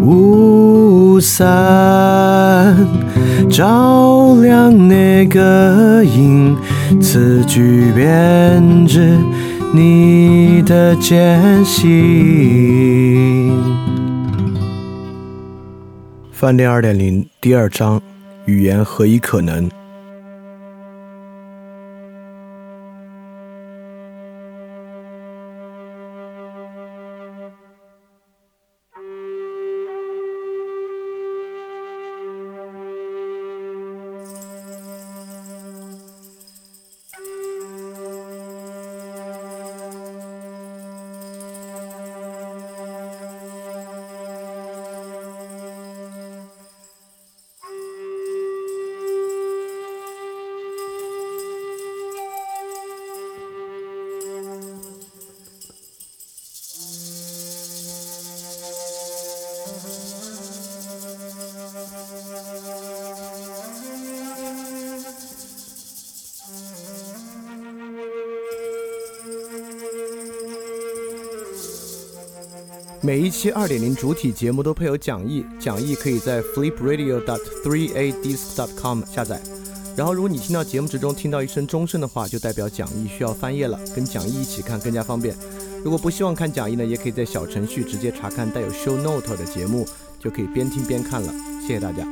雾散照亮那个影，词句编织你的艰辛。饭店二点零第二章：语言何以可能？期二点零主体节目都配有讲义，讲义可以在 flipradio.dot3adisc.dot.com 下载。然后，如果你听到节目之中听到一声钟声的话，就代表讲义需要翻页了，跟讲义一起看更加方便。如果不希望看讲义呢，也可以在小程序直接查看带有 show note 的节目，就可以边听边看了。谢谢大家。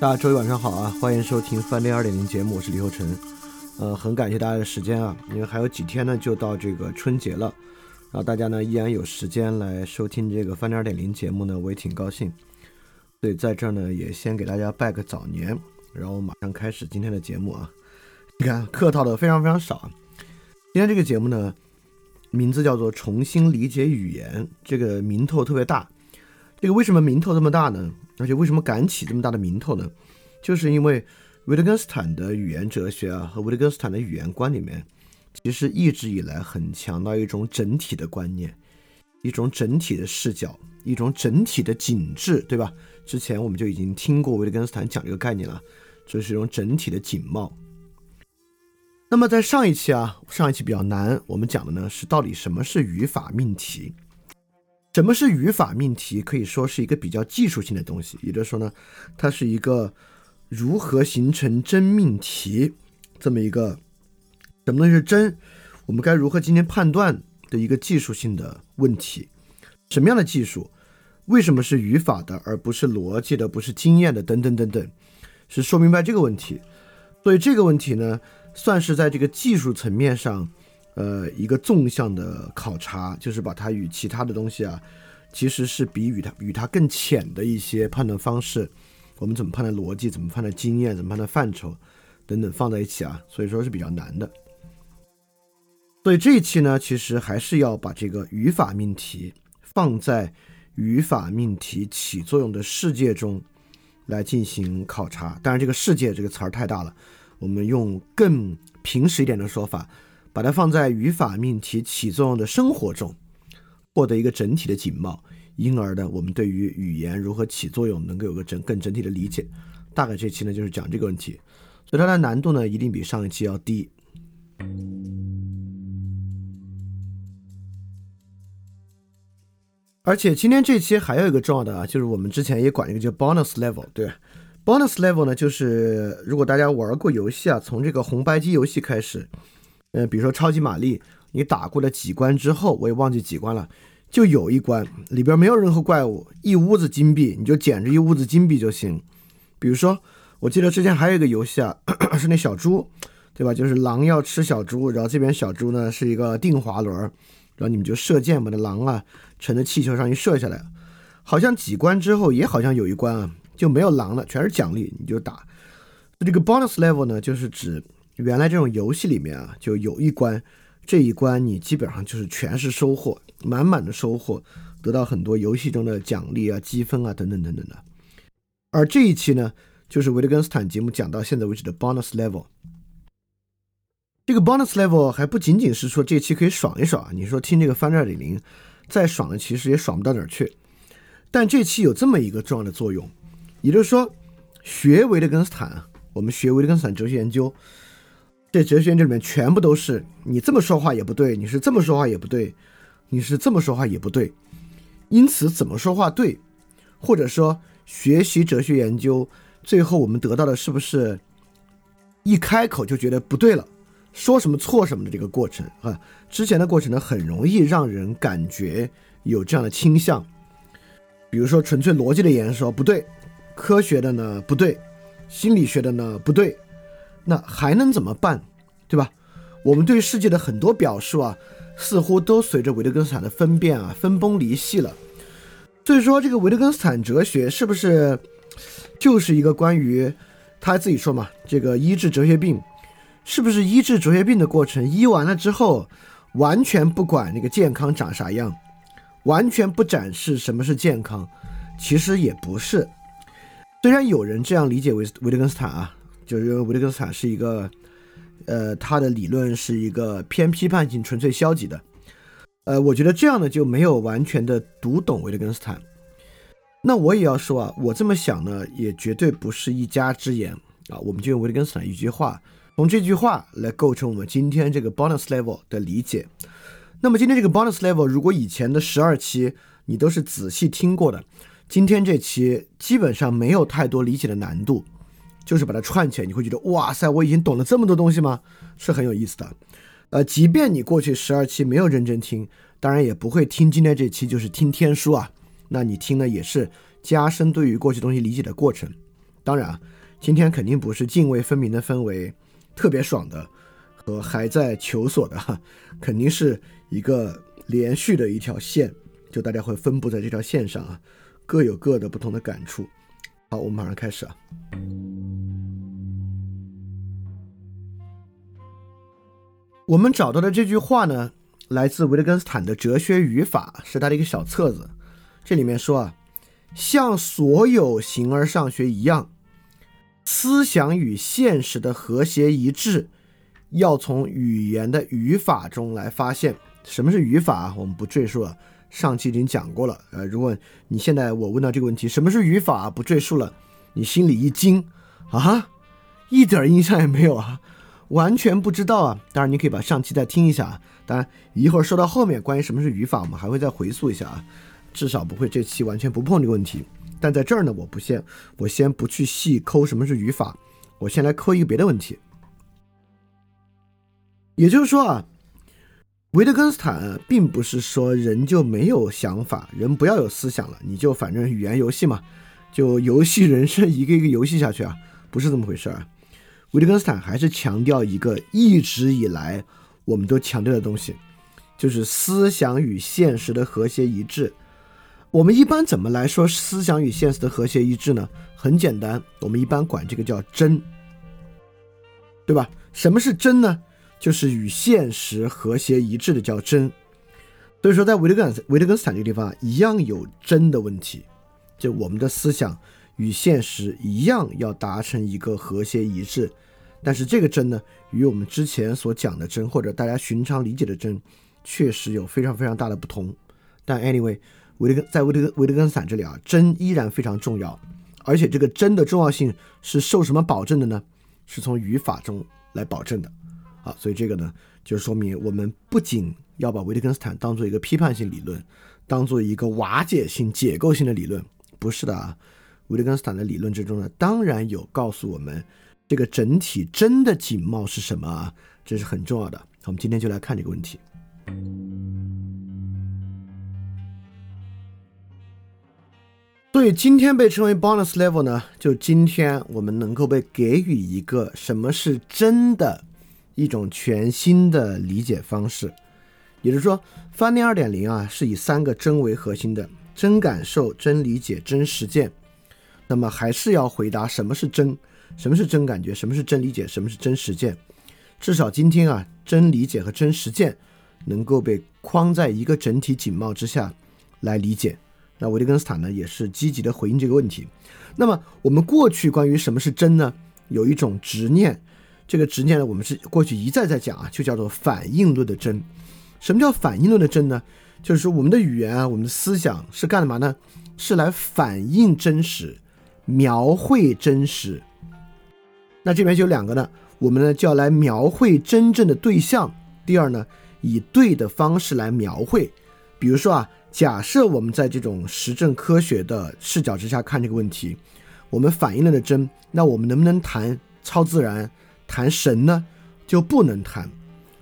大家周一晚上好啊，欢迎收听翻店二点零节目，我是李厚成。呃，很感谢大家的时间啊，因为还有几天呢就到这个春节了，然后大家呢依然有时间来收听这个翻点二点零节目呢，我也挺高兴。所以在这儿呢也先给大家拜个早年，然后马上开始今天的节目啊。你看客套的非常非常少。今天这个节目呢名字叫做重新理解语言，这个名头特别大。这个为什么名头这么大呢？而且为什么敢起这么大的名头呢？就是因为。维特根斯坦的语言哲学啊，和维特根斯坦的语言观里面，其实一直以来很强调一种整体的观念，一种整体的视角，一种整体的景致，对吧？之前我们就已经听过维特根斯坦讲这个概念了，这是一种整体的景貌。那么在上一期啊，上一期比较难，我们讲的呢是到底什么是语法命题？什么是语法命题？可以说是一个比较技术性的东西，也就是说呢，它是一个。如何形成真命题？这么一个什么东西是真？我们该如何今天判断的一个技术性的问题？什么样的技术？为什么是语法的，而不是逻辑的，不是经验的？等等等等，是说明白这个问题。所以这个问题呢，算是在这个技术层面上，呃，一个纵向的考察，就是把它与其他的东西啊，其实是比与它与它更浅的一些判断方式。我们怎么判断逻辑？怎么判断经验？怎么判断范畴？等等放在一起啊，所以说是比较难的。所以这一期呢，其实还是要把这个语法命题放在语法命题起作用的世界中来进行考察。当然，这个世界这个词儿太大了，我们用更平实一点的说法，把它放在语法命题起作用的生活中，获得一个整体的景貌。因而呢，我们对于语言如何起作用，能够有个整更整体的理解。大概这期呢就是讲这个问题，所以它的难度呢一定比上一期要低。而且今天这期还有一个重要的啊，就是我们之前也管一个叫 bonus level，对，bonus level 呢就是如果大家玩过游戏啊，从这个红白机游戏开始，呃，比如说超级玛丽，你打过了几关之后，我也忘记几关了。就有一关里边没有任何怪物，一屋子金币，你就捡着一屋子金币就行。比如说，我记得之前还有一个游戏啊，是那小猪，对吧？就是狼要吃小猪，然后这边小猪呢是一个定滑轮，然后你们就射箭把那狼啊乘着气球上一射下来。好像几关之后也好像有一关啊就没有狼了，全是奖励，你就打。这个 bonus level 呢，就是指原来这种游戏里面啊就有一关。这一关你基本上就是全是收获，满满的收获，得到很多游戏中的奖励啊、积分啊等等等等的。而这一期呢，就是维特根斯坦节目讲到现在为止的 bonus level。这个 bonus level 还不仅仅是说这期可以爽一爽，你说听这个翻转李零，再爽的其实也爽不到哪儿去。但这期有这么一个重要的作用，也就是说，学维特根斯坦，我们学维特根斯坦哲学研究，这哲学研究里面全部都是你这么说话也不对，你是这么说话也不对，你是这么说话也不对。因此，怎么说话对，或者说学习哲学研究，最后我们得到的是不是一开口就觉得不对了？说什么错什么的这个过程啊，之前的过程呢，很容易让人感觉有这样的倾向。比如说，纯粹逻辑的言说不对，科学的呢不对，心理学的呢不对，那还能怎么办？对吧？我们对世界的很多表述啊，似乎都随着维特根斯坦的分辨啊分崩离析了。所以说，这个维特根斯坦哲学是不是就是一个关于他自己说嘛，这个医治哲学病？是不是医治哲学病的过程医完了之后，完全不管那个健康长啥样，完全不展示什么是健康？其实也不是。虽然有人这样理解维维特根斯坦啊，就是维特根斯坦是一个，呃，他的理论是一个偏批判性、纯粹消极的。呃，我觉得这样呢就没有完全的读懂维特根斯坦。那我也要说啊，我这么想呢，也绝对不是一家之言啊。我们就用维特根斯坦一句话。从这句话来构成我们今天这个 bonus level 的理解。那么今天这个 bonus level，如果以前的十二期你都是仔细听过的，今天这期基本上没有太多理解的难度，就是把它串起来，你会觉得哇塞，我已经懂了这么多东西吗？是很有意思的。呃，即便你过去十二期没有认真听，当然也不会听今天这期就是听天书啊。那你听呢，也是加深对于过去东西理解的过程。当然啊，今天肯定不是泾渭分明的氛围。特别爽的和还在求索的，肯定是一个连续的一条线，就大家会分布在这条线上啊，各有各的不同的感触。好，我们马上开始啊。我们找到的这句话呢，来自维特根斯坦的《哲学语法》，是他的一个小册子。这里面说啊，像所有形而上学一样。思想与现实的和谐一致，要从语言的语法中来发现。什么是语法？我们不赘述了，上期已经讲过了。呃，如果你现在我问到这个问题，什么是语法？不赘述了，你心里一惊啊，一点印象也没有啊，完全不知道啊。当然，你可以把上期再听一下。当然，一会儿说到后面关于什么是语法，我们还会再回溯一下啊，至少不会这期完全不碰这个问题。但在这儿呢，我不先，我先不去细抠什么是语法，我先来抠一个别的问题。也就是说啊，维特根斯坦并不是说人就没有想法，人不要有思想了，你就反正语言游戏嘛，就游戏人生一个一个游戏下去啊，不是这么回事儿。维特根斯坦还是强调一个一直以来我们都强调的东西，就是思想与现实的和谐一致。我们一般怎么来说思想与现实的和谐一致呢？很简单，我们一般管这个叫真，对吧？什么是真呢？就是与现实和谐一致的叫真。所以说，在维特根维特根斯坦这个地方一样有真的问题，就我们的思想与现实一样要达成一个和谐一致。但是这个真呢，与我们之前所讲的真或者大家寻常理解的真，确实有非常非常大的不同。但 anyway。维特根在维特根维特根斯坦这里啊，真依然非常重要，而且这个真的重要性是受什么保证的呢？是从语法中来保证的，啊，所以这个呢，就说明我们不仅要把维特根斯坦当做一个批判性理论，当做一个瓦解性、解构性的理论，不是的啊，维特根斯坦的理论之中呢，当然有告诉我们这个整体真的景貌是什么啊，这是很重要的。我们今天就来看这个问题。所以今天被称为 bonus level 呢，就今天我们能够被给予一个什么是真的，一种全新的理解方式。也就是说，翻链二点零啊，是以三个真为核心的：真感受、真理解、真实践。那么还是要回答什么是真，什么是真感觉，什么是真理解，什么是真实践。至少今天啊，真理解和真实践能够被框在一个整体景貌之下来理解。那维特根斯坦呢也是积极的回应这个问题。那么我们过去关于什么是真呢，有一种执念，这个执念呢我们是过去一再在讲啊，就叫做反应论的真。什么叫反应论的真呢？就是说我们的语言啊，我们的思想是干嘛呢？是来反映真实、描绘真实。那这边就有两个呢，我们呢就要来描绘真正的对象。第二呢，以对的方式来描绘。比如说啊，假设我们在这种实证科学的视角之下看这个问题，我们反映了的真，那我们能不能谈超自然、谈神呢？就不能谈。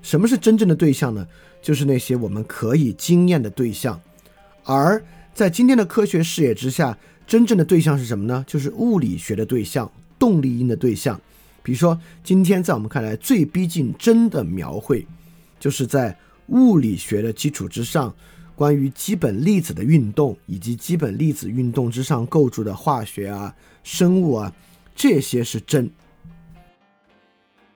什么是真正的对象呢？就是那些我们可以经验的对象。而在今天的科学视野之下，真正的对象是什么呢？就是物理学的对象，动力因的对象。比如说，今天在我们看来最逼近真的描绘，就是在物理学的基础之上，关于基本粒子的运动以及基本粒子运动之上构筑的化学啊、生物啊，这些是真。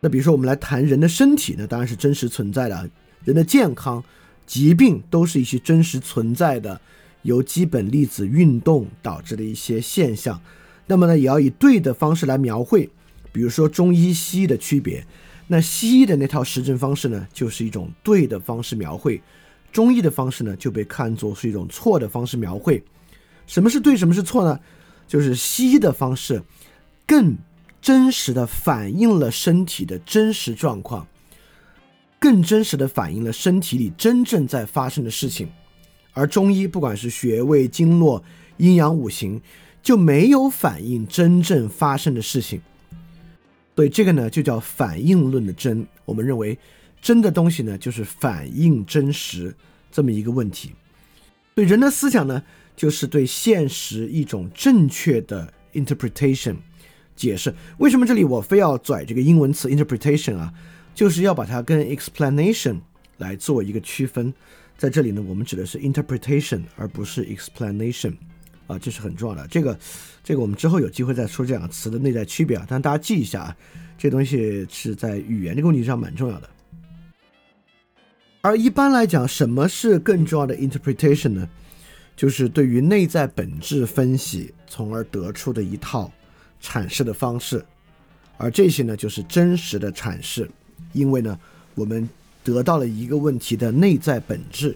那比如说，我们来谈人的身体呢，当然是真实存在的，人的健康、疾病都是一些真实存在的。由基本粒子运动导致的一些现象，那么呢，也要以对的方式来描绘。比如说中医、西医的区别，那西医的那套实证方式呢，就是一种对的方式描绘；中医的方式呢，就被看作是一种错的方式描绘。什么是对，什么是错呢？就是西医的方式更真实的反映了身体的真实状况，更真实的反映了身体里真正在发生的事情。而中医不管是穴位、经络、阴阳五行，就没有反映真正发生的事情。所以这个呢，就叫反应论的真。我们认为，真的东西呢，就是反映真实这么一个问题。对人的思想呢，就是对现实一种正确的 interpretation 解释。为什么这里我非要拽这个英文词 interpretation 啊？就是要把它跟 explanation 来做一个区分。在这里呢，我们指的是 interpretation，而不是 explanation，啊，这是很重要的。这个，这个我们之后有机会再说这两个词的内在区别啊。但大家记一下啊，这东西是在语言这个问题上蛮重要的。而一般来讲，什么是更重要的 interpretation 呢？就是对于内在本质分析，从而得出的一套阐释的方式。而这些呢，就是真实的阐释，因为呢，我们。得到了一个问题的内在本质，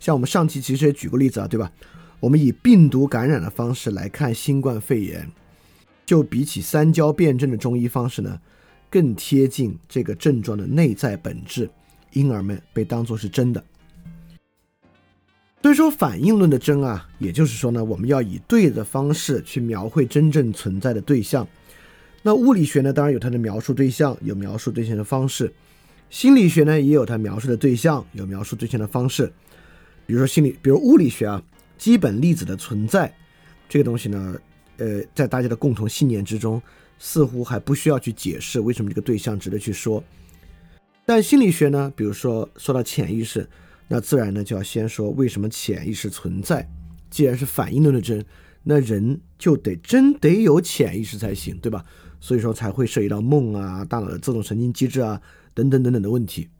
像我们上期其实也举过例子啊，对吧？我们以病毒感染的方式来看新冠肺炎，就比起三焦辩证的中医方式呢，更贴近这个症状的内在本质，因而们被当作是真的。所以说反应论的真啊，也就是说呢，我们要以对的方式去描绘真正存在的对象。那物理学呢，当然有它的描述对象，有描述对象的方式。心理学呢，也有它描述的对象，有描述对象的方式。比如说心理，比如物理学啊，基本粒子的存在这个东西呢，呃，在大家的共同信念之中，似乎还不需要去解释为什么这个对象值得去说。但心理学呢，比如说说到潜意识，那自然呢就要先说为什么潜意识存在。既然是反应论的真，那人就得真得有潜意识才行，对吧？所以说才会涉及到梦啊，大脑的自动神经机制啊。等等等等的问题，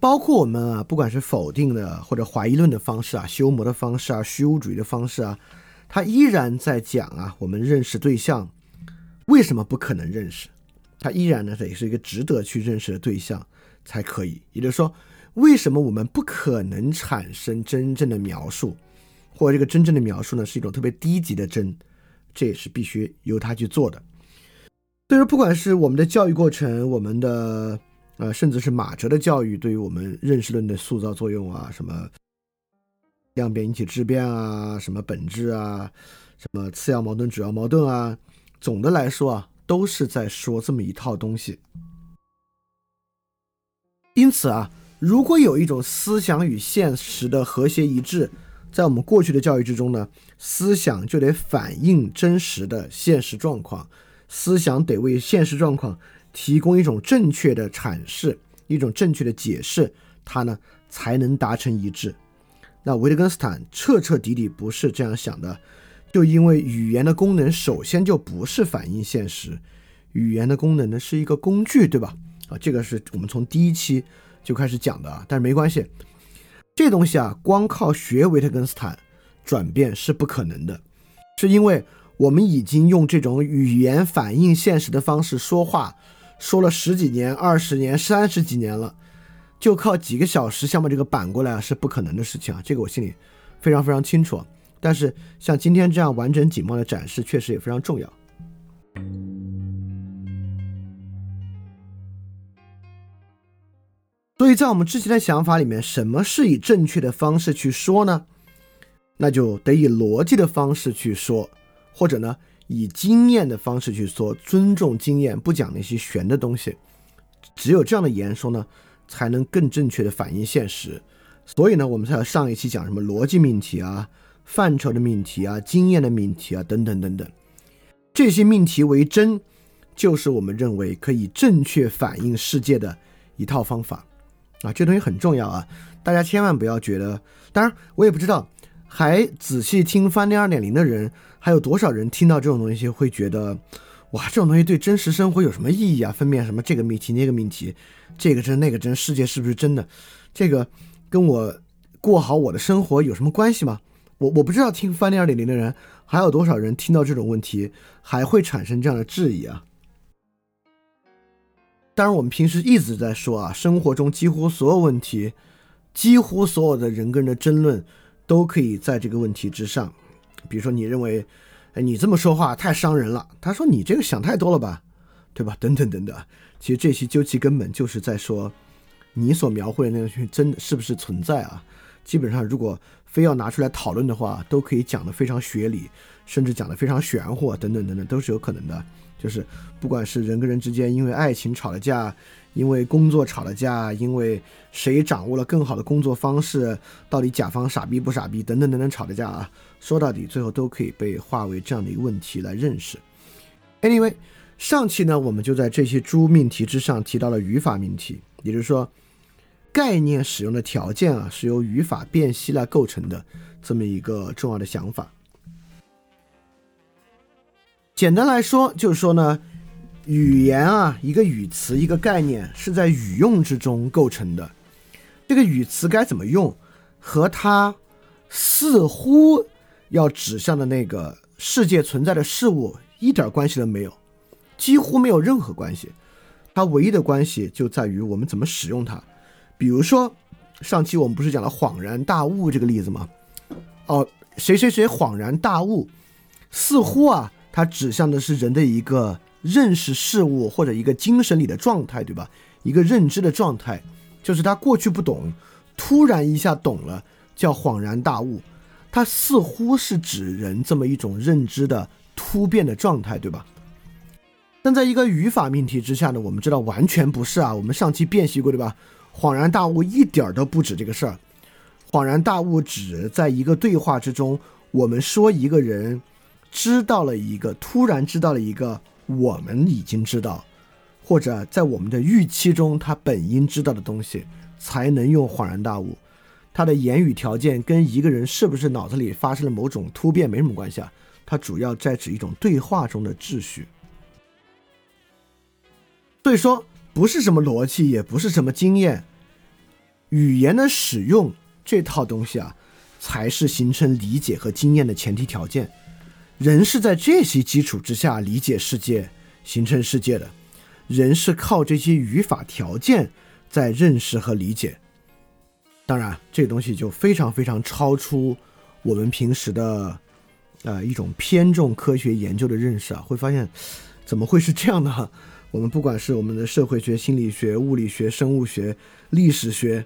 包括我们啊，不管是否定的或者怀疑论的方式啊，修魔的方式啊，虚无主义的方式啊，他依然在讲啊，我们认识对象为什么不可能认识？他依然呢，也是一个值得去认识的对象才可以。也就是说，为什么我们不可能产生真正的描述，或者这个真正的描述呢，是一种特别低级的真？这也是必须由他去做的。所以说，不管是我们的教育过程，我们的呃，甚至是马哲的教育，对于我们认识论的塑造作用啊，什么量变引起质变啊，什么本质啊，什么次要矛盾、主要矛盾啊，总的来说啊，都是在说这么一套东西。因此啊，如果有一种思想与现实的和谐一致，在我们过去的教育之中呢，思想就得反映真实的现实状况。思想得为现实状况提供一种正确的阐释，一种正确的解释，它呢才能达成一致。那维特根斯坦彻彻底底不是这样想的，就因为语言的功能首先就不是反映现实，语言的功能呢是一个工具，对吧？这个是我们从第一期就开始讲的啊，但是没关系，这东西啊，光靠学维特根斯坦转变是不可能的，是因为我们已经用这种语言反映现实的方式说话，说了十几年、二十年、三十几年了，就靠几个小时想把这个扳过来啊，是不可能的事情啊。这个我心里非常非常清楚。但是像今天这样完整紧茂的展示，确实也非常重要。所以在我们之前的想法里面，什么是以正确的方式去说呢？那就得以逻辑的方式去说，或者呢，以经验的方式去说，尊重经验，不讲那些玄的东西。只有这样的言说呢，才能更正确的反映现实。所以呢，我们才有上一期讲什么逻辑命题啊、范畴的命题啊、经验的命题啊等等等等。这些命题为真，就是我们认为可以正确反映世界的一套方法。啊，这东西很重要啊！大家千万不要觉得，当然我也不知道，还仔细听翻天二点零的人，还有多少人听到这种东西会觉得，哇，这种东西对真实生活有什么意义啊？分辨什么这个命题那个命题，这个真那个真，世界是不是真的？这个跟我过好我的生活有什么关系吗？我我不知道听翻天二点零的人还有多少人听到这种问题还会产生这样的质疑啊？当然，我们平时一直在说啊，生活中几乎所有问题，几乎所有的人跟人的争论，都可以在这个问题之上。比如说，你认为，哎，你这么说话太伤人了。他说你这个想太多了吧，对吧？等等等等。其实这些究其根本就是在说，你所描绘的那个真的是不是存在啊？基本上，如果非要拿出来讨论的话，都可以讲得非常学理，甚至讲得非常玄乎，等等等等，都是有可能的。就是，不管是人跟人之间因为爱情吵了架，因为工作吵了架，因为谁掌握了更好的工作方式，到底甲方傻逼不傻逼，等等等等吵的架啊，说到底最后都可以被化为这样的一个问题来认识。Anyway，上期呢我们就在这些诸命题之上提到了语法命题，也就是说，概念使用的条件啊是由语法辨析来构成的这么一个重要的想法。简单来说，就是说呢，语言啊，一个语词，一个概念，是在语用之中构成的。这个语词该怎么用，和它似乎要指向的那个世界存在的事物一点关系都没有，几乎没有任何关系。它唯一的关系就在于我们怎么使用它。比如说，上期我们不是讲了恍然大悟这个例子吗？哦，谁谁谁恍然大悟，似乎啊。它指向的是人的一个认识事物或者一个精神里的状态，对吧？一个认知的状态，就是他过去不懂，突然一下懂了，叫恍然大悟。它似乎是指人这么一种认知的突变的状态，对吧？但在一个语法命题之下呢，我们知道完全不是啊。我们上期辨析过，对吧？恍然大悟一点儿都不止这个事儿。恍然大悟指在一个对话之中，我们说一个人。知道了一个，突然知道了一个，我们已经知道，或者在我们的预期中，他本应知道的东西，才能用恍然大悟。他的言语条件跟一个人是不是脑子里发生了某种突变没什么关系啊，它主要在指一种对话中的秩序。所以说，不是什么逻辑，也不是什么经验，语言的使用这套东西啊，才是形成理解和经验的前提条件。人是在这些基础之下理解世界、形成世界的，人是靠这些语法条件在认识和理解。当然，这个东西就非常非常超出我们平时的，呃，一种偏重科学研究的认识啊。会发现，怎么会是这样的？我们不管是我们的社会学、心理学、物理学、生物学、历史学，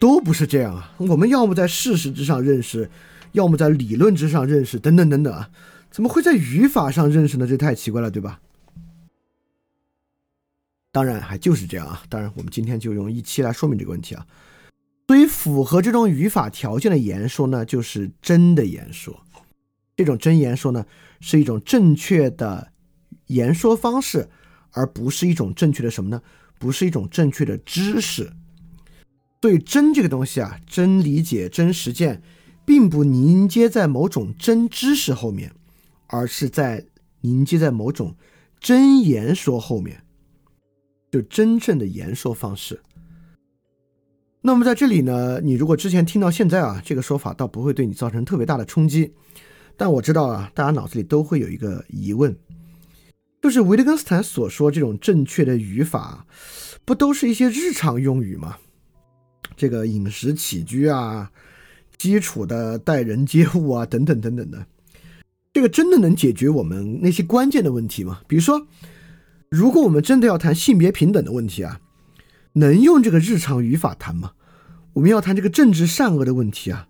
都不是这样啊。我们要么在事实之上认识。要么在理论之上认识，等等等等啊，怎么会在语法上认识呢？这太奇怪了，对吧？当然还就是这样啊。当然，我们今天就用一期来说明这个问题啊。所以，符合这种语法条件的言说呢，就是真的言说。这种真言说呢，是一种正确的言说方式，而不是一种正确的什么呢？不是一种正确的知识。对真这个东西啊，真理解、真实践。并不凝结在某种真知识后面，而是在凝结在某种真言说后面，就真正的言说方式。那么在这里呢，你如果之前听到现在啊，这个说法倒不会对你造成特别大的冲击。但我知道啊，大家脑子里都会有一个疑问，就是维特根斯坦所说这种正确的语法，不都是一些日常用语吗？这个饮食起居啊，基础的待人接物啊，等等等等的，这个真的能解决我们那些关键的问题吗？比如说，如果我们真的要谈性别平等的问题啊，能用这个日常语法谈吗？我们要谈这个政治善恶的问题啊，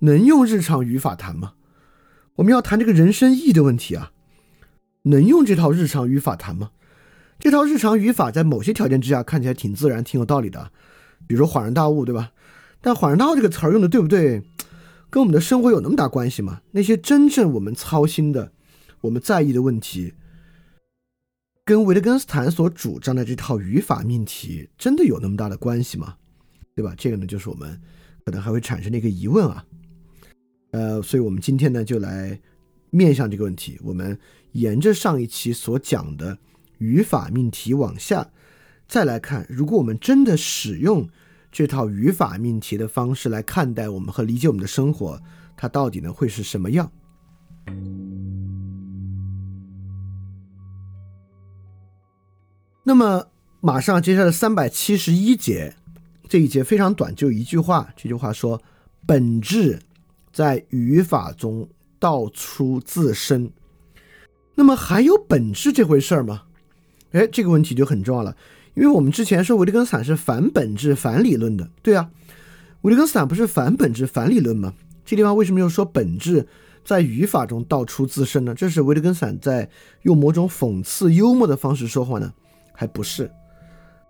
能用日常语法谈吗？我们要谈这个人生意义的问题啊，能用这套日常语法谈吗？这套日常语法在某些条件之下看起来挺自然、挺有道理的，比如恍然大悟，对吧？但恍然大悟这个词儿用的对不对，跟我们的生活有那么大关系吗？那些真正我们操心的、我们在意的问题，跟维特根斯坦所主张的这套语法命题真的有那么大的关系吗？对吧？这个呢，就是我们可能还会产生的一个疑问啊。呃，所以我们今天呢，就来面向这个问题。我们沿着上一期所讲的语法命题往下，再来看，如果我们真的使用这套语法命题的方式来看待我们和理解我们的生活，它到底呢会是什么样？那么，马上接下来三百七十一节这一节非常短，就一句话。这句话说：本质。在语法中道出自身，那么还有本质这回事儿吗？哎，这个问题就很重要了，因为我们之前说维特根斯坦是反本质、反理论的，对啊，维特根斯坦不是反本质、反理论吗？这地方为什么又说本质在语法中道出自身呢？这是维特根斯坦在用某种讽刺幽默的方式说话呢？还不是，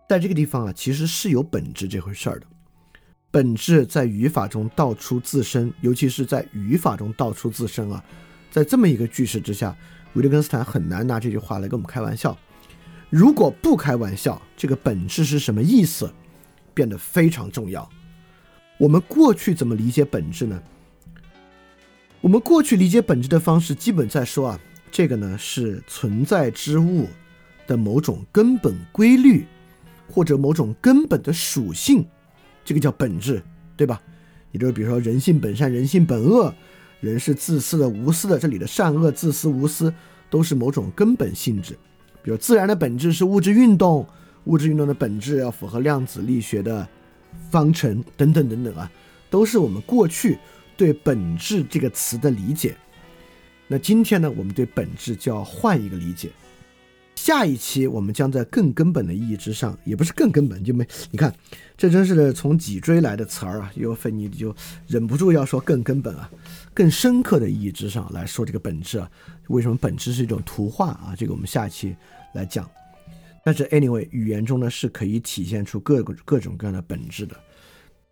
在这个地方啊，其实是有本质这回事儿的。本质在语法中道出自身，尤其是在语法中道出自身啊，在这么一个句式之下，维特根斯坦很难拿这句话来跟我们开玩笑。如果不开玩笑，这个本质是什么意思，变得非常重要。我们过去怎么理解本质呢？我们过去理解本质的方式，基本在说啊，这个呢是存在之物的某种根本规律，或者某种根本的属性。这个叫本质，对吧？也就是比如说人性本善，人性本恶，人是自私的、无私的。这里的善恶、自私、无私都是某种根本性质。比如自然的本质是物质运动，物质运动的本质要符合量子力学的方程等等等等啊，都是我们过去对本质这个词的理解。那今天呢，我们对本质就要换一个理解。下一期我们将在更根本的意义之上，也不是更根本，就没你看，这真是从脊椎来的词儿啊！有分你就忍不住要说更根本啊，更深刻的意义之上来说这个本质啊，为什么本质是一种图画啊？这个我们下期来讲。但是 anyway，语言中呢是可以体现出各个各种各样的本质的。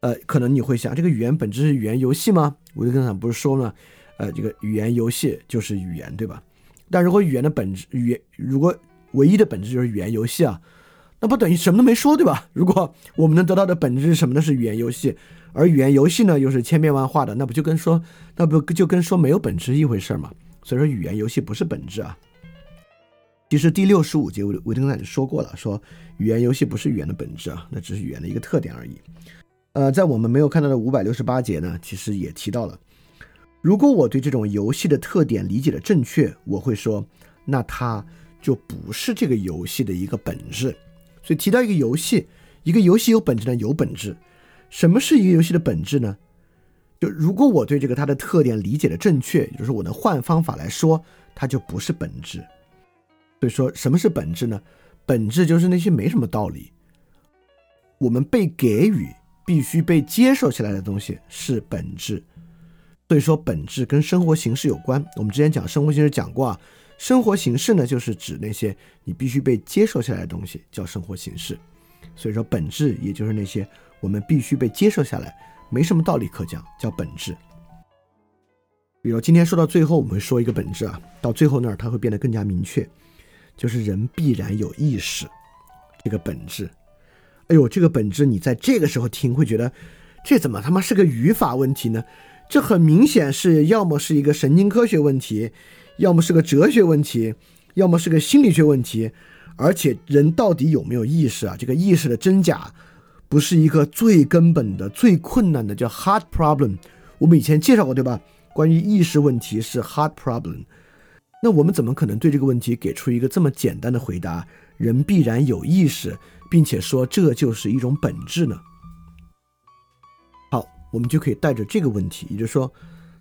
呃，可能你会想，这个语言本质是语言游戏吗？维特根斯坦不是说呢，呃，这个语言游戏就是语言，对吧？但如果语言的本质，语言如果唯一的本质就是语言游戏啊，那不等于什么都没说，对吧？如果我们能得到的本质是什么呢？是语言游戏，而语言游戏呢又是千变万化的，那不就跟说那不就跟说没有本质一回事吗？所以说语言游戏不是本质啊。其实第六十五节维维特根斯坦就说过了，说语言游戏不是语言的本质啊，那只是语言的一个特点而已。呃，在我们没有看到的五百六十八节呢，其实也提到了，如果我对这种游戏的特点理解的正确，我会说，那它。就不是这个游戏的一个本质，所以提到一个游戏，一个游戏有本质呢？有本质。什么是一个游戏的本质呢？就如果我对这个它的特点理解的正确，也就是我能换方法来说，它就不是本质。所以说，什么是本质呢？本质就是那些没什么道理，我们被给予必须被接受起来的东西是本质。所以说，本质跟生活形式有关。我们之前讲生活形式讲过啊。生活形式呢，就是指那些你必须被接受下来的东西，叫生活形式。所以说，本质也就是那些我们必须被接受下来，没什么道理可讲，叫本质。比如今天说到最后，我们会说一个本质啊，到最后那儿它会变得更加明确，就是人必然有意识这个本质。哎呦，这个本质你在这个时候听会觉得，这怎么他妈是个语法问题呢？这很明显是要么是一个神经科学问题。要么是个哲学问题，要么是个心理学问题，而且人到底有没有意识啊？这个意识的真假，不是一个最根本的、最困难的叫 hard problem。我们以前介绍过，对吧？关于意识问题是 hard problem。那我们怎么可能对这个问题给出一个这么简单的回答？人必然有意识，并且说这就是一种本质呢？好，我们就可以带着这个问题，也就是说，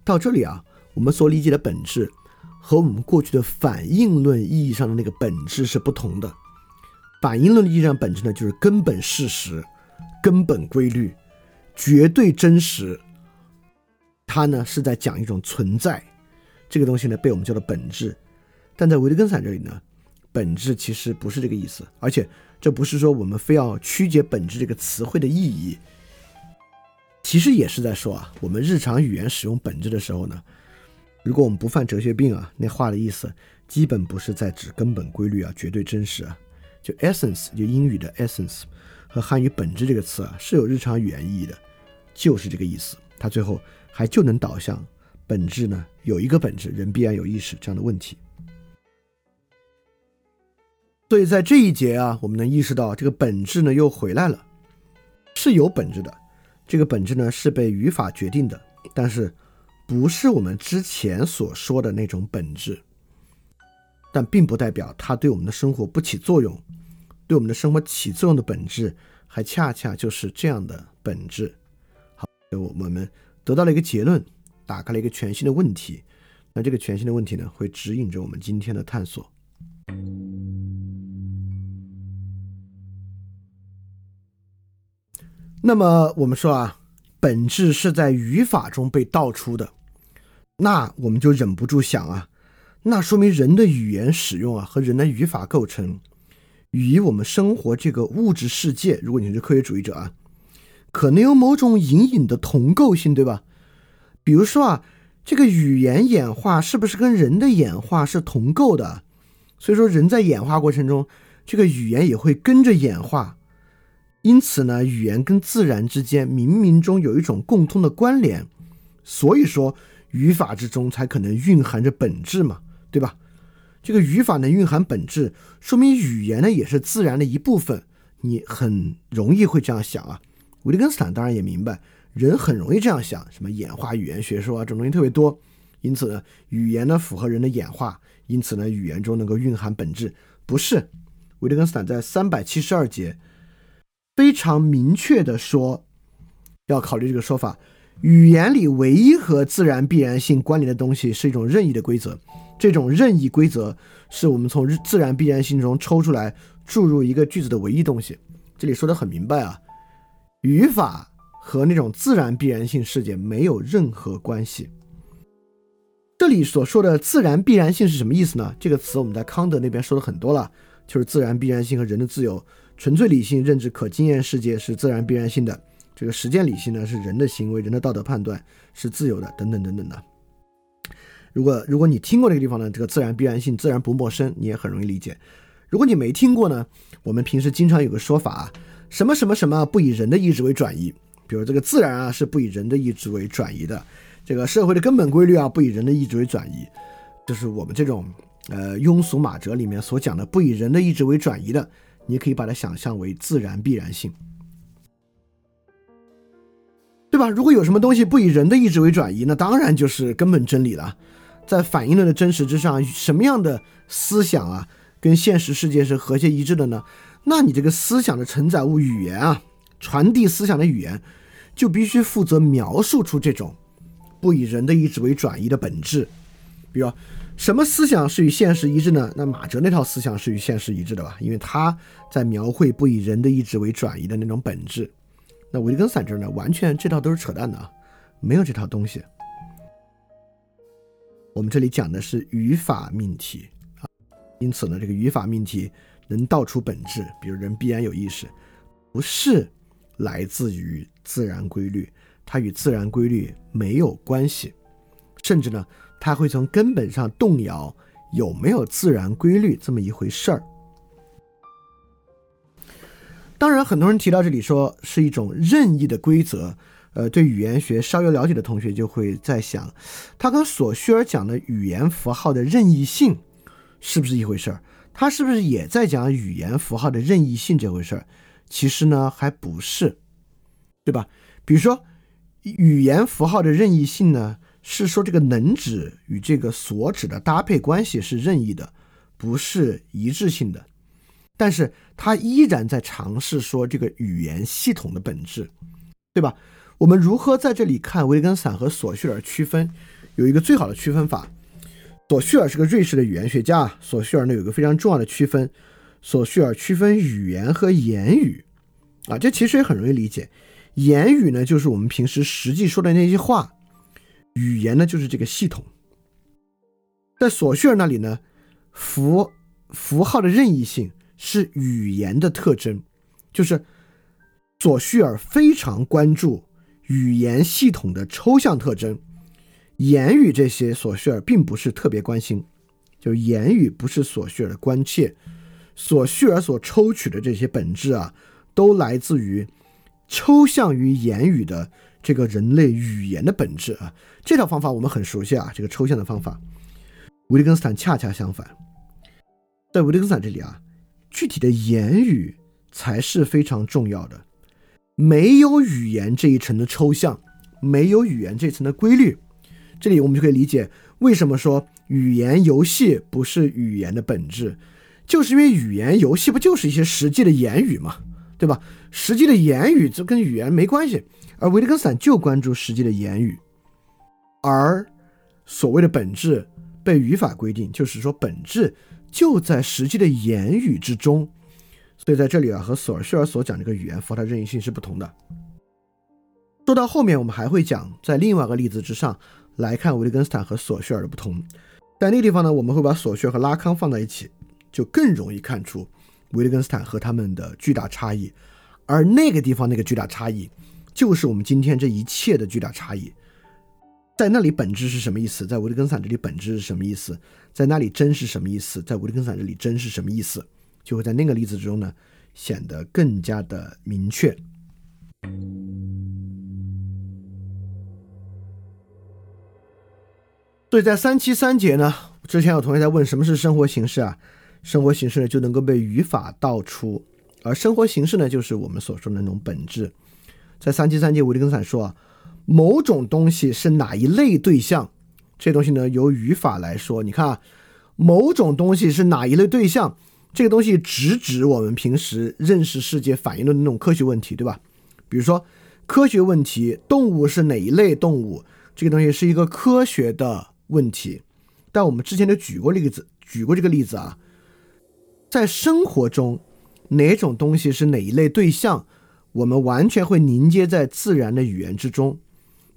到这里啊，我们所理解的本质和我们过去的反应论意义上的那个本质是不同的。反应论意义上本质呢，就是根本事实。根本规律，绝对真实。它呢是在讲一种存在，这个东西呢被我们叫做本质。但在维特根斯坦这里呢，本质其实不是这个意思，而且这不是说我们非要曲解本质这个词汇的意义。其实也是在说啊，我们日常语言使用本质的时候呢，如果我们不犯哲学病啊，那话的意思基本不是在指根本规律啊，绝对真实啊，就 essence，就英语的 essence。和汉语“本质”这个词啊，是有日常语言意义的，就是这个意思。它最后还就能导向本质呢？有一个本质，人必然有意识这样的问题。所以在这一节啊，我们能意识到这个本质呢又回来了，是有本质的。这个本质呢是被语法决定的，但是不是我们之前所说的那种本质。但并不代表它对我们的生活不起作用。对我们的生活起作用的本质，还恰恰就是这样的本质。好，我我们得到了一个结论，打开了一个全新的问题。那这个全新的问题呢，会指引着我们今天的探索。那么我们说啊，本质是在语法中被道出的，那我们就忍不住想啊，那说明人的语言使用啊和人的语法构成。与我们生活这个物质世界，如果你是科学主义者啊，可能有某种隐隐的同构性，对吧？比如说啊，这个语言演化是不是跟人的演化是同构的？所以说，人在演化过程中，这个语言也会跟着演化。因此呢，语言跟自然之间冥冥中有一种共通的关联。所以说，语法之中才可能蕴含着本质嘛，对吧？这个语法能蕴含本质，说明语言呢也是自然的一部分。你很容易会这样想啊。维特根斯坦当然也明白，人很容易这样想，什么演化语言学说啊，这种东西特别多。因此呢，语言呢符合人的演化，因此呢，语言中能够蕴含本质。不是，维特根斯坦在三百七十二节非常明确的说，要考虑这个说法：语言里唯一和自然必然性关联的东西是一种任意的规则。这种任意规则是我们从自然必然性中抽出来注入一个句子的唯一东西。这里说的很明白啊，语法和那种自然必然性事件没有任何关系。这里所说的自然必然性是什么意思呢？这个词我们在康德那边说的很多了，就是自然必然性和人的自由。纯粹理性认知可经验世界是自然必然性的，这个实践理性呢是人的行为、人的道德判断是自由的，等等等等的。如果如果你听过这个地方呢，这个自然必然性自然不陌生，你也很容易理解。如果你没听过呢，我们平时经常有个说法啊，什么什么什么不以人的意志为转移，比如这个自然啊是不以人的意志为转移的，这个社会的根本规律啊不以人的意志为转移，就是我们这种呃庸俗马哲里面所讲的不以人的意志为转移的，你可以把它想象为自然必然性，对吧？如果有什么东西不以人的意志为转移，那当然就是根本真理了。在反应论的真实之上，什么样的思想啊，跟现实世界是和谐一致的呢？那你这个思想的承载物语言啊，传递思想的语言，就必须负责描述出这种不以人的意志为转移的本质。比如，什么思想是与现实一致呢？那马哲那套思想是与现实一致的吧？因为他在描绘不以人的意志为转移的那种本质。那维根斯坦这儿呢，完全这套都是扯淡的啊，没有这套东西。我们这里讲的是语法命题啊，因此呢，这个语法命题能道出本质，比如人必然有意识，不是来自于自然规律，它与自然规律没有关系，甚至呢，它会从根本上动摇有没有自然规律这么一回事儿。当然，很多人提到这里说是一种任意的规则。呃，对语言学稍有了解的同学就会在想，他跟索绪尔讲的语言符号的任意性是不是一回事儿？他是不是也在讲语言符号的任意性这回事儿？其实呢还不是，对吧？比如说语言符号的任意性呢，是说这个能指与这个所指的搭配关系是任意的，不是一致性的。但是他依然在尝试说这个语言系统的本质，对吧？我们如何在这里看维根斯坦和索绪尔区分？有一个最好的区分法。索绪尔是个瑞士的语言学家，索绪尔呢有个非常重要的区分，索绪尔区分语言和言语，啊，这其实也很容易理解。言语呢就是我们平时实际说的那些话，语言呢就是这个系统。在索绪尔那里呢，符符号的任意性是语言的特征，就是索绪尔非常关注。语言系统的抽象特征，言语这些，索绪尔并不是特别关心。就言语不是索绪尔的关切，索绪尔所抽取的这些本质啊，都来自于抽象于言语的这个人类语言的本质啊。这套方法我们很熟悉啊，这个抽象的方法。维特根斯坦恰恰相反，在维特根斯坦这里啊，具体的言语才是非常重要的。没有语言这一层的抽象，没有语言这层的规律，这里我们就可以理解为什么说语言游戏不是语言的本质，就是因为语言游戏不就是一些实际的言语嘛，对吧？实际的言语这跟语言没关系，而维特根斯坦就关注实际的言语，而所谓的本质被语法规定，就是说本质就在实际的言语之中。所以在这里啊，和索尔绪尔所讲这个语言符号的任意性是不同的。说到后面，我们还会讲在另外一个例子之上来看维特根斯坦和索绪尔的不同。在那个地方呢，我们会把索绪尔和拉康放在一起，就更容易看出维特根斯坦和他们的巨大差异。而那个地方那个巨大差异，就是我们今天这一切的巨大差异。在那里本质是什么意思？在维特根斯坦这里本质是什么意思？在那里真是什么意思？在维特根斯坦这里真是什么意思？就会在那个例子之中呢，显得更加的明确。所以在三七三节呢，之前有同学在问什么是生活形式啊？生活形式呢就能够被语法道出，而生活形式呢就是我们所说的那种本质。在三七三节，维特根斯坦说啊，某种东西是哪一类对象？这东西呢由语法来说，你看啊，某种东西是哪一类对象？这个东西直指我们平时认识世界、反映的那种科学问题，对吧？比如说科学问题，动物是哪一类动物？这个东西是一个科学的问题。但我们之前都举过例子，举过这个例子啊，在生活中，哪种东西是哪一类对象？我们完全会凝结在自然的语言之中。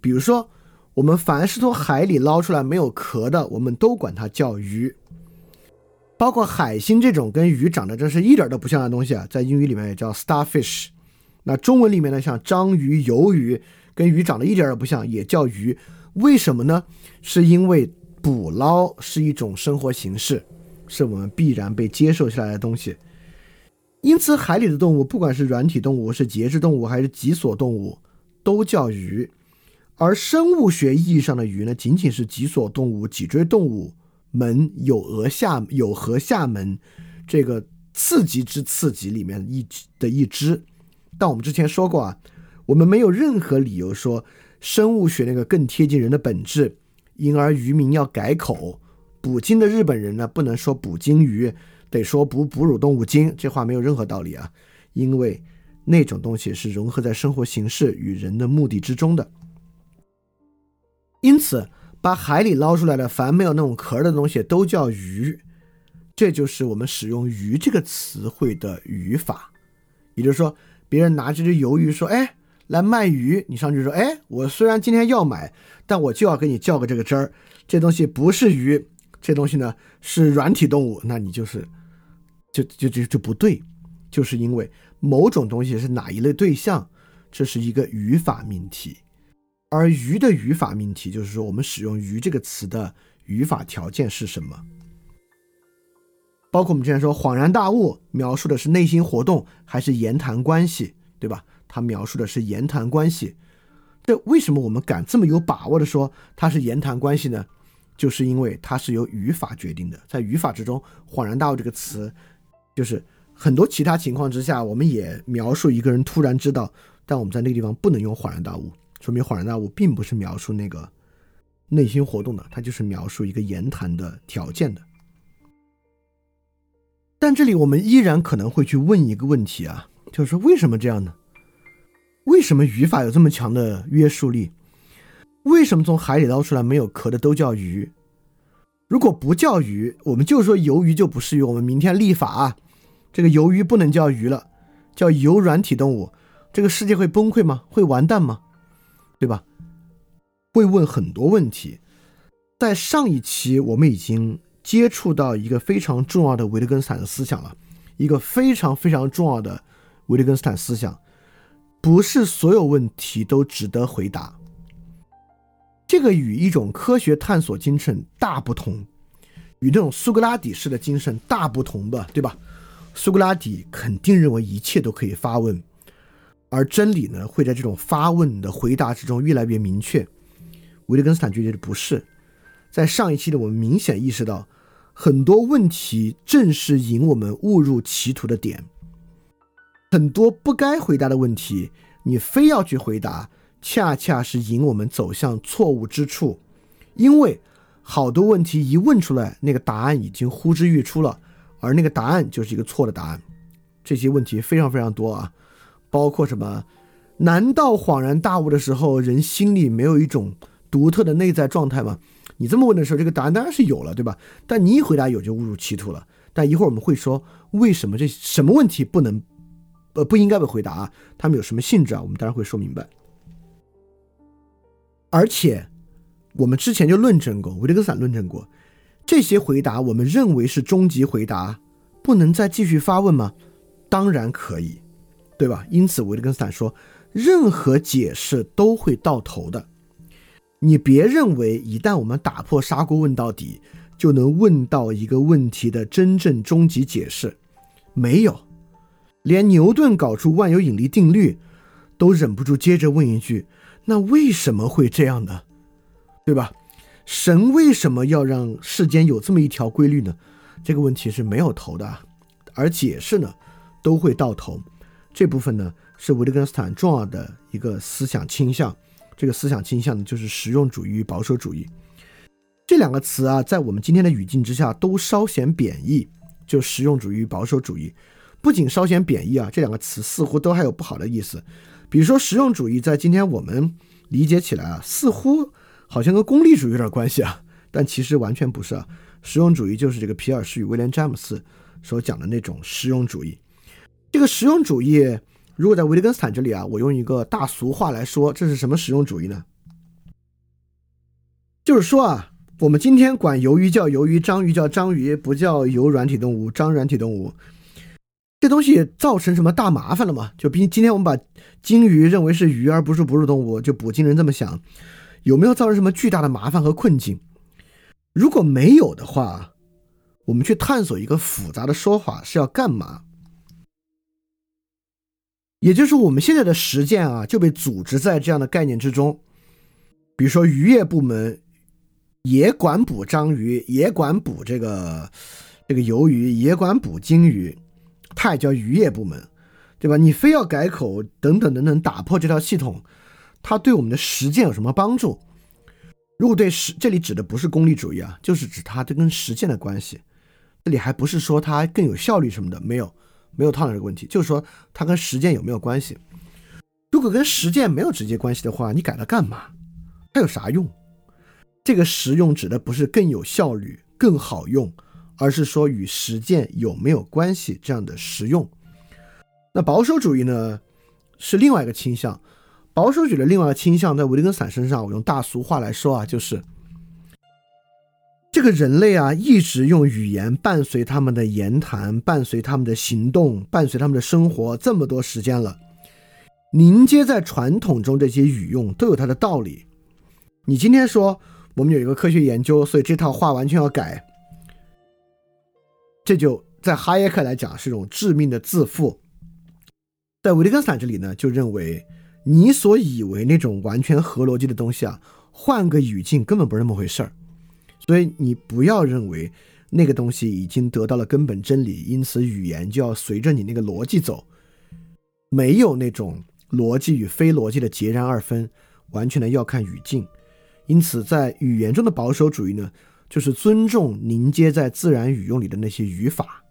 比如说，我们凡是从海里捞出来没有壳的，我们都管它叫鱼。包括海星这种跟鱼长得真是一点都不像的东西啊，在英语里面也叫 starfish。那中文里面呢，像章鱼、鱿鱼，跟鱼长得一点也不像，也叫鱼。为什么呢？是因为捕捞是一种生活形式，是我们必然被接受下来的东西。因此，海里的动物，不管是软体动物、是节肢动物还是脊索动物，都叫鱼。而生物学意义上的鱼呢，仅仅是脊索动物、脊椎动物。门有额下有颌下门，这个次级之次级里面一的一支，但我们之前说过啊，我们没有任何理由说生物学那个更贴近人的本质，因而渔民要改口，捕鲸的日本人呢不能说捕鲸鱼，得说捕哺乳动物鲸，这话没有任何道理啊，因为那种东西是融合在生活形式与人的目的之中的，因此。把海里捞出来的凡没有那种壳的东西都叫鱼，这就是我们使用“鱼”这个词汇的语法。也就是说，别人拿这只鱿鱼说：“哎，来卖鱼。”你上去说：“哎，我虽然今天要买，但我就要给你叫个这个汁儿。这东西不是鱼，这东西呢是软体动物。那你就是，就就就就不对，就是因为某种东西是哪一类对象，这是一个语法命题。”而“鱼”的语法命题就是说，我们使用“鱼”这个词的语法条件是什么？包括我们之前说“恍然大悟”，描述的是内心活动还是言谈关系，对吧？它描述的是言谈关系。这为什么我们敢这么有把握的说它是言谈关系呢？就是因为它是由语法决定的。在语法之中，“恍然大悟”这个词就是很多其他情况之下，我们也描述一个人突然知道，但我们在那个地方不能用恍然大悟，说明恍然大悟并不是描述那个内心活动的，它就是描述一个言谈的条件的。但这里我们依然可能会去问一个问题啊，就是为什么这样呢？为什么语法有这么强的约束力？为什么从海里捞出来没有壳的都叫鱼？如果不叫鱼，我们就说鱿鱼就不适用。我们明天立法啊，这个鱿鱼不能叫鱼了，叫游软体动物，这个世界会崩溃吗？会完蛋吗？对吧？会问很多问题。在上一期我们已经接触到一个非常重要的维特根斯坦的思想了，一个非常非常重要的维特根斯坦思想，不是所有问题都值得回答。这个与一种科学探索精神大不同，与那种苏格拉底式的精神大不同吧，对吧？苏格拉底肯定认为一切都可以发问，而真理呢会在这种发问的回答之中越来越明确。维特根斯坦觉得不是。在上一期的我们明显意识到，很多问题正是引我们误入歧途的点。很多不该回答的问题，你非要去回答。恰恰是引我们走向错误之处，因为好多问题一问出来，那个答案已经呼之欲出了，而那个答案就是一个错的答案。这些问题非常非常多啊，包括什么？难道恍然大悟的时候，人心里没有一种独特的内在状态吗？你这么问的时候，这个答案当然是有了，对吧？但你一回答有，就误入歧途了。但一会儿我们会说，为什么这什么问题不能，呃，不应该被回答？啊？他们有什么性质啊？我们当然会说明白。而且，我们之前就论证过，维特根斯坦论证过，这些回答我们认为是终极回答，不能再继续发问吗？当然可以，对吧？因此，维特根斯坦说，任何解释都会到头的。你别认为一旦我们打破砂锅问到底，就能问到一个问题的真正终极解释。没有，连牛顿搞出万有引力定律，都忍不住接着问一句。那为什么会这样呢？对吧？神为什么要让世间有这么一条规律呢？这个问题是没有头的，而解释呢都会到头。这部分呢是维特根斯坦重要的一个思想倾向。这个思想倾向呢就是实用主义与保守主义。这两个词啊，在我们今天的语境之下都稍显贬义。就实用主义与保守主义，不仅稍显贬义啊，这两个词似乎都还有不好的意思。比如说，实用主义在今天我们理解起来啊，似乎好像跟功利主义有点关系啊，但其实完全不是啊。实用主义就是这个皮尔斯与威廉詹姆斯所讲的那种实用主义。这个实用主义，如果在维特根斯坦这里啊，我用一个大俗话来说，这是什么实用主义呢？就是说啊，我们今天管鱿鱼叫鱿鱼，章鱼叫章鱼，不叫游软体动物，章软体动物。这东西造成什么大麻烦了吗？就比今天我们把鲸鱼认为是鱼而不是哺乳动物，就捕鲸人这么想，有没有造成什么巨大的麻烦和困境？如果没有的话，我们去探索一个复杂的说法是要干嘛？也就是我们现在的实践啊，就被组织在这样的概念之中。比如说渔业部门也管捕章鱼，也管捕这个这个鱿鱼，也管捕鲸鱼。它也叫渔业部门，对吧？你非要改口等等等等，打破这套系统，它对我们的实践有什么帮助？如果对实，这里指的不是功利主义啊，就是指它这跟实践的关系。这里还不是说它更有效率什么的，没有，没有套这个问题，就是说它跟实践有没有关系？如果跟实践没有直接关系的话，你改它干嘛？它有啥用？这个实用指的不是更有效率、更好用。而是说与实践有没有关系这样的实用。那保守主义呢，是另外一个倾向。保守主义的另外一个倾向，在维特根斯坦身上，我用大俗话来说啊，就是这个人类啊，一直用语言伴随他们的言谈，伴随他们的行动，伴随他们的生活这么多时间了。凝结在传统中这些语用都有它的道理。你今天说我们有一个科学研究，所以这套话完全要改。这就在哈耶克来讲是一种致命的自负，在维特根斯坦这里呢，就认为你所以为那种完全合逻辑的东西啊，换个语境根本不是那么回事儿，所以你不要认为那个东西已经得到了根本真理，因此语言就要随着你那个逻辑走，没有那种逻辑与非逻辑的截然二分，完全的要看语境。因此，在语言中的保守主义呢，就是尊重凝结在自然语用里的那些语法。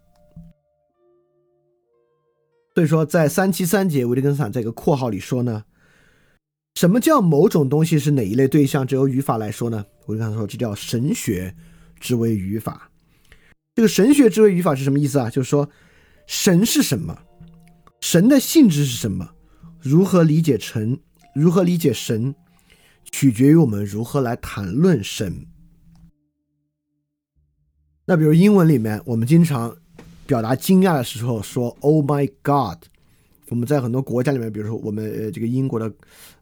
所以说，在三七三节，维特根斯坦在一个括号里说呢，什么叫某种东西是哪一类对象？只有语法来说呢？维特根斯坦说，这叫神学之为语法。这个神学之为语法是什么意思啊？就是说，神是什么？神的性质是什么？如何理解神？如何理解神？取决于我们如何来谈论神。那比如英文里面，我们经常。表达惊讶的时候说 “Oh my God”，我们在很多国家里面，比如说我们呃这个英国的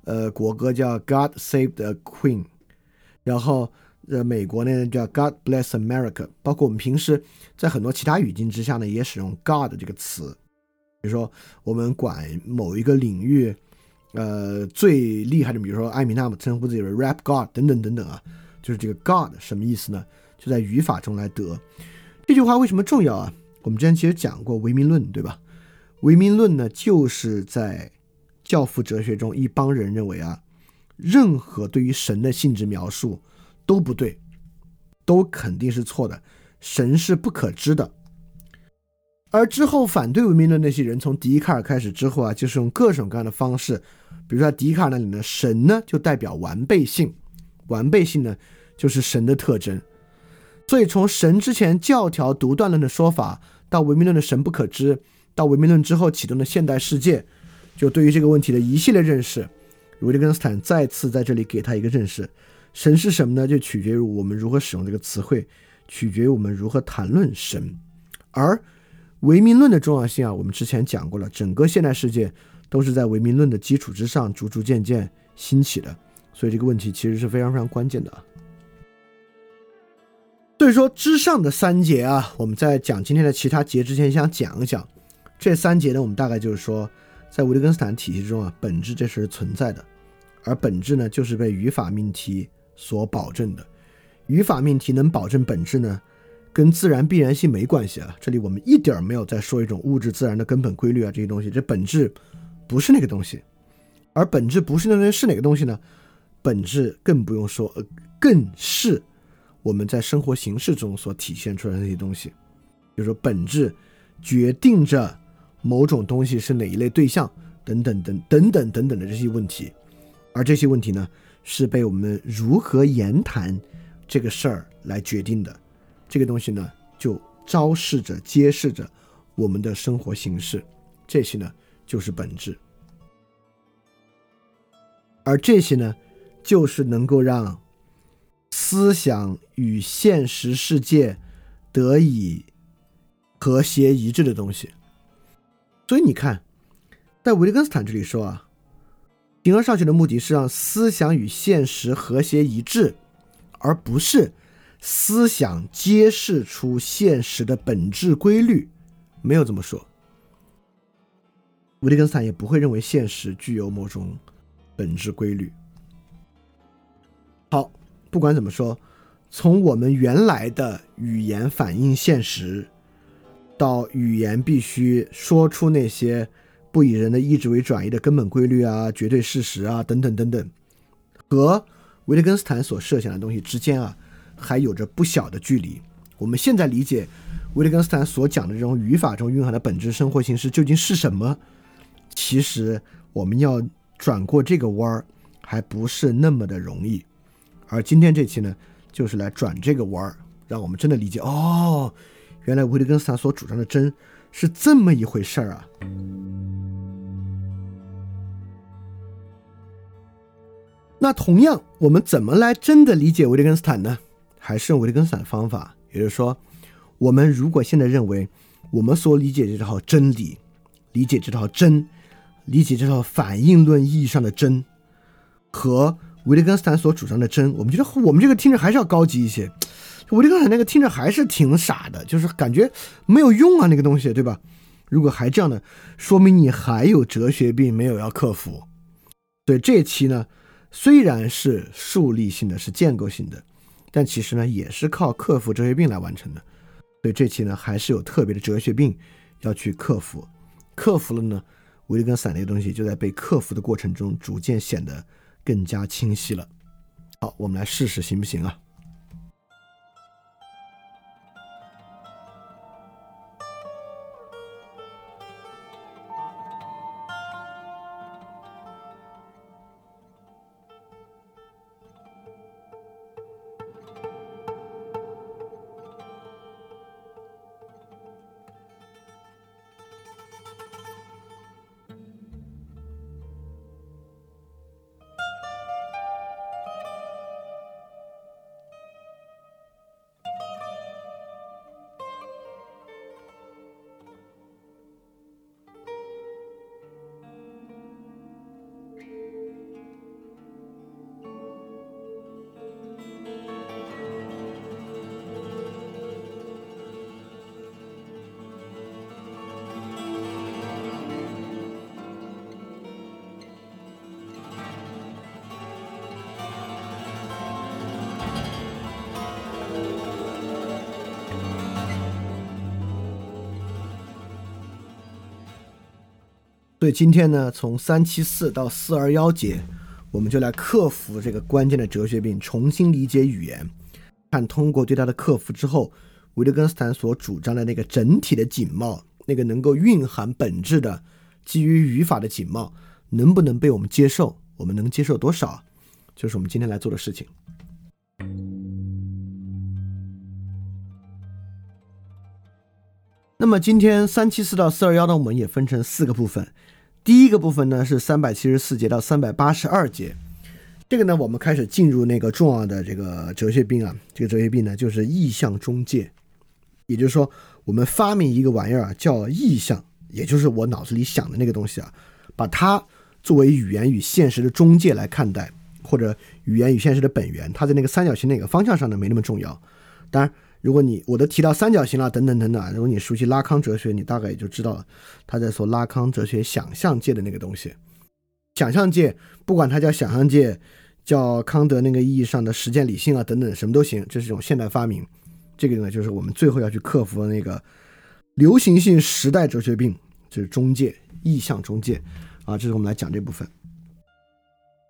呃国歌叫 “God Save the Queen”，然后呃美国呢叫 “God Bless America”，包括我们平时在很多其他语境之下呢也使用 “God” 这个词，比如说我们管某一个领域呃最厉害的，比如说艾米纳姆称呼自己为 “Rap God” 等等等等啊，就是这个 “God” 什么意思呢？就在语法中来得。这句话为什么重要啊？我们之前其实讲过唯名论，对吧？唯名论呢，就是在教父哲学中，一帮人认为啊，任何对于神的性质描述都不对，都肯定是错的，神是不可知的。而之后反对唯名论那些人，从笛卡尔开始之后啊，就是用各种各样的方式，比如说笛卡尔那里呢，神呢就代表完备性，完备性呢就是神的特征。所以，从神之前教条独断论的说法，到唯名论的神不可知，到唯名论之后启动的现代世界，就对于这个问题的一系列认识，维特根斯坦再次在这里给他一个认识：神是什么呢？就取决于我们如何使用这个词汇，取决于我们如何谈论神。而唯名论的重要性啊，我们之前讲过了，整个现代世界都是在唯名论的基础之上逐逐渐渐兴起的，所以这个问题其实是非常非常关键的啊。所以说，之上的三节啊，我们在讲今天的其他节之前，想讲一讲这三节呢。我们大概就是说，在维特根斯坦体系中啊，本质这是存在的，而本质呢，就是被语法命题所保证的。语法命题能保证本质呢，跟自然必然性没关系啊。这里我们一点儿没有在说一种物质自然的根本规律啊，这些东西，这本质不是那个东西。而本质不是那东西是哪个东西呢？本质更不用说，呃，更是。我们在生活形式中所体现出来的那些东西，就是说本质决定着某种东西是哪一类对象等等等等等等等的这些问题，而这些问题呢，是被我们如何言谈这个事儿来决定的。这个东西呢，就昭示着、揭示着我们的生活形式，这些呢就是本质，而这些呢，就是能够让。思想与现实世界得以和谐一致的东西，所以你看，在维特根斯坦这里说啊，形而上学的目的是让思想与现实和谐一致，而不是思想揭示出现实的本质规律。没有这么说，维特根斯坦也不会认为现实具有某种本质规律。好。不管怎么说，从我们原来的语言反映现实，到语言必须说出那些不以人的意志为转移的根本规律啊、绝对事实啊等等等等，和维特根斯坦所设想的东西之间啊，还有着不小的距离。我们现在理解维特根斯坦所讲的这种语法中蕴含的本质生活形式究竟是什么，其实我们要转过这个弯儿，还不是那么的容易。而今天这期呢，就是来转这个弯儿，让我们真的理解哦，原来维特根斯坦所主张的真是这么一回事儿啊。那同样，我们怎么来真的理解维特根斯坦呢？还是用维特根斯坦方法，也就是说，我们如果现在认为我们所理解这套真理，理解这套真，理解这套反应论意义上的真，和维特根斯坦所主张的真，我们觉得我们这个听着还是要高级一些。维特根斯坦那个听着还是挺傻的，就是感觉没有用啊，那个东西，对吧？如果还这样的，说明你还有哲学病没有要克服。所以这期呢，虽然是树立性的，是建构性的，但其实呢，也是靠克服哲学病来完成的。所以这期呢还是有特别的哲学病要去克服，克服了呢，维特根散那个东西就在被克服的过程中逐渐显得更加清晰了。好，我们来试试行不行啊？今天呢，从三七四到四二幺节，我们就来克服这个关键的哲学病，重新理解语言，看通过对它的克服之后，维特根斯坦所主张的那个整体的景貌，那个能够蕴含本质的基于语法的景貌，能不能被我们接受？我们能接受多少？就是我们今天来做的事情。那么今天三七四到四二幺呢，我们也分成四个部分。第一个部分呢是三百七十四节到三百八十二节，这个呢我们开始进入那个重要的这个哲学病啊，这个哲学病呢就是意象中介，也就是说我们发明一个玩意儿啊叫意象，也就是我脑子里想的那个东西啊，把它作为语言与现实的中介来看待，或者语言与现实的本源，它在那个三角形哪个方向上呢没那么重要，当然。如果你我都提到三角形了，等等等等，如果你熟悉拉康哲学，你大概也就知道了他在说拉康哲学想象界的那个东西。想象界，不管它叫想象界，叫康德那个意义上的实践理性啊，等等，什么都行，这是一种现代发明。这个呢，就是我们最后要去克服的那个流行性时代哲学病，就是中介意向中介啊，这是我们来讲这部分。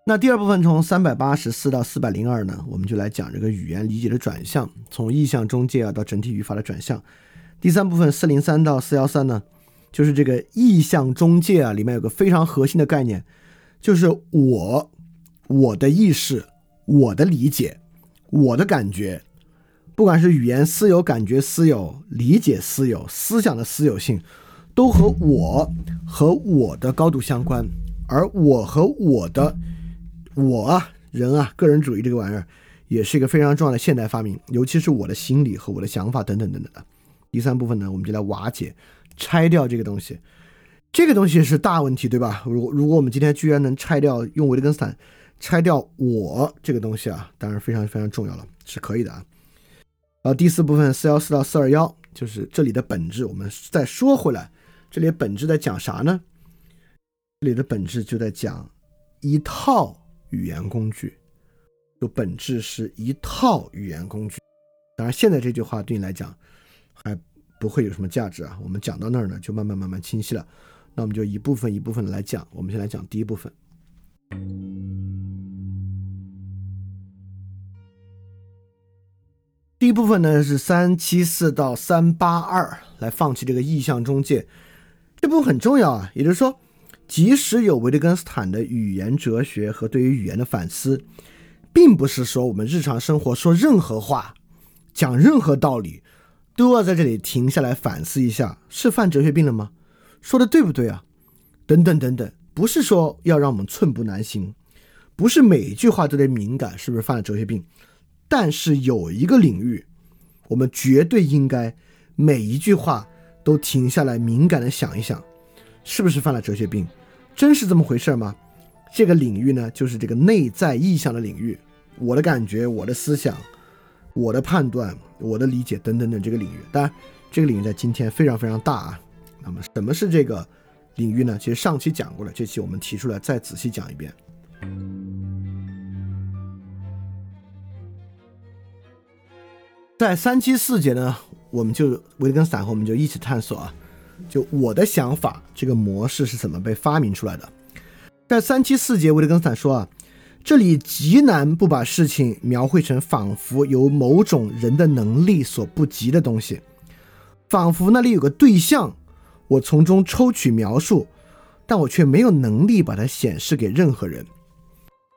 那第二部分从三百八十四到四百零二呢，我们就来讲这个语言理解的转向，从意象中介啊到整体语法的转向。第三部分四零三到四幺三呢，就是这个意象中介啊里面有个非常核心的概念，就是我、我的意识、我的理解、我的感觉，不管是语言私有、感觉私有、理解私有、思想的私有性，都和我和我的高度相关，而我和我的。我啊，人啊，个人主义这个玩意儿，也是一个非常重要的现代发明，尤其是我的心理和我的想法等等等等的。第三部分呢，我们就来瓦解、拆掉这个东西。这个东西是大问题，对吧？如如果我们今天居然能拆掉，用维特根斯坦拆掉我这个东西啊，当然非常非常重要了，是可以的啊。然后第四部分四幺四到四二幺，就是这里的本质。我们再说回来，这里的本质在讲啥呢？这里的本质就在讲一套。语言工具，就本质是一套语言工具。当然，现在这句话对你来讲还不会有什么价值啊。我们讲到那儿呢，就慢慢慢慢清晰了。那我们就一部分一部分的来讲。我们先来讲第一部分。第一部分呢是三七四到三八二，来放弃这个意向中介。这部分很重要啊，也就是说。即使有维特根斯坦的语言哲学和对于语言的反思，并不是说我们日常生活说任何话、讲任何道理，都要在这里停下来反思一下，是犯哲学病了吗？说的对不对啊？等等等等，不是说要让我们寸步难行，不是每一句话都得敏感，是不是犯了哲学病？但是有一个领域，我们绝对应该每一句话都停下来敏感的想一想，是不是犯了哲学病？真是这么回事吗？这个领域呢，就是这个内在意象的领域。我的感觉、我的思想、我的判断、我的理解等等等这个领域。当然，这个领域在今天非常非常大啊。那么，什么是这个领域呢？其实上期讲过了，这期我们提出来再仔细讲一遍。在三期四节呢，我们就维特根斯坦和我们就一起探索啊，就我的想法这个模式是怎么被发明出来的。在三七四节，维特根斯坦说啊，这里极难不把事情描绘成仿佛由某种人的能力所不及的东西，仿佛那里有个对象，我从中抽取描述，但我却没有能力把它显示给任何人。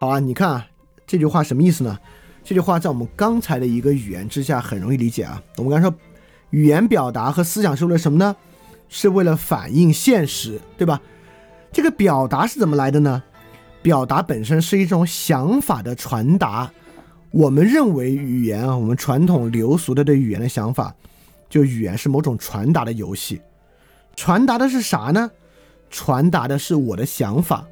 好啊，你看啊，这句话什么意思呢？这句话在我们刚才的一个语言之下很容易理解啊。我们刚才说，语言表达和思想是为了什么呢？是为了反映现实，对吧？这个表达是怎么来的呢？表达本身是一种想法的传达。我们认为语言啊，我们传统流俗的对语言的想法，就语言是某种传达的游戏。传达的是啥呢？传达的是我的想法。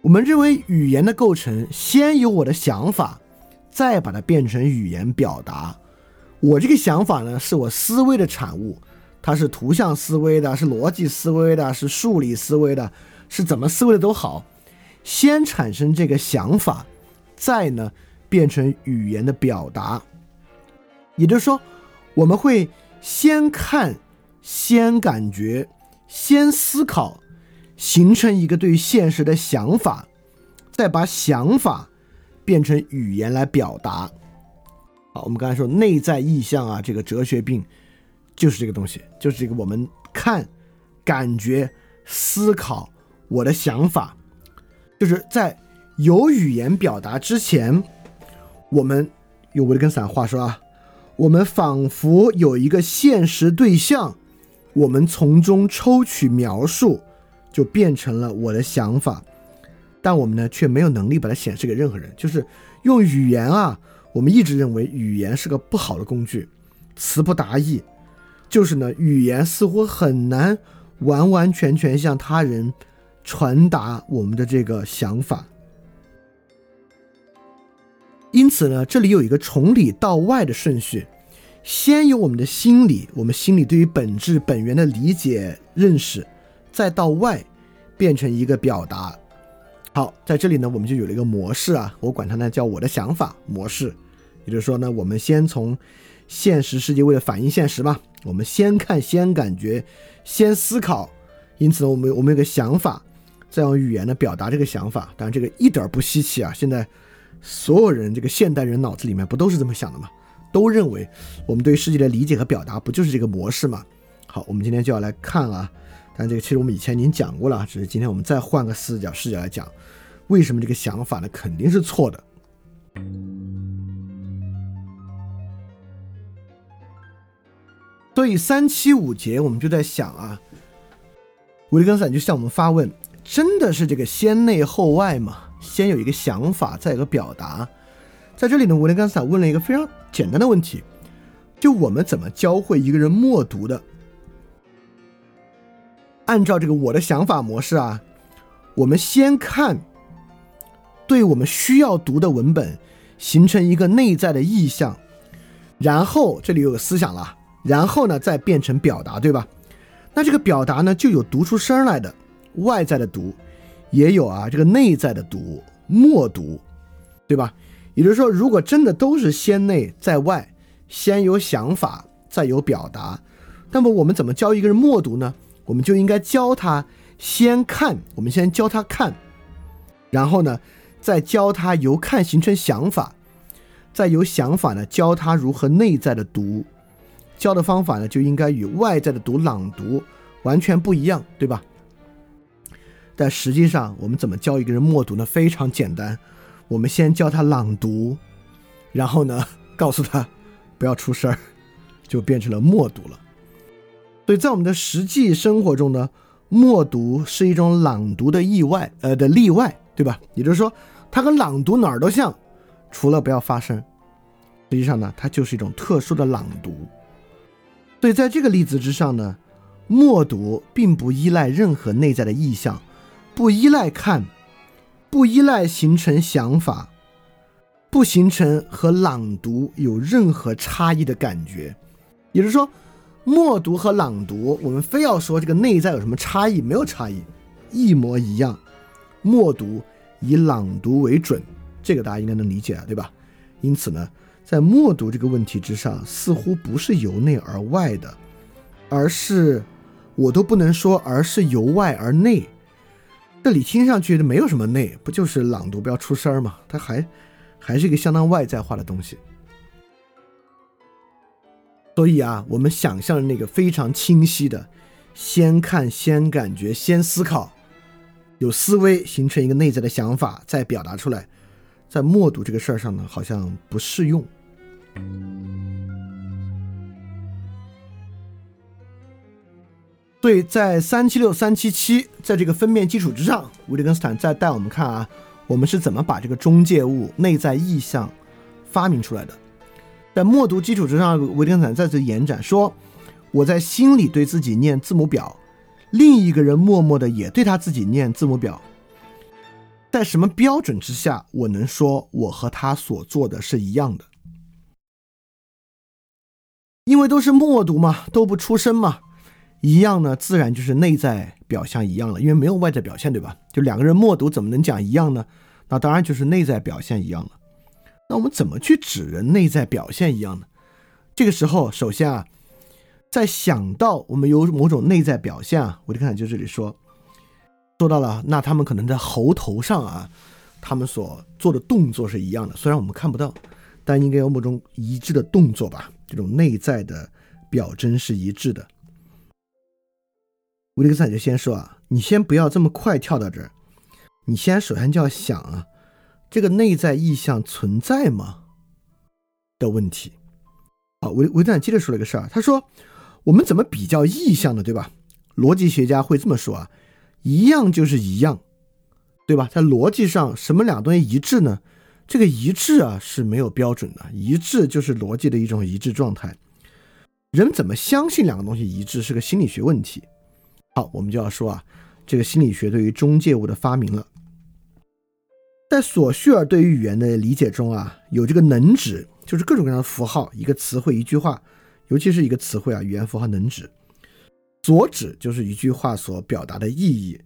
我们认为语言的构成，先有我的想法。再把它变成语言表达，我这个想法呢，是我思维的产物，它是图像思维的，是逻辑思维的，是数理思维的，是怎么思维的都好，先产生这个想法，再呢变成语言的表达。也就是说，我们会先看，先感觉，先思考，形成一个对现实的想法，再把想法。变成语言来表达，好，我们刚才说内在意象啊，这个哲学病就是这个东西，就是这个我们看、感觉、思考，我的想法，就是在有语言表达之前，我们用维特根斯坦话说啊，我们仿佛有一个现实对象，我们从中抽取描述，就变成了我的想法。但我们呢，却没有能力把它显示给任何人。就是用语言啊，我们一直认为语言是个不好的工具，词不达意。就是呢，语言似乎很难完完全全向他人传达我们的这个想法。因此呢，这里有一个从里到外的顺序：先有我们的心理，我们心里对于本质本源的理解认识，再到外变成一个表达。好，在这里呢，我们就有了一个模式啊，我管它呢叫我的想法模式。也就是说呢，我们先从现实世界为了反映现实嘛，我们先看，先感觉，先思考。因此呢，我们我们有个想法，再用语言呢表达这个想法。当然，这个一点不稀奇啊。现在所有人这个现代人脑子里面不都是这么想的吗？都认为我们对世界的理解和表达不就是这个模式吗？好，我们今天就要来看啊。但这个其实我们以前已经讲过了，只是今天我们再换个视角视角来讲，为什么这个想法呢肯定是错的。所以三七五节我们就在想啊，维根斯坦就向我们发问：真的是这个先内后外吗？先有一个想法，再有个表达。在这里呢，维根斯坦问了一个非常简单的问题：就我们怎么教会一个人默读的？按照这个我的想法模式啊，我们先看，对我们需要读的文本形成一个内在的意向，然后这里有个思想了，然后呢再变成表达，对吧？那这个表达呢就有读出声来的外在的读，也有啊这个内在的读默读，对吧？也就是说，如果真的都是先内在外，先有想法再有表达，那么我们怎么教一个人默读呢？我们就应该教他先看，我们先教他看，然后呢，再教他由看形成想法，再由想法呢教他如何内在的读。教的方法呢就应该与外在的读朗读完全不一样，对吧？但实际上，我们怎么教一个人默读呢？非常简单，我们先教他朗读，然后呢告诉他不要出声儿，就变成了默读了。所以在我们的实际生活中呢，默读是一种朗读的意外，呃的例外，对吧？也就是说，它跟朗读哪儿都像，除了不要发声。实际上呢，它就是一种特殊的朗读。所以在这个例子之上呢，默读并不依赖任何内在的意象，不依赖看，不依赖形成想法，不形成和朗读有任何差异的感觉。也就是说。默读和朗读，我们非要说这个内在有什么差异？没有差异，一模一样。默读以朗读为准，这个大家应该能理解啊，对吧？因此呢，在默读这个问题之上，似乎不是由内而外的，而是我都不能说，而是由外而内。这里听上去没有什么内，不就是朗读不要出声儿吗？它还还是一个相当外在化的东西。所以啊，我们想象的那个非常清晰的，先看、先感觉、先思考，有思维形成一个内在的想法，再表达出来，在默读这个事儿上呢，好像不适用。所以在三七六、三七七，在这个分辨基础之上，维特根斯坦再带我们看啊，我们是怎么把这个中介物、内在意象发明出来的。在默读基础之上，维特根斯坦再次延展说：“我在心里对自己念字母表，另一个人默默的也对他自己念字母表。在什么标准之下，我能说我和他所做的是一样的？因为都是默读嘛，都不出声嘛，一样呢，自然就是内在表象一样了。因为没有外在表现，对吧？就两个人默读，怎么能讲一样呢？那当然就是内在表现一样了。”那我们怎么去指人内在表现一样呢？这个时候，首先啊，在想到我们有某种内在表现啊，我就看就这里说，说到了，那他们可能在喉头上啊，他们所做的动作是一样的，虽然我们看不到，但应该有某种一致的动作吧？这种内在的表征是一致的。维特根斯坦就先说啊，你先不要这么快跳到这儿，你先首先就要想啊。这个内在意象存在吗？的问题。好，维维特坦接着说了个事儿，他说：“我们怎么比较意象呢？对吧？逻辑学家会这么说啊，一样就是一样，对吧？在逻辑上，什么两东西一致呢？这个一致啊是没有标准的，一致就是逻辑的一种一致状态。人怎么相信两个东西一致是个心理学问题。好，我们就要说啊，这个心理学对于中介物的发明了。”在索绪尔对于语言的理解中啊，有这个能指，就是各种各样的符号，一个词汇，一句话，尤其是一个词汇啊，语言符号能指；所指就是一句话所表达的意义。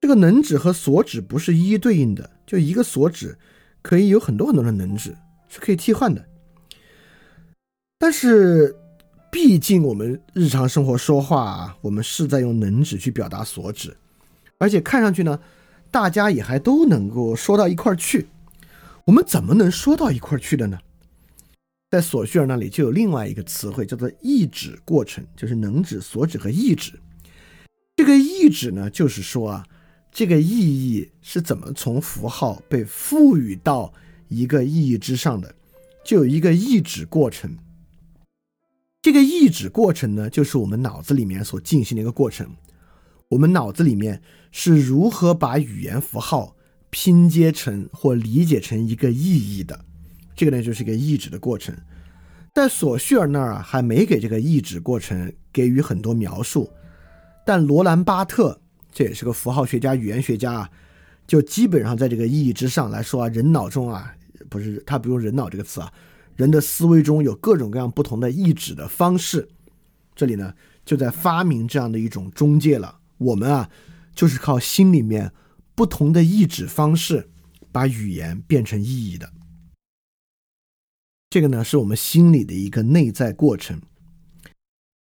这个能指和所指不是一一对应的，就一个所指可以有很多很多的能指，是可以替换的。但是，毕竟我们日常生活说话，我们是在用能指去表达所指，而且看上去呢。大家也还都能够说到一块儿去，我们怎么能说到一块儿去的呢？在索绪尔那里就有另外一个词汇叫做意指过程，就是能指、所指和意指。这个意指呢，就是说啊，这个意义是怎么从符号被赋予到一个意义之上的，就有一个意指过程。这个意指过程呢，就是我们脑子里面所进行的一个过程。我们脑子里面是如何把语言符号拼接成或理解成一个意义的？这个呢，就是一个意指的过程。在索绪尔那儿啊，还没给这个意指过程给予很多描述。但罗兰巴特这也是个符号学家、语言学家啊，就基本上在这个意义之上来说啊，人脑中啊，不是他不用“人脑”这个词啊，人的思维中有各种各样不同的意指的方式。这里呢，就在发明这样的一种中介了。我们啊，就是靠心里面不同的意指方式，把语言变成意义的。这个呢，是我们心里的一个内在过程。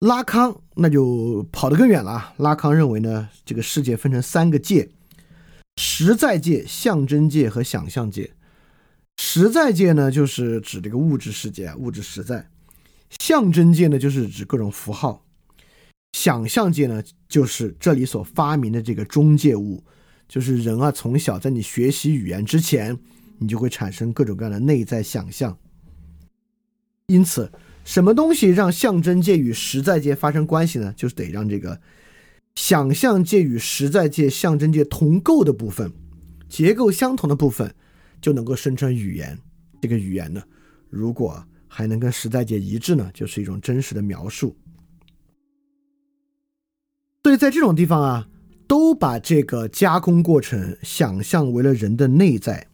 拉康那就跑得更远了。拉康认为呢，这个世界分成三个界：实在界、象征界和想象界。实在界呢，就是指这个物质世界，物质实在；象征界呢，就是指各种符号。想象界呢，就是这里所发明的这个中介物，就是人啊，从小在你学习语言之前，你就会产生各种各样的内在想象。因此，什么东西让象征界与实在界发生关系呢？就是得让这个想象界与实在界、象征界同构的部分、结构相同的部分，就能够生成语言。这个语言呢，如果还能跟实在界一致呢，就是一种真实的描述。所以在这种地方啊，都把这个加工过程想象为了人的内在，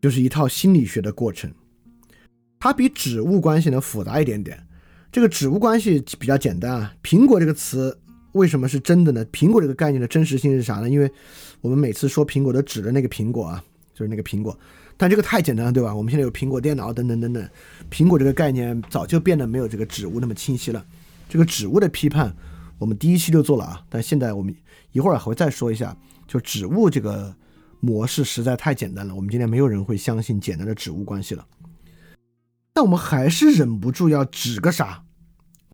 就是一套心理学的过程。它比指物关系呢复杂一点点。这个指物关系比较简单啊。苹果这个词为什么是真的呢？苹果这个概念的真实性是啥呢？因为我们每次说苹果都指的那个苹果啊，就是那个苹果。但这个太简单了，对吧？我们现在有苹果电脑等等等等，苹果这个概念早就变得没有这个指物那么清晰了。这个指物的批判，我们第一期就做了啊，但现在我们一会儿还会再说一下，就指物这个模式实在太简单了，我们今天没有人会相信简单的指物关系了。但我们还是忍不住要指个啥，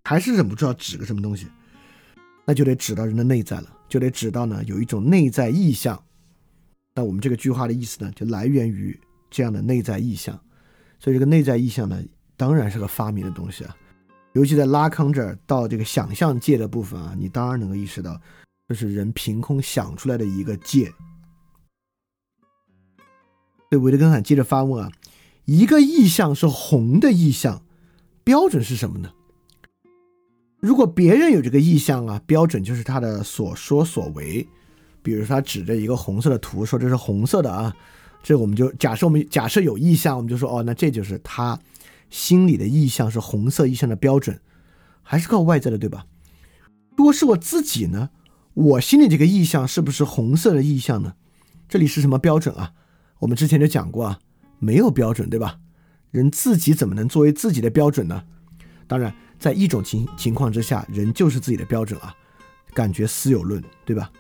还是忍不住要指个什么东西，那就得指到人的内在了，就得指到呢有一种内在意象。那我们这个句话的意思呢，就来源于这样的内在意象。所以这个内在意象呢，当然是个发明的东西啊。尤其在拉康这儿到这个想象界的部分啊，你当然能够意识到，这是人凭空想出来的一个界。对维特根斯坦接着发问啊。一个意象是红的意象，标准是什么呢？如果别人有这个意象啊，标准就是他的所说所为。比如说，他指着一个红色的图说这是红色的啊，这我们就假设我们假设有意象，我们就说哦，那这就是他心里的意象是红色意象的标准，还是靠外在的，对吧？如果是我自己呢，我心里这个意象是不是红色的意象呢？这里是什么标准啊？我们之前就讲过啊。没有标准，对吧？人自己怎么能作为自己的标准呢？当然，在一种情情况之下，人就是自己的标准啊。感觉私有论，对吧？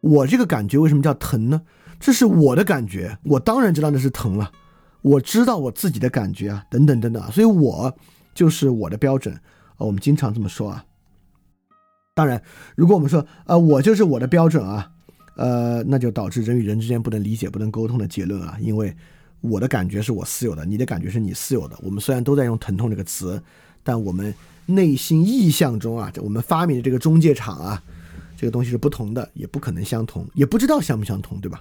我这个感觉为什么叫疼呢？这是我的感觉，我当然知道那是疼了。我知道我自己的感觉啊，等等等等，所以我就是我的标准啊。我们经常这么说啊。当然，如果我们说啊，我就是我的标准啊，呃，那就导致人与人之间不能理解、不能沟通的结论啊，因为。我的感觉是我私有的，你的感觉是你私有的。我们虽然都在用“疼痛”这个词，但我们内心意象中啊，我们发明的这个中介场啊，这个东西是不同的，也不可能相同，也不知道相不相同，对吧？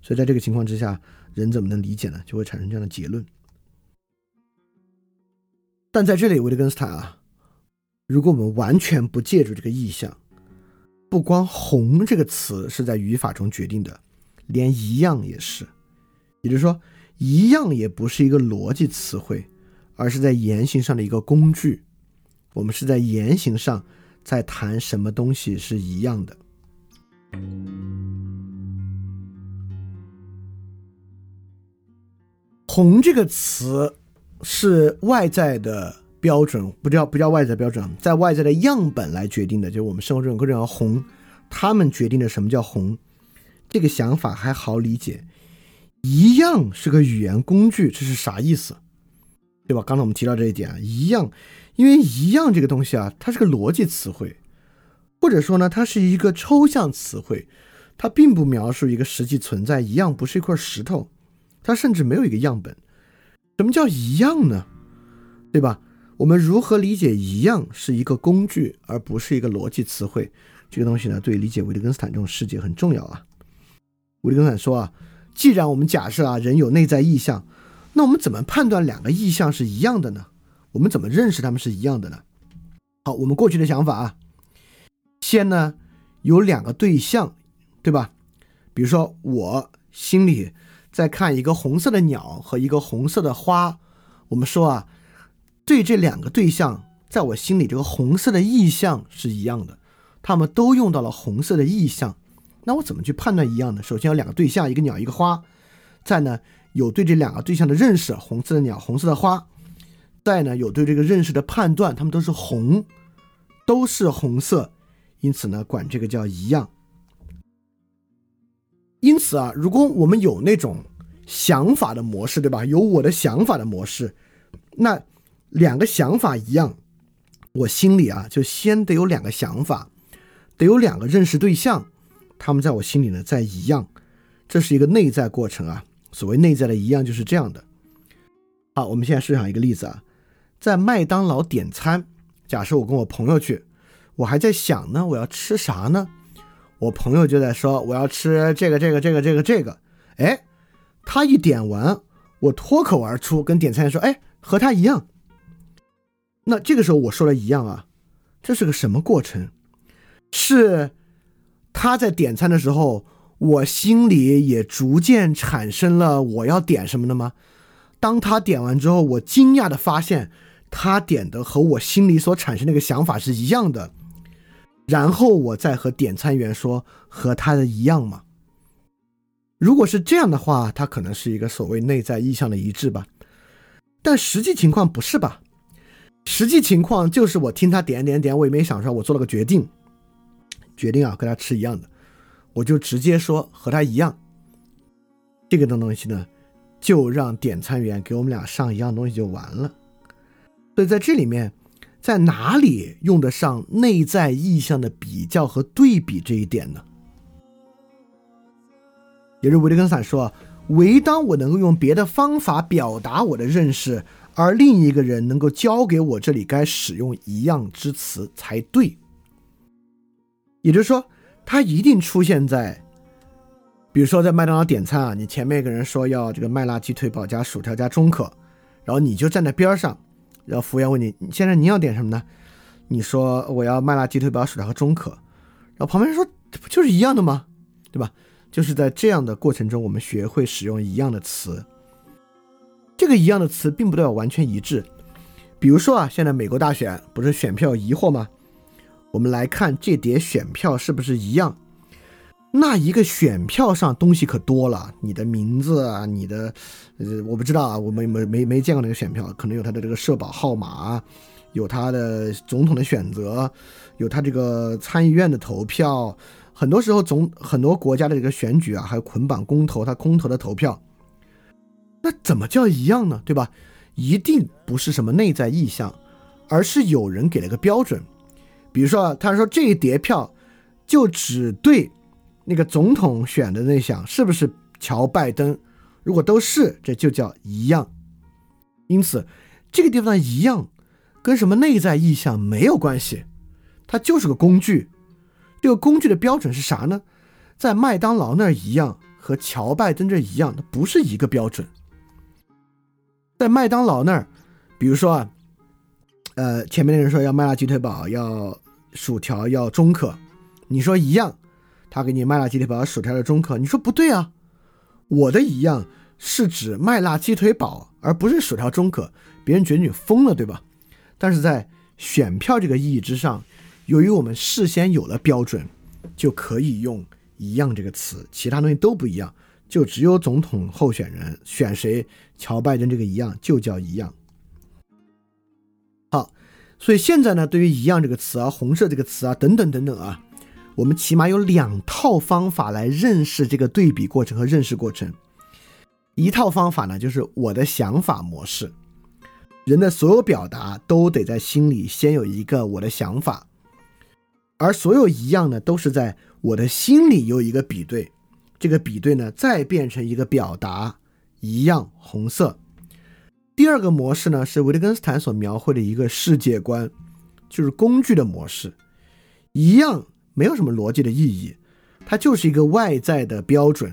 所以在这个情况之下，人怎么能理解呢？就会产生这样的结论。但在这里，维特根斯坦啊，如果我们完全不借助这个意象，不光“红”这个词是在语法中决定的，连“一样”也是，也就是说。一样也不是一个逻辑词汇，而是在言行上的一个工具。我们是在言行上在谈什么东西是一样的。红这个词是外在的标准，不叫不叫外在标准，在外在的样本来决定的，就是我们生活中各种各样红，他们决定的什么叫红。这个想法还好理解。一样是个语言工具，这是啥意思？对吧？刚才我们提到这一点啊，一样，因为一样这个东西啊，它是个逻辑词汇，或者说呢，它是一个抽象词汇，它并不描述一个实际存在。一样不是一块石头，它甚至没有一个样本。什么叫一样呢？对吧？我们如何理解一样是一个工具，而不是一个逻辑词汇？这个东西呢，对理解维特根斯坦这种世界很重要啊。维特根斯坦说啊。既然我们假设啊，人有内在意向，那我们怎么判断两个意向是一样的呢？我们怎么认识他们是一样的呢？好，我们过去的想法啊，先呢有两个对象，对吧？比如说我心里在看一个红色的鸟和一个红色的花，我们说啊，对这两个对象，在我心里这个红色的意象是一样的，他们都用到了红色的意象。那我怎么去判断一样呢？首先有两个对象，一个鸟，一个花。再呢，有对这两个对象的认识，红色的鸟，红色的花。再呢，有对这个认识的判断，它们都是红，都是红色，因此呢，管这个叫一样。因此啊，如果我们有那种想法的模式，对吧？有我的想法的模式，那两个想法一样，我心里啊，就先得有两个想法，得有两个认识对象。他们在我心里呢，在一样，这是一个内在过程啊。所谓内在的一样，就是这样的。好，我们现在设想一个例子啊，在麦当劳点餐，假设我跟我朋友去，我还在想呢，我要吃啥呢？我朋友就在说我要吃这个这个这个这个这个。哎，他一点完，我脱口而出跟点餐员说，哎，和他一样。那这个时候我说了一样啊，这是个什么过程？是。他在点餐的时候，我心里也逐渐产生了我要点什么的吗？当他点完之后，我惊讶的发现他点的和我心里所产生那个想法是一样的，然后我再和点餐员说和他的一样吗？如果是这样的话，他可能是一个所谓内在意向的一致吧。但实际情况不是吧？实际情况就是我听他点点点，我也没想出来，我做了个决定，决定啊跟他吃一样的，我就直接说和他一样。这个东西呢，就让点餐员给我们俩上一样东西就完了。所以在这里面，在哪里用得上内在意向的比较和对比这一点呢？也是维特根斯坦说，唯当我能够用别的方法表达我的认识，而另一个人能够教给我这里该使用一样之词才对。也就是说，它一定出现在。比如说，在麦当劳点餐啊，你前面一个人说要这个麦辣鸡腿堡加薯条加中可，然后你就站在边上，然后服务员问你，现在你要点什么呢？你说我要麦辣鸡腿堡、薯条和中可，然后旁边人说不就是一样的吗？对吧？就是在这样的过程中，我们学会使用一样的词。这个一样的词并不代表完全一致。比如说啊，现在美国大选不是选票疑惑吗？我们来看这叠选票是不是一样。那一个选票上东西可多了，你的名字啊，你的，呃，我不知道啊，我没没没没见过那个选票，可能有他的这个社保号码，有他的总统的选择，有他这个参议院的投票，很多时候总很多国家的这个选举啊，还有捆绑公投，他公投的投票，那怎么叫一样呢？对吧？一定不是什么内在意向，而是有人给了个标准，比如说他说这一叠票就只对。那个总统选的那项是不是乔拜登？如果都是，这就叫一样。因此，这个地方一样跟什么内在意向没有关系，它就是个工具。这个工具的标准是啥呢？在麦当劳那儿一样，和乔拜登这一样，它不是一个标准。在麦当劳那儿，比如说啊，呃，前面的人说要麦辣鸡腿堡，要薯条，要中可，你说一样。他给你麦辣鸡腿堡、薯条的中可，你说不对啊？我的一样是指麦辣鸡腿堡，而不是薯条中可。别人觉得你疯了，对吧？但是在选票这个意义之上，由于我们事先有了标准，就可以用“一样”这个词，其他东西都不一样，就只有总统候选人选谁，乔拜登这个一样就叫一样。所以现在呢，对于“一样”这个词啊，红色这个词啊，等等等等啊。我们起码有两套方法来认识这个对比过程和认识过程。一套方法呢，就是我的想法模式。人的所有表达都得在心里先有一个我的想法，而所有一样呢，都是在我的心里有一个比对，这个比对呢，再变成一个表达，一样红色。第二个模式呢，是维特根斯坦所描绘的一个世界观，就是工具的模式，一样。没有什么逻辑的意义，它就是一个外在的标准。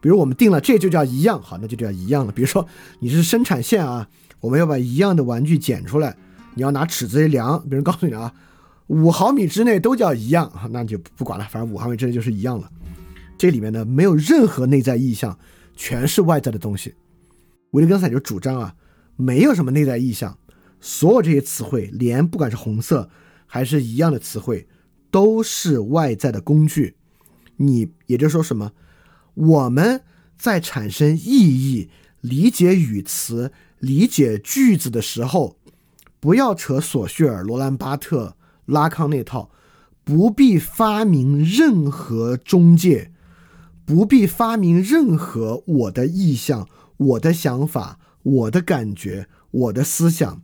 比如我们定了，这就叫一样，好，那就叫一样了。比如说你是生产线啊，我们要把一样的玩具剪出来，你要拿尺子一量，别人告诉你啊，五毫米之内都叫一样啊，那就不管了，反正五毫米之内就是一样了。这里面呢没有任何内在意向，全是外在的东西。维特根斯坦就主张啊，没有什么内在意向，所有这些词汇，连不管是红色还是一样的词汇。都是外在的工具，你也就是说什么？我们在产生意义、理解语词、理解句子的时候，不要扯索绪尔、罗兰巴特、拉康那套，不必发明任何中介，不必发明任何我的意向、我的想法、我的感觉、我的思想，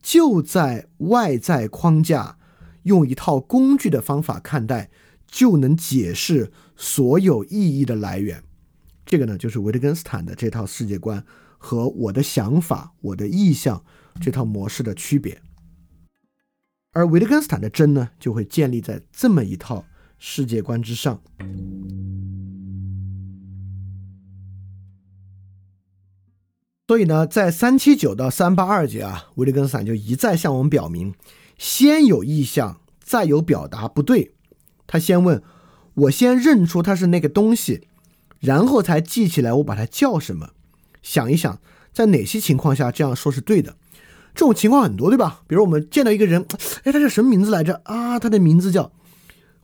就在外在框架。用一套工具的方法看待，就能解释所有意义的来源。这个呢，就是维特根斯坦的这套世界观和我的想法、我的意向这套模式的区别。而维特根斯坦的真呢，就会建立在这么一套世界观之上。所以呢，在三七九到三八二节啊，维特根斯坦就一再向我们表明。先有意向，再有表达，不对。他先问我，先认出它是那个东西，然后才记起来我把它叫什么。想一想，在哪些情况下这样说是对的？这种情况很多，对吧？比如我们见到一个人，哎，他叫什么名字来着？啊，他的名字叫……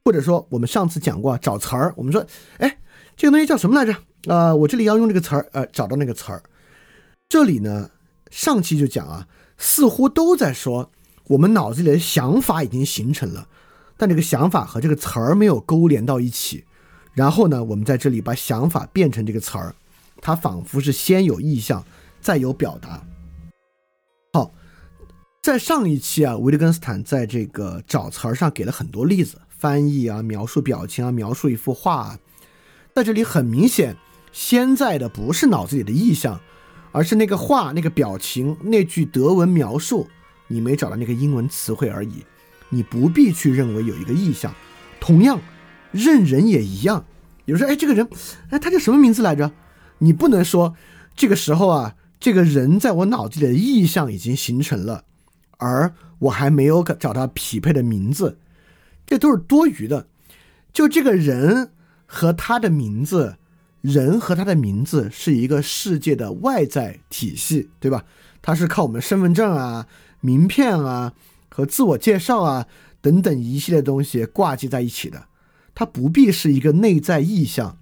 或者说我们上次讲过找词儿，我们说，哎，这个东西叫什么来着？啊，我这里要用这个词儿，呃，找到那个词儿。这里呢，上期就讲啊，似乎都在说我们脑子里的想法已经形成了，但这个想法和这个词儿没有勾连到一起。然后呢，我们在这里把想法变成这个词儿，它仿佛是先有意向，再有表达。好，在上一期啊，维特根斯坦在这个找词儿上给了很多例子，翻译啊，描述表情啊，描述一幅画啊，在这里很明显。现在的不是脑子里的意象，而是那个画、那个表情、那句德文描述，你没找到那个英文词汇而已。你不必去认为有一个意象。同样，认人也一样。有人说：“哎，这个人，哎，他叫什么名字来着？”你不能说这个时候啊，这个人在我脑子里的意象已经形成了，而我还没有找到匹配的名字，这都是多余的。就这个人和他的名字。人和他的名字是一个世界的外在体系，对吧？它是靠我们身份证啊、名片啊和自我介绍啊等等一系列东西挂记在一起的。它不必是一个内在意象，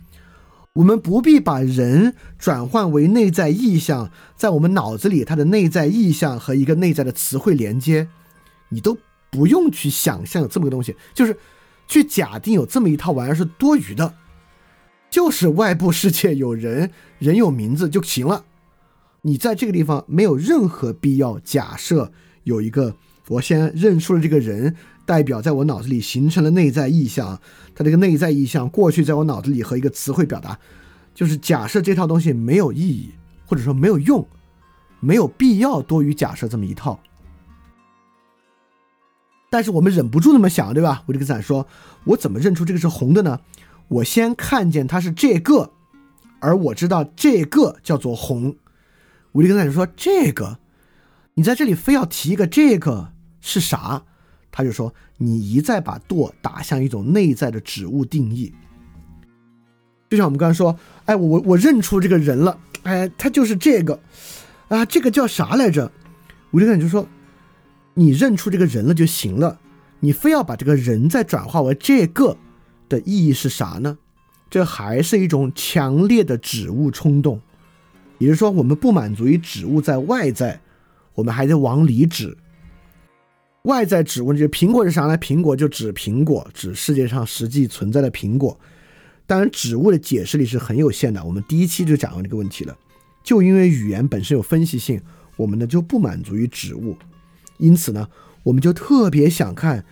我们不必把人转换为内在意象，在我们脑子里，它的内在意象和一个内在的词汇连接，你都不用去想象有这么个东西，就是去假定有这么一套玩意儿是多余的。就是外部世界有人，人有名字就行了。你在这个地方没有任何必要假设有一个，我先认出了这个人，代表在我脑子里形成了内在意象。他这个内在意象过去在我脑子里和一个词汇表达，就是假设这套东西没有意义，或者说没有用，没有必要多于假设这么一套。但是我们忍不住那么想，对吧？维特根斯坦说：“我怎么认出这个是红的呢？”我先看见它是这个，而我知道这个叫做红。维特根斯坦说：“这个，你在这里非要提一个这个是啥？”他就说：“你一再把舵打向一种内在的指物定义。”就像我们刚才说：“哎，我我认出这个人了，哎，他就是这个啊，这个叫啥来着？”维特根斯坦就说：“你认出这个人了就行了，你非要把这个人再转化为这个。”的意义是啥呢？这还是一种强烈的指物冲动，也就是说，我们不满足于指物在外在，我们还在往里指。外在指物，就是苹果是啥呢？苹果就指苹果，指世界上实际存在的苹果。当然，指物的解释力是很有限的。我们第一期就讲过这个问题了。就因为语言本身有分析性，我们呢就不满足于指物，因此呢，我们就特别想看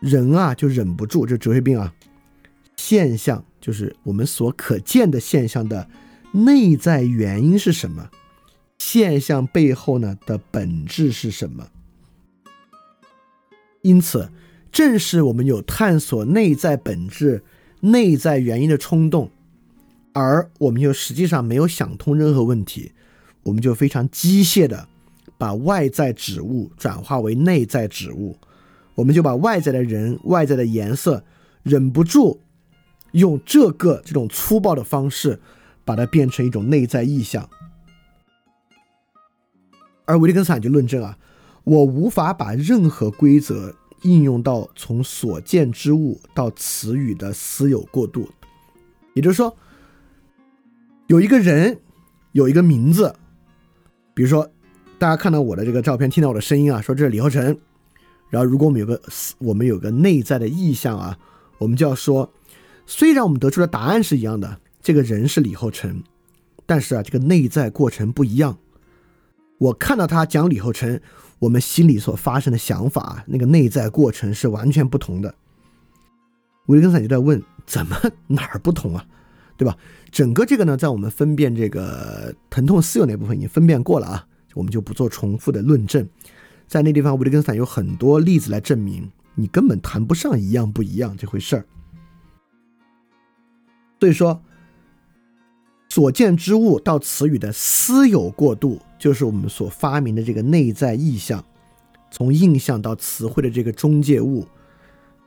人啊，就忍不住，这哲学病啊。现象就是我们所可见的现象的内在原因是什么？现象背后呢的本质是什么？因此，正是我们有探索内在本质、内在原因的冲动，而我们又实际上没有想通任何问题，我们就非常机械的把外在指物转化为内在指物，我们就把外在的人、外在的颜色忍不住。用这个这种粗暴的方式，把它变成一种内在意象。而维特根斯坦就论证啊，我无法把任何规则应用到从所见之物到词语的私有过渡。也就是说，有一个人有一个名字，比如说大家看到我的这个照片，听到我的声音啊，说这是李厚成。然后如果我们有个我们有个内在的意向啊，我们就要说。虽然我们得出的答案是一样的，这个人是李厚成，但是啊，这个内在过程不一样。我看到他讲李厚成，我们心里所发生的想法，那个内在过程是完全不同的。维根斯坦就在问：怎么哪儿不同啊？对吧？整个这个呢，在我们分辨这个疼痛私有那部分已经分辨过了啊，我们就不做重复的论证。在那地方，维根斯坦有很多例子来证明，你根本谈不上一样不一样这回事儿。所以说，所见之物到词语的私有过渡，就是我们所发明的这个内在意象，从印象到词汇的这个中介物，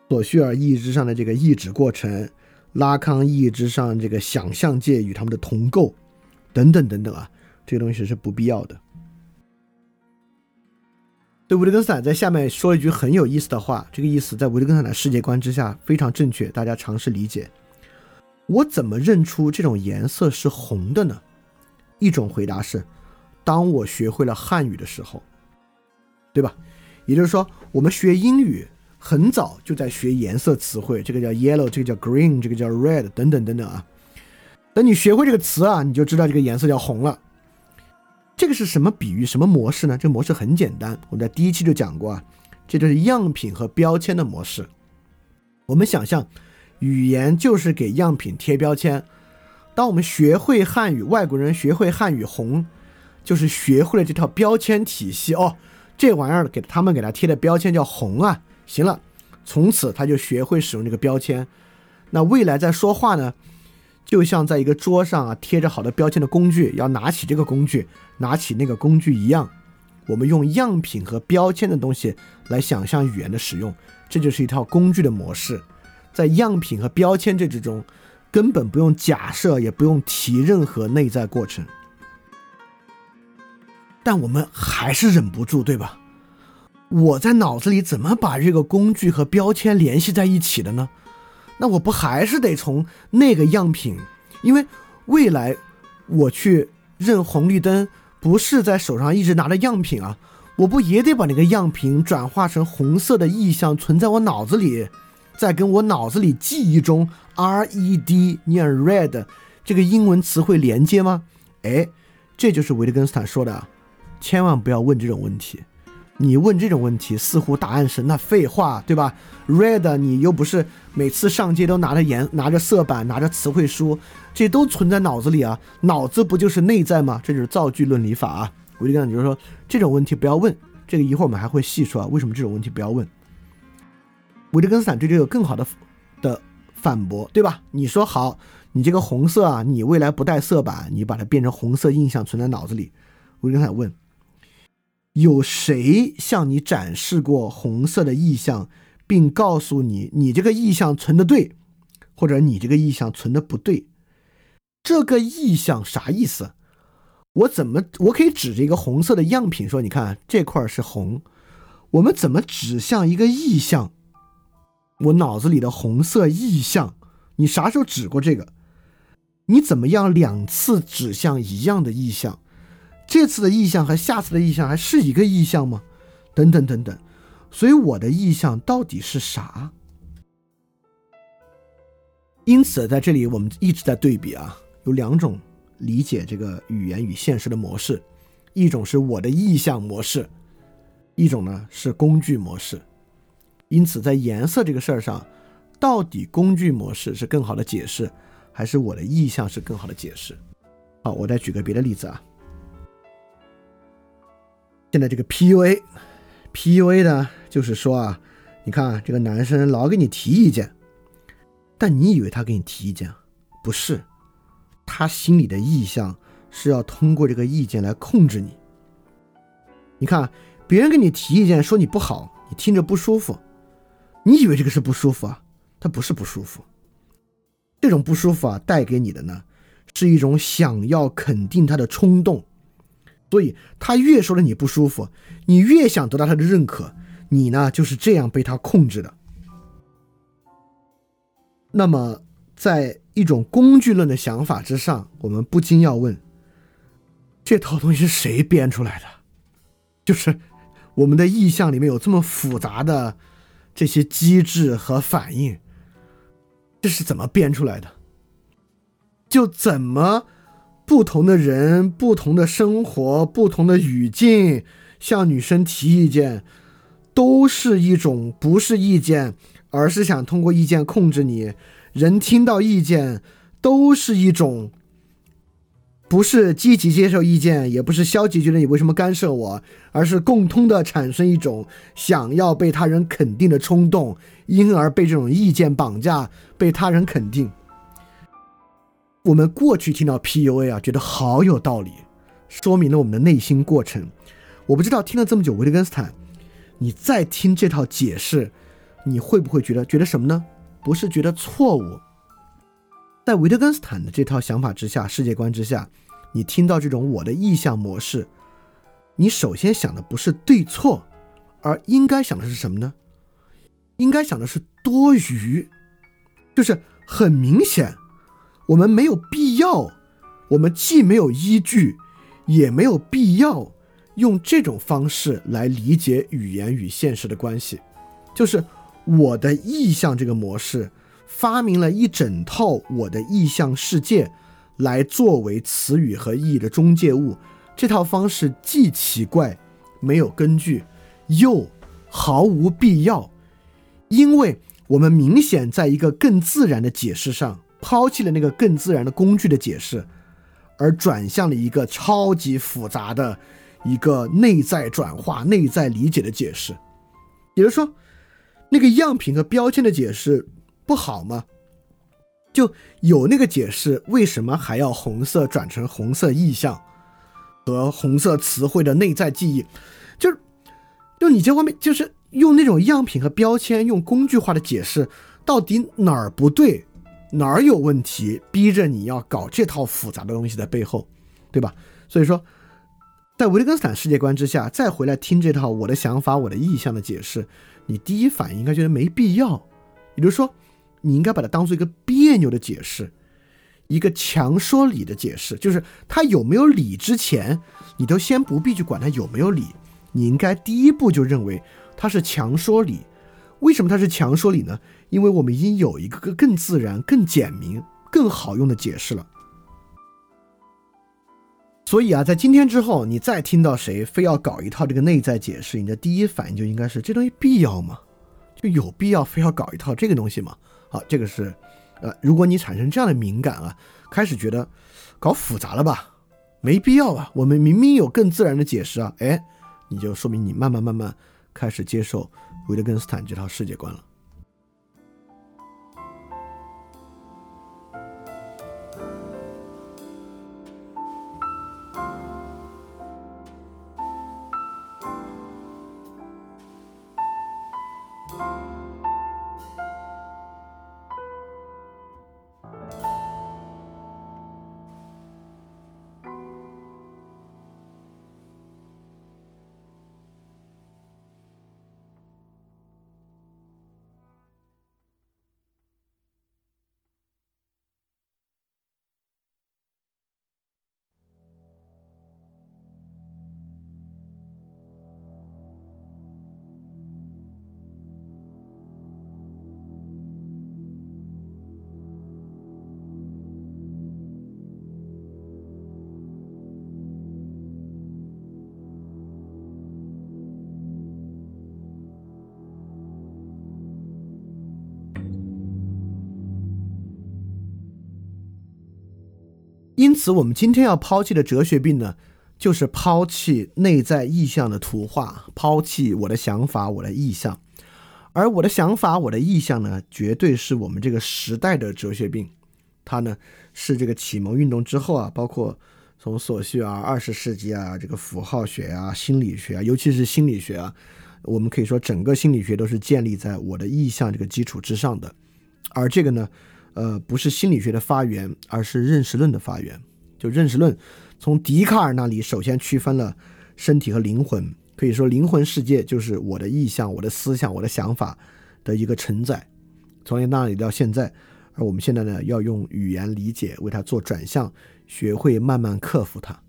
索绪尔意志上的这个意指过程，拉康意志上这个想象界与他们的同构，等等等等啊，这个东西是不必要的。对维特根斯坦在下面说了一句很有意思的话，这个意思在维特根斯坦的世界观之下非常正确，大家尝试理解。我怎么认出这种颜色是红的呢？一种回答是，当我学会了汉语的时候，对吧？也就是说，我们学英语很早就在学颜色词汇，这个叫 yellow，这个叫 green，这个叫 red，等等等等啊。等你学会这个词啊，你就知道这个颜色叫红了。这个是什么比喻？什么模式呢？这个模式很简单，我们在第一期就讲过啊，这就是样品和标签的模式。我们想象，语言就是给样品贴标签。当我们学会汉语，外国人学会汉语红，就是学会了这套标签体系哦。这玩意儿给他们给他贴的标签叫红啊，行了，从此他就学会使用这个标签。那未来在说话呢？就像在一个桌上啊贴着好的标签的工具，要拿起这个工具，拿起那个工具一样，我们用样品和标签的东西来想象语言的使用，这就是一套工具的模式。在样品和标签这之中，根本不用假设，也不用提任何内在过程。但我们还是忍不住，对吧？我在脑子里怎么把这个工具和标签联系在一起的呢？那我不还是得从那个样品，因为未来我去认红绿灯，不是在手上一直拿着样品啊，我不也得把那个样品转化成红色的意象存在我脑子里，在跟我脑子里记忆中 R E D 念 red 这个英文词汇连接吗？哎，这就是维特根斯坦说的，千万不要问这种问题。你问这种问题，似乎答案是那废话，对吧？Red，你又不是每次上街都拿着颜、拿着色板、拿着词汇书，这都存在脑子里啊。脑子不就是内在吗？这就是造句论理法啊。维特根斯坦就说，这种问题不要问。这个一会儿我们还会细说啊，为什么这种问题不要问。维特根斯坦对这个有更好的的反驳，对吧？你说好，你这个红色啊，你未来不带色板，你把它变成红色印象存在脑子里。维特根斯坦问。有谁向你展示过红色的意象，并告诉你你这个意象存的对，或者你这个意象存的不对？这个意象啥意思？我怎么我可以指着一个红色的样品说，你看这块是红。我们怎么指向一个意象？我脑子里的红色意象，你啥时候指过这个？你怎么样两次指向一样的意象？这次的意象和下次的意象还是一个意象吗？等等等等，所以我的意象到底是啥？因此，在这里我们一直在对比啊，有两种理解这个语言与现实的模式，一种是我的意象模式，一种呢是工具模式。因此，在颜色这个事儿上，到底工具模式是更好的解释，还是我的意向是更好的解释？好，我再举个别的例子啊。现在这个 PUA，PUA 呢，就是说啊，你看这个男生老给你提意见，但你以为他给你提意见，不是，他心里的意向是要通过这个意见来控制你。你看别人给你提意见，说你不好，你听着不舒服，你以为这个是不舒服啊？他不是不舒服，这种不舒服啊，带给你的呢，是一种想要肯定他的冲动。所以他越说了你不舒服，你越想得到他的认可，你呢就是这样被他控制的。那么，在一种工具论的想法之上，我们不禁要问：这套东西是谁编出来的？就是我们的意象里面有这么复杂的这些机制和反应，这是怎么编出来的？就怎么？不同的人，不同的生活，不同的语境，向女生提意见，都是一种不是意见，而是想通过意见控制你。人听到意见，都是一种不是积极接受意见，也不是消极觉得你为什么干涉我，而是共通的产生一种想要被他人肯定的冲动，因而被这种意见绑架，被他人肯定。我们过去听到 PUA 啊，觉得好有道理，说明了我们的内心过程。我不知道听了这么久维特根斯坦，你再听这套解释，你会不会觉得觉得什么呢？不是觉得错误。在维特根斯坦的这套想法之下、世界观之下，你听到这种我的意向模式，你首先想的不是对错，而应该想的是什么呢？应该想的是多余，就是很明显。我们没有必要，我们既没有依据，也没有必要用这种方式来理解语言与现实的关系。就是我的意向这个模式，发明了一整套我的意象世界，来作为词语和意义的中介物。这套方式既奇怪，没有根据，又毫无必要，因为我们明显在一个更自然的解释上抛弃了那个更自然的工具的解释，而转向了一个超级复杂的一个内在转化、内在理解的解释。也就是说，那个样品和标签的解释不好吗？就有那个解释，为什么还要红色转成红色意象？和红色词汇的内在记忆，就是，就你这方面就是用那种样品和标签，用工具化的解释，到底哪儿不对，哪儿有问题，逼着你要搞这套复杂的东西在背后，对吧？所以说，在维特根斯坦世界观之下，再回来听这套我的想法、我的意向的解释，你第一反应应该觉得没必要，也就是说，你应该把它当做一个别扭的解释。一个强说理的解释，就是他有没有理之前，你都先不必去管他有没有理，你应该第一步就认为他是强说理。为什么他是强说理呢？因为我们已经有一个更自然、更简明、更好用的解释了。所以啊，在今天之后，你再听到谁非要搞一套这个内在解释，你的第一反应就应该是这东西必要吗？就有必要非要搞一套这个东西吗？好，这个是。呃，如果你产生这样的敏感啊，开始觉得搞复杂了吧，没必要啊，我们明明有更自然的解释啊，哎，你就说明你慢慢慢慢开始接受维特根斯坦这套世界观了。因此，我们今天要抛弃的哲学病呢，就是抛弃内在意象的图画，抛弃我的想法、我的意象。而我的想法、我的意象呢，绝对是我们这个时代的哲学病。它呢，是这个启蒙运动之后啊，包括从索绪啊、二十世纪啊，这个符号学啊、心理学啊，尤其是心理学啊，我们可以说整个心理学都是建立在我的意象这个基础之上的。而这个呢？呃，不是心理学的发源，而是认识论的发源。就认识论，从笛卡尔那里首先区分了身体和灵魂，可以说灵魂世界就是我的意向、我的思想、我的想法的一个承载。从那里到现在，而我们现在呢，要用语言理解为它做转向，学会慢慢克服它。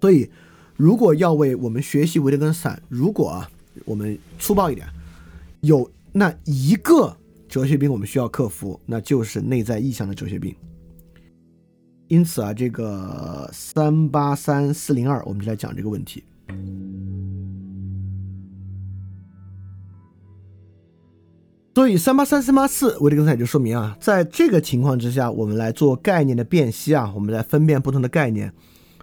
所以，如果要为我们学习维特根斯坦，如果啊，我们粗暴一点，有那一个。哲学病我们需要克服，那就是内在意向的哲学病。因此啊，这个三八三四零二，我们就来讲这个问题。所以三八三三八四，维特根斯坦就说明啊，在这个情况之下，我们来做概念的辨析啊，我们来分辨不同的概念。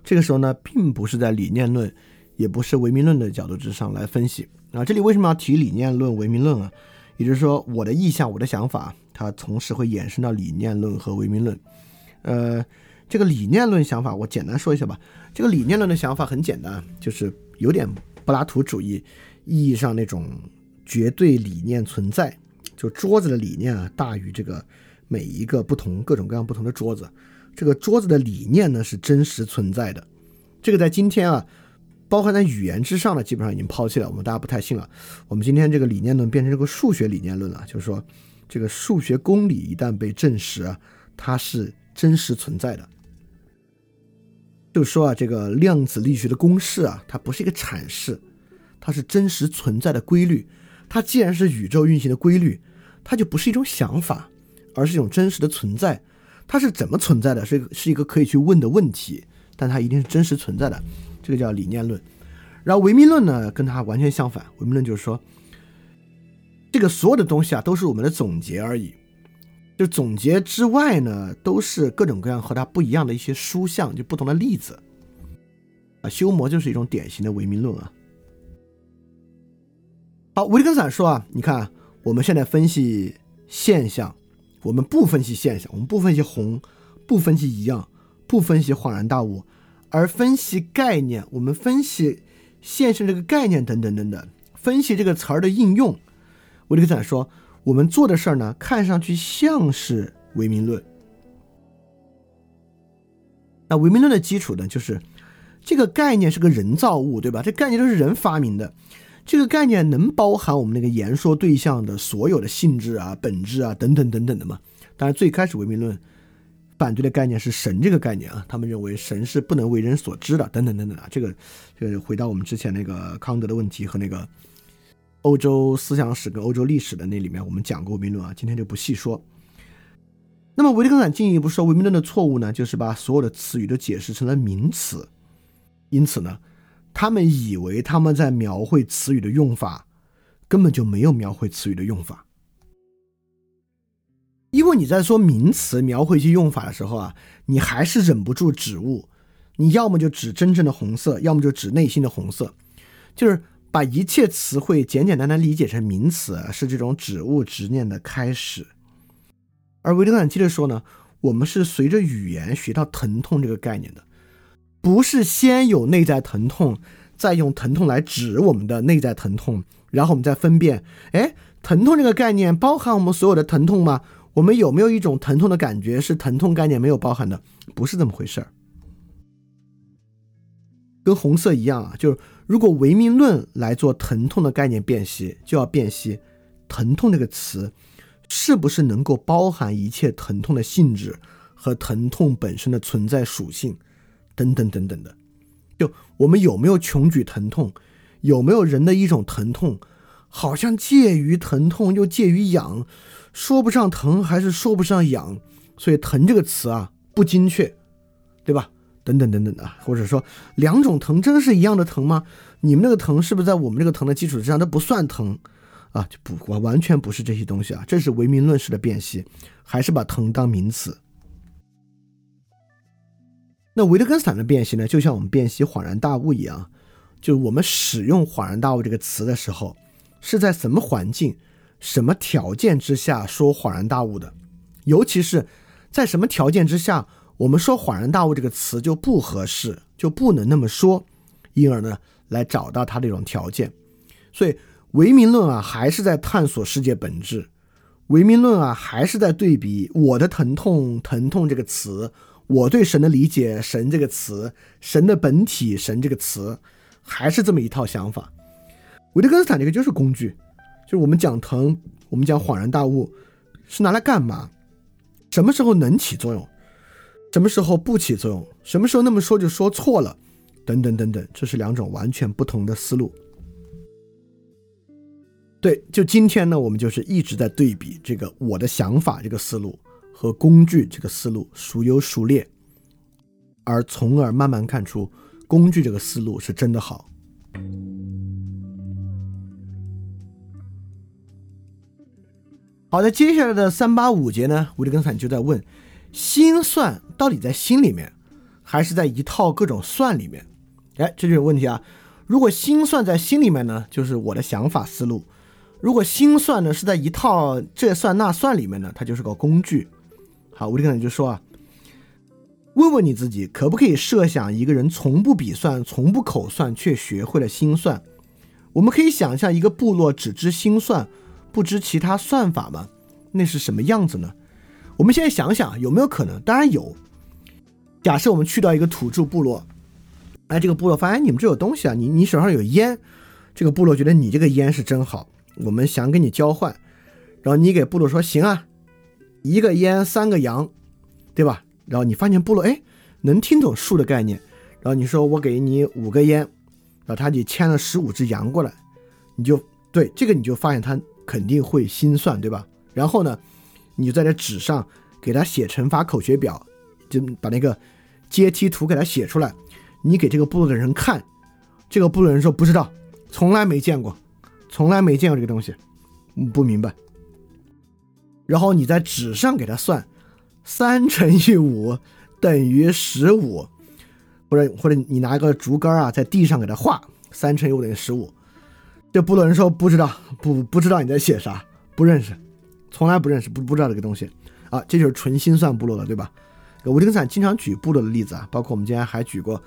这个时候呢，并不是在理念论，也不是唯名论的角度之上来分析啊。这里为什么要提理念论、唯名论啊？也就是说，我的意向、我的想法，它同时会衍生到理念论和唯名论。呃，这个理念论想法，我简单说一下吧。这个理念论的想法很简单，就是有点柏拉图主义意义上那种绝对理念存在，就桌子的理念啊大于这个每一个不同、各种各样不同的桌子。这个桌子的理念呢是真实存在的。这个在今天啊。包含在语言之上的，基本上已经抛弃了。我们大家不太信了。我们今天这个理念论变成这个数学理念论了，就是说，这个数学公理一旦被证实，它是真实存在的。就是说啊，这个量子力学的公式啊，它不是一个阐释，它是真实存在的规律。它既然是宇宙运行的规律，它就不是一种想法，而是一种真实的存在。它是怎么存在的？是是一个可以去问的问题，但它一定是真实存在的。这个叫理念论。然后唯名论呢，跟它完全相反。唯名论就是说，这个所有的东西啊，都是我们的总结而已。就总结之外呢，都是各种各样和它不一样的一些书像，就不同的例子。啊，修魔就是一种典型的唯名论啊。好，维特根斯坦说啊，你看我们现在分析现象，我们不分析现象，我们不分析红，不分析一样，不分析恍然大悟，而分析概念，我们分析现实这个概念等等等等，分析这个词儿的应用。维特根斯坦说。我们做的事儿呢，看上去像是唯名论。那唯名论的基础呢，就是这个概念是个人造物，对吧？这概念都是人发明的，这个概念能包含我们那个言说对象的所有的性质啊、本质啊等等等等的吗？当然，最开始唯名论反对的概念是神这个概念啊，他们认为神是不能为人所知的，等等等等啊。这个，这个回到我们之前那个康德的问题和那个。欧洲思想史跟欧洲历史的那里面，我们讲过唯名论啊，今天就不细说。那么维特根斯坦进一步说，唯名论的错误呢，就是把所有的词语都解释成了名词，因此呢，他们以为他们在描绘词语的用法，根本就没有描绘词语的用法。因为你在说名词描绘一些用法的时候啊，你还是忍不住指物，你要么就指真正的红色，要么就指内心的红色，就是。把一切词汇简简单单理解成名词，是这种指物执念的开始。而维特根斯坦接着说呢，我们是随着语言学到疼痛这个概念的，不是先有内在疼痛，再用疼痛来指我们的内在疼痛，然后我们再分辨，哎，疼痛这个概念包含我们所有的疼痛吗？我们有没有一种疼痛的感觉是疼痛概念没有包含的？不是这么回事儿。跟红色一样啊，就是。如果唯名论来做疼痛的概念辨析，就要辨析“疼痛”这个词是不是能够包含一切疼痛的性质和疼痛本身的存在属性，等等等等的。就我们有没有穷举疼痛，有没有人的一种疼痛，好像介于疼痛又介于痒，说不上疼还是说不上痒，所以“疼”这个词啊不精确，对吧？等等等等的，或者说两种疼真是一样的疼吗？你们那个疼是不是在我们这个疼的基础之上都不算疼啊？就不完完全不是这些东西啊，这是唯名论式的辨析，还是把疼当名词？那维特根斯坦的辨析呢？就像我们辨析恍然大悟一样，就我们使用恍然大悟这个词的时候，是在什么环境、什么条件之下说恍然大悟的？尤其是在什么条件之下？我们说“恍然大悟”这个词就不合适，就不能那么说，因而呢，来找到它这种条件。所以唯名论啊，还是在探索世界本质；唯名论啊，还是在对比我的疼痛、疼痛这个词，我对神的理解、神这个词、神的本体、神这个词，还是这么一套想法。维特根斯坦这个就是工具，就是我们讲疼，我们讲恍然大悟，是拿来干嘛？什么时候能起作用？什么时候不起作用？什么时候那么说就说错了？等等等等，这是两种完全不同的思路。对，就今天呢，我们就是一直在对比这个我的想法这个思路和工具这个思路孰优孰劣，而从而慢慢看出工具这个思路是真的好。好的，接下来的三八五节呢，维特根斯坦就在问。心算到底在心里面，还是在一套各种算里面？哎，这就是问题啊！如果心算在心里面呢，就是我的想法思路；如果心算呢是在一套这算那算里面呢，它就是个工具。好，我这个人就说啊，问问你自己，可不可以设想一个人从不笔算、从不口算，却学会了心算？我们可以想象一个部落只知心算，不知其他算法吗？那是什么样子呢？我们现在想想有没有可能？当然有。假设我们去到一个土著部落，哎，这个部落发现你们这有东西啊，你你手上有烟，这个部落觉得你这个烟是真好，我们想跟你交换，然后你给部落说行啊，一个烟三个羊，对吧？然后你发现部落哎能听懂数的概念，然后你说我给你五个烟，然后他就牵了十五只羊过来，你就对这个你就发现他肯定会心算，对吧？然后呢，你就在这纸上给他写乘法口诀表，就把那个阶梯图给他写出来，你给这个部落的人看，这个部落人说不知道，从来没见过，从来没见过这个东西，不明白。然后你在纸上给他算，三乘以五等于十五，或者或者你拿一个竹竿啊，在地上给他画，三乘以五等于十五。这部落人说不知道，不不知道你在写啥，不认识，从来不认识，不不知道这个东西啊，这就是纯心算部落了，对吧？维特根斯坦经常举部落的例子啊，包括我们今天还举过，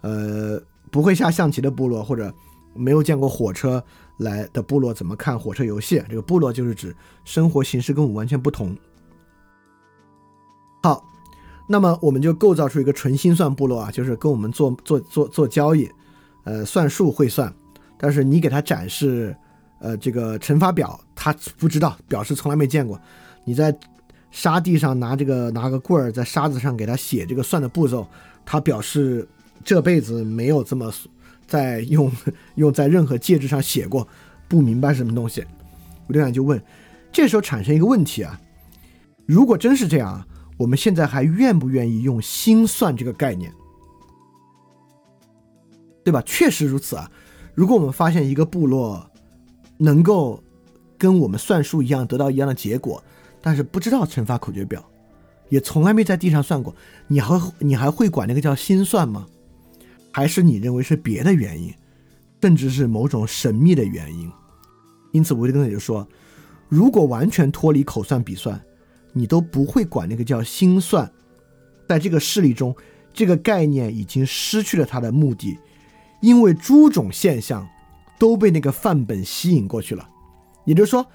呃，不会下象棋的部落，或者没有见过火车。来的部落怎么看火车游戏？这个部落就是指生活形式跟我们完全不同。好，那么我们就构造出一个纯心算部落啊，就是跟我们做做做做交易，呃，算数会算，但是你给他展示呃这个乘法表，他不知道，表示从来没见过。你在沙地上拿这个拿个棍儿在沙子上给他写这个算的步骤，他表示这辈子没有这么。在用 用在任何介质上写过，不明白什么东西，吴队长就问，这时候产生一个问题啊，如果真是这样，我们现在还愿不愿意用心算这个概念，对吧？确实如此啊，如果我们发现一个部落能够跟我们算数一样得到一样的结果，但是不知道乘法口诀表，也从来没在地上算过，你还你还会管那个叫心算吗？还是你认为是别的原因，甚至是某种神秘的原因。因此，维特根斯就说，如果完全脱离口算笔算，你都不会管那个叫心算。在这个事例中，这个概念已经失去了它的目的，因为诸种现象都被那个范本吸引过去了。也就是说，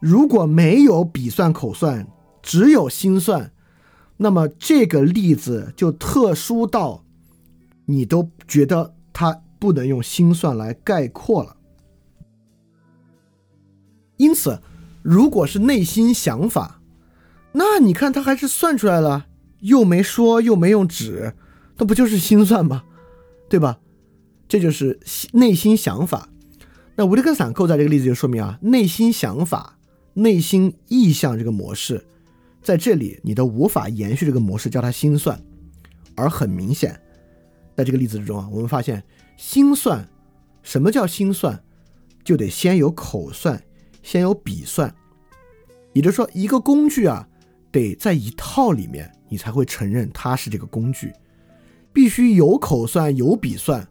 如果没有笔算口算，只有心算，那么这个例子就特殊到。你都觉得它不能用心算来概括了，因此，如果是内心想法，那你看他还是算出来了，又没说又没用纸，那不就是心算吗？对吧？这就是内心想法。那维特根斯坦构在这个例子就说明啊，内心想法、内心意向这个模式，在这里你都无法延续这个模式叫它心算，而很明显。在这个例子之中啊，我们发现心算，什么叫心算，就得先有口算，先有笔算。也就是说，一个工具啊，得在一套里面，你才会承认它是这个工具。必须有口算，有笔算，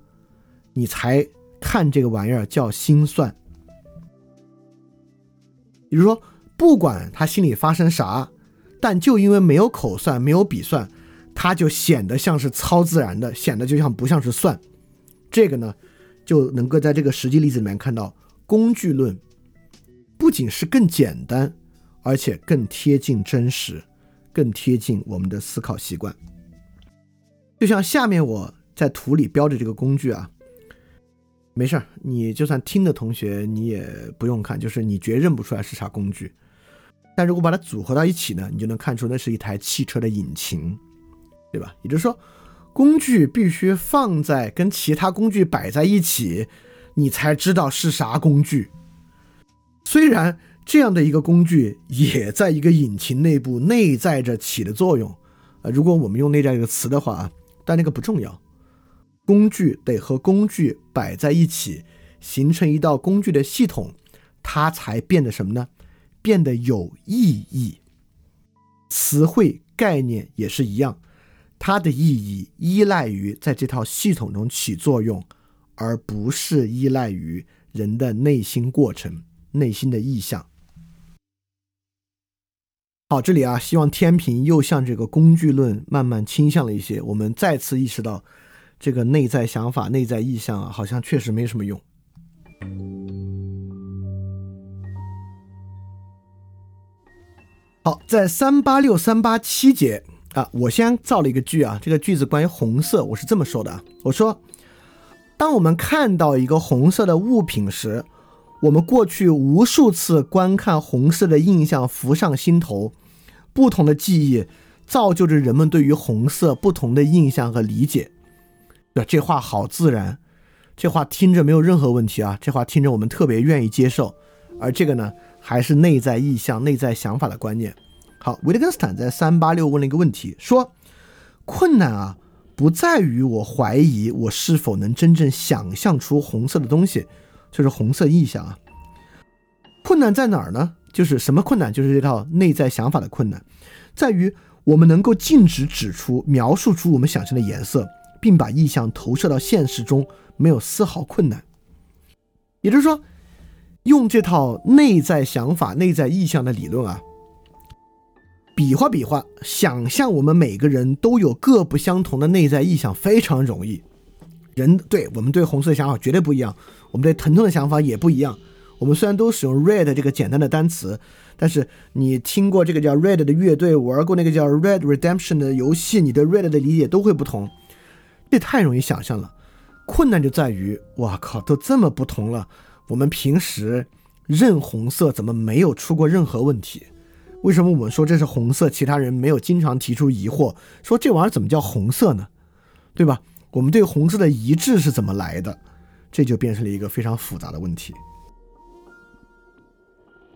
你才看这个玩意儿叫心算。比如说，不管他心里发生啥，但就因为没有口算，没有笔算。他就显得像是超自然的，显得就像不像是算。这个呢，就能够在这个实际例子里面看到，工具论不仅是更简单，而且更贴近真实，更贴近我们的思考习惯。就像下面我在图里标的这个工具啊，没事儿，你就算听的同学你也不用看，就是你绝认不出来是啥工具。但如果把它组合到一起呢，你就能看出那是一台汽车的引擎。对吧？也就是说，工具必须放在跟其他工具摆在一起，你才知道是啥工具。虽然这样的一个工具也在一个引擎内部内在着起的作用，呃，如果我们用“内在”这个词的话，但那个不重要。工具得和工具摆在一起，形成一道工具的系统，它才变得什么呢？变得有意义。词汇概念也是一样。它的意义依赖于在这套系统中起作用，而不是依赖于人的内心过程、内心的意向。好，这里啊，希望天平又向这个工具论慢慢倾向了一些。我们再次意识到，这个内在想法、内在意向啊，好像确实没什么用。好，在三八六三八七节。啊，我先造了一个句啊，这个句子关于红色，我是这么说的啊，我说，当我们看到一个红色的物品时，我们过去无数次观看红色的印象浮上心头，不同的记忆造就着人们对于红色不同的印象和理解。对，这话好自然，这话听着没有任何问题啊，这话听着我们特别愿意接受。而这个呢，还是内在意向、内在想法的观念。好，维特根斯坦在三八六问了一个问题，说：困难啊，不在于我怀疑我是否能真正想象出红色的东西，就是红色意象啊。困难在哪儿呢？就是什么困难？就是这套内在想法的困难，在于我们能够径直指出、描述出我们想象的颜色，并把意象投射到现实中，没有丝毫困难。也就是说，用这套内在想法、内在意象的理论啊，比划比划，想象我们每个人都有各不相同的内在意象，非常容易。人对我们对红色的想法绝对不一样，我们对疼痛的想法也不一样。我们虽然都使用 red 这个简单的单词，但是你听过这个叫 red 的乐队，玩过那个叫 red redemption 的游戏，你对 red 的理解都会不同。这太容易想象了，困难就在于，哇靠，都这么不同了，我们平时认红色怎么没有出过任何问题？为什么我们说这是红色，其他人没有经常提出疑惑，说这玩意儿怎么叫红色呢？对吧？我们对红色的一致是怎么来的？这就变成了一个非常复杂的问题。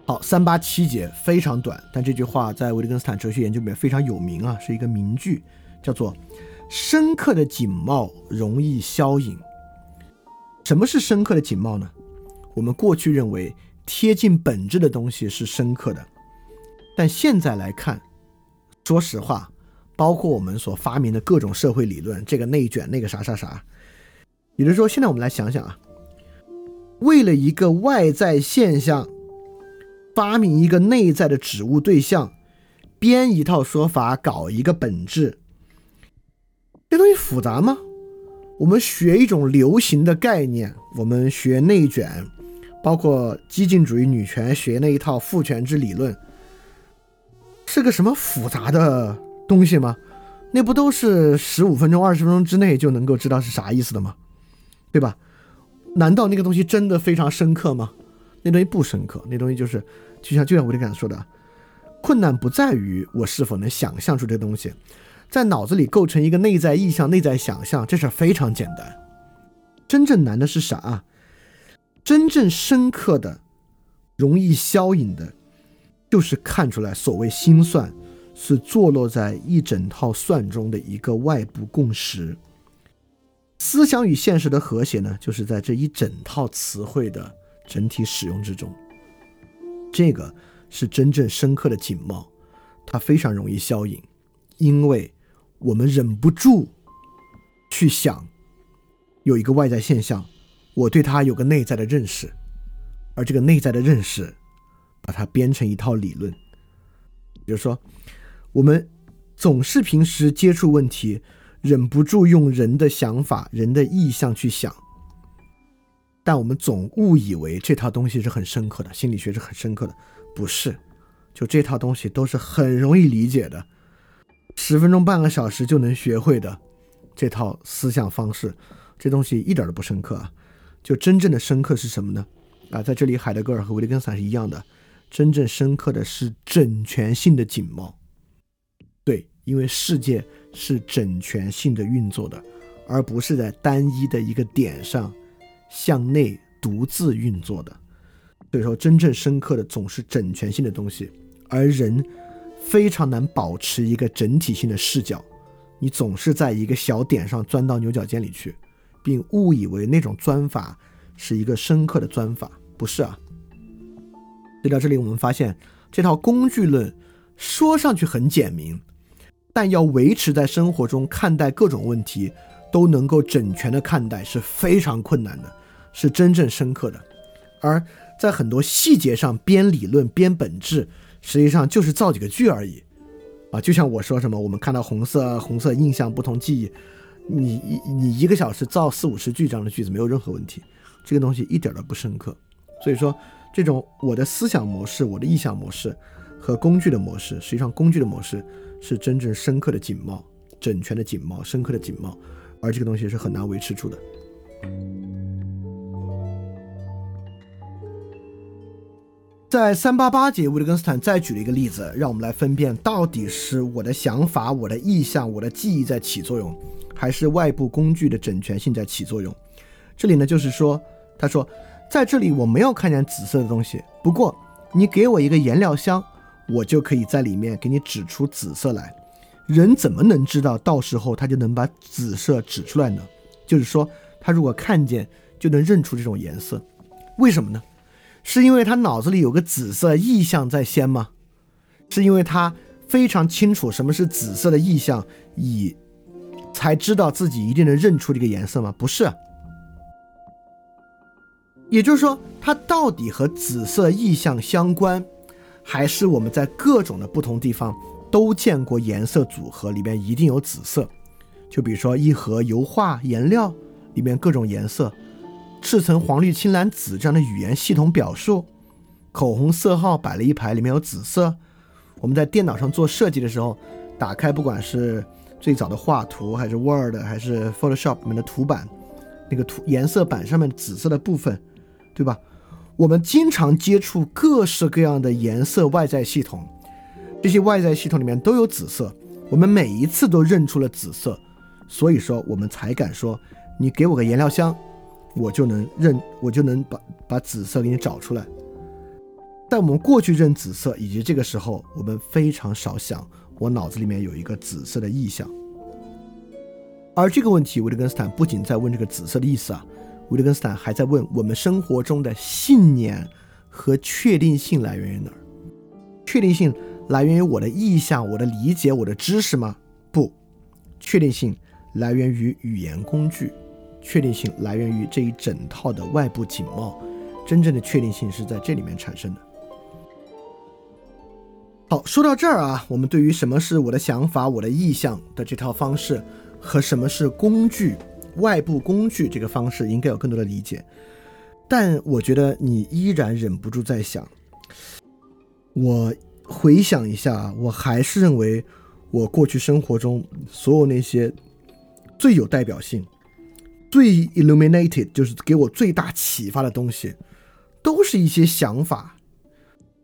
好，三八七节非常短，但这句话在维特根斯坦哲学研究里面非常有名啊，是一个名句，叫做“深刻的景貌容易消隐”。什么是深刻的景貌呢？我们过去认为贴近本质的东西是深刻的，但现在来看，说实话，包括我们所发明的各种社会理论，这个内卷那个啥啥啥，也就是说，现在我们来想想啊，为了一个外在现象。发明一个内在的指物对象，编一套说法，搞一个本质，这东西复杂吗？我们学一种流行的概念，我们学内卷，包括激进主义女权学那一套父权制理论，是个什么复杂的东西吗？那不都是十五分钟、二十分钟之内就能够知道是啥意思的吗？对吧？难道那个东西真的非常深刻吗？那东西不深刻，那东西就是，就像就像维特根斯坦说的，困难不在于我是否能想象出这东西，在脑子里构成一个内在意象、内在想象，这事非常简单。真正难的是啥？真正深刻的、容易消隐的，就是看出来所谓心算是坐落在一整套算中的一个外部共识。思想与现实的和谐呢，就是在这一整套词汇的。整体使用之中，这个是真正深刻的景貌，它非常容易消隐，因为我们忍不住去想，有一个外在现象，我对它有个内在的认识，而这个内在的认识，把它编成一套理论。比如说，我们总是平时接触问题，忍不住用人的想法、人的意向去想。但我们总误以为这套东西是很深刻的，心理学是很深刻的，不是？就这套东西都是很容易理解的，十分钟、半个小时就能学会的这套思想方式，这东西一点都不深刻啊！就真正的深刻是什么呢？啊，在这里，海德格尔和维特根斯坦是一样的，真正深刻的是整全性的景貌。对，因为世界是整全性的运作的，而不是在单一的一个点上。向内独自运作的，所以说真正深刻的总是整全性的东西，而人非常难保持一个整体性的视角，你总是在一个小点上钻到牛角尖里去，并误以为那种钻法是一个深刻的钻法，不是啊。所以到这里我们发现，这套工具论说上去很简明，但要维持在生活中看待各种问题都能够整全的看待是非常困难的。是真正深刻的，而在很多细节上编理论、编本质，实际上就是造几个句而已，啊，就像我说什么，我们看到红色、红色印象、不同记忆，你一你一个小时造四五十句这样的句子没有任何问题，这个东西一点都不深刻。所以说，这种我的思想模式、我的意象模式和工具的模式，实际上工具的模式是真正深刻的景貌、整全的景貌、深刻的景貌，而这个东西是很难维持住的。在三八八节，维特根斯坦再举了一个例子，让我们来分辨到底是我的想法、我的意向、我的记忆在起作用，还是外部工具的整全性在起作用。这里呢，就是说，他说，在这里我没有看见紫色的东西，不过你给我一个颜料箱，我就可以在里面给你指出紫色来。人怎么能知道到时候他就能把紫色指出来呢？就是说，他如果看见就能认出这种颜色，为什么呢？是因为他脑子里有个紫色意象在先吗？是因为他非常清楚什么是紫色的意象，以才知道自己一定能认出这个颜色吗？不是。也就是说，它到底和紫色意象相关，还是我们在各种的不同地方都见过颜色组合里面一定有紫色？就比如说一盒油画颜料里面各种颜色。赤橙黄绿青蓝紫这样的语言系统表述，口红色号摆了一排，里面有紫色。我们在电脑上做设计的时候，打开不管是最早的画图，还是 Word，还是 Photoshop 里面的图板，那个图颜色板上面紫色的部分，对吧？我们经常接触各式各样的颜色外在系统，这些外在系统里面都有紫色，我们每一次都认出了紫色，所以说我们才敢说，你给我个颜料箱。我就能认，我就能把把紫色给你找出来。但我们过去认紫色，以及这个时候，我们非常少想，我脑子里面有一个紫色的意象。而这个问题，维特根斯坦不仅在问这个紫色的意思啊，维特根斯坦还在问我们生活中的信念和确定性来源于哪儿？确定性来源于我的意向、我的理解、我的知识吗？不，确定性来源于语言工具。确定性来源于这一整套的外部景貌，真正的确定性是在这里面产生的。好，说到这儿啊，我们对于什么是我的想法、我的意向的这套方式，和什么是工具、外部工具这个方式，应该有更多的理解。但我觉得你依然忍不住在想，我回想一下，我还是认为我过去生活中所有那些最有代表性。最 illuminated 就是给我最大启发的东西，都是一些想法、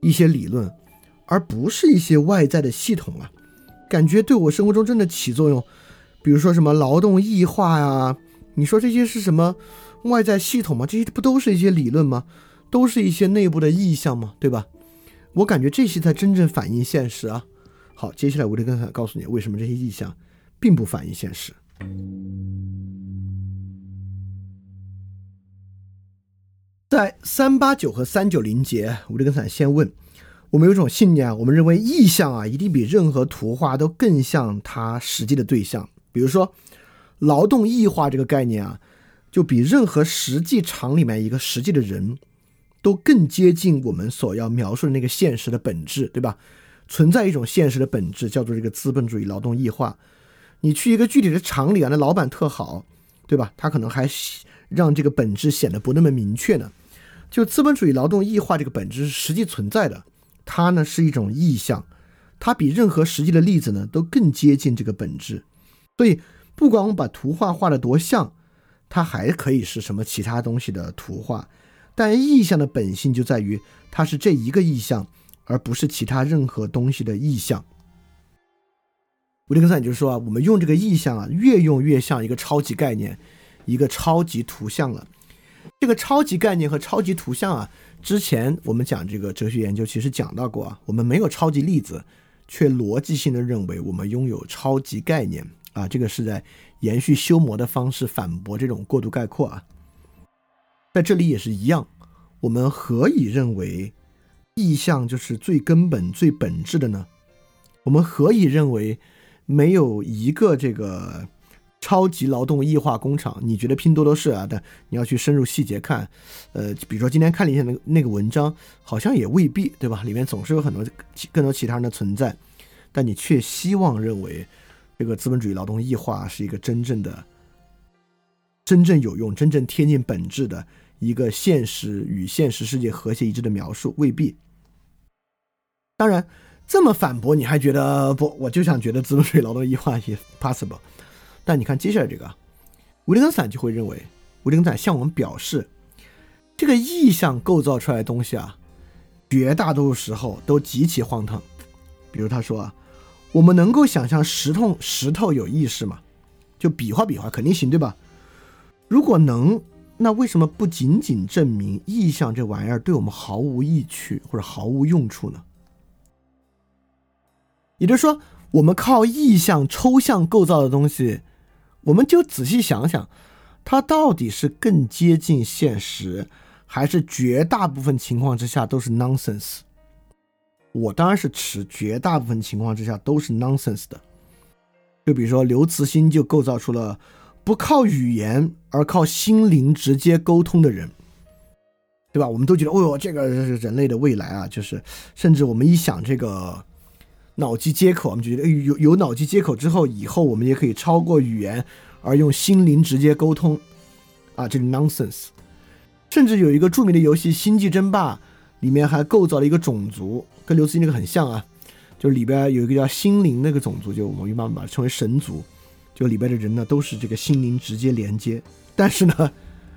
一些理论，而不是一些外在的系统啊。感觉对我生活中真的起作用，比如说什么劳动异化呀，你说这些是什么外在系统吗？这些不都是一些理论吗？都是一些内部的意象吗？对吧？我感觉这些才真正反映现实啊。好，接下来我就跟他告诉你，为什么这些意象并不反映现实。在三八九和三九零节，维特根斯坦先问：我们有一种信念啊，我们认为意象啊，一定比任何图画都更像它实际的对象。比如说，劳动异化这个概念啊，就比任何实际场里面一个实际的人，都更接近我们所要描述的那个现实的本质，对吧？存在一种现实的本质，叫做这个资本主义劳动异化。你去一个具体的厂里啊，那老板特好，对吧？他可能还让这个本质显得不那么明确呢。就资本主义劳动异化这个本质是实际存在的，它呢是一种意象，它比任何实际的例子呢都更接近这个本质。所以，不管我们把图画画的多像，它还可以是什么其他东西的图画。但意象的本性就在于它是这一个意象，而不是其他任何东西的意象。维特根斯坦就是说啊，我们用这个意象啊，越用越像一个超级概念，一个超级图像了。这个超级概念和超级图像啊，之前我们讲这个哲学研究其实讲到过啊，我们没有超级粒子，却逻辑性的认为我们拥有超级概念啊，这个是在延续修谟的方式反驳这种过度概括啊。在这里也是一样，我们何以认为意象就是最根本、最本质的呢？我们何以认为没有一个这个？超级劳动异化工厂，你觉得拼多多是啊？但你要去深入细节看，呃，比如说今天看了一下那个那个文章，好像也未必，对吧？里面总是有很多更多其他人的存在，但你却希望认为这个资本主义劳动异化是一个真正的、真正有用、真正贴近本质的一个现实与现实世界和谐一致的描述，未必。当然，这么反驳你还觉得不？我就想觉得资本主义劳动异化也 possible。但你看接下来这个，维特根散就会认为，维特根散向我们表示，这个意象构造出来的东西啊，绝大多数时候都极其荒唐。比如他说啊，我们能够想象石头石头有意识吗？就比划比划肯定行，对吧？如果能，那为什么不仅仅证明意象这玩意儿对我们毫无益趣或者毫无用处呢？也就是说，我们靠意象抽象构造的东西，我们就仔细想想，它到底是更接近现实，还是绝大部分情况之下都是 nonsense？我当然是持绝大部分情况之下都是 nonsense 的。就比如说刘慈欣就构造出了不靠语言而靠心灵直接沟通的人，对吧？我们都觉得，哦哟，这个是人类的未来啊！就是，甚至我们一想这个。脑机接口，我们觉得有有脑机接口之后，以后我们也可以超过语言而用心灵直接沟通，啊，这个 nonsense。甚至有一个著名的游戏《星际争霸》，里面还构造了一个种族，跟刘慈欣那个很像啊，就是里边有一个叫心灵那个种族，就我们一般把它称为神族，就里边的人呢都是这个心灵直接连接，但是呢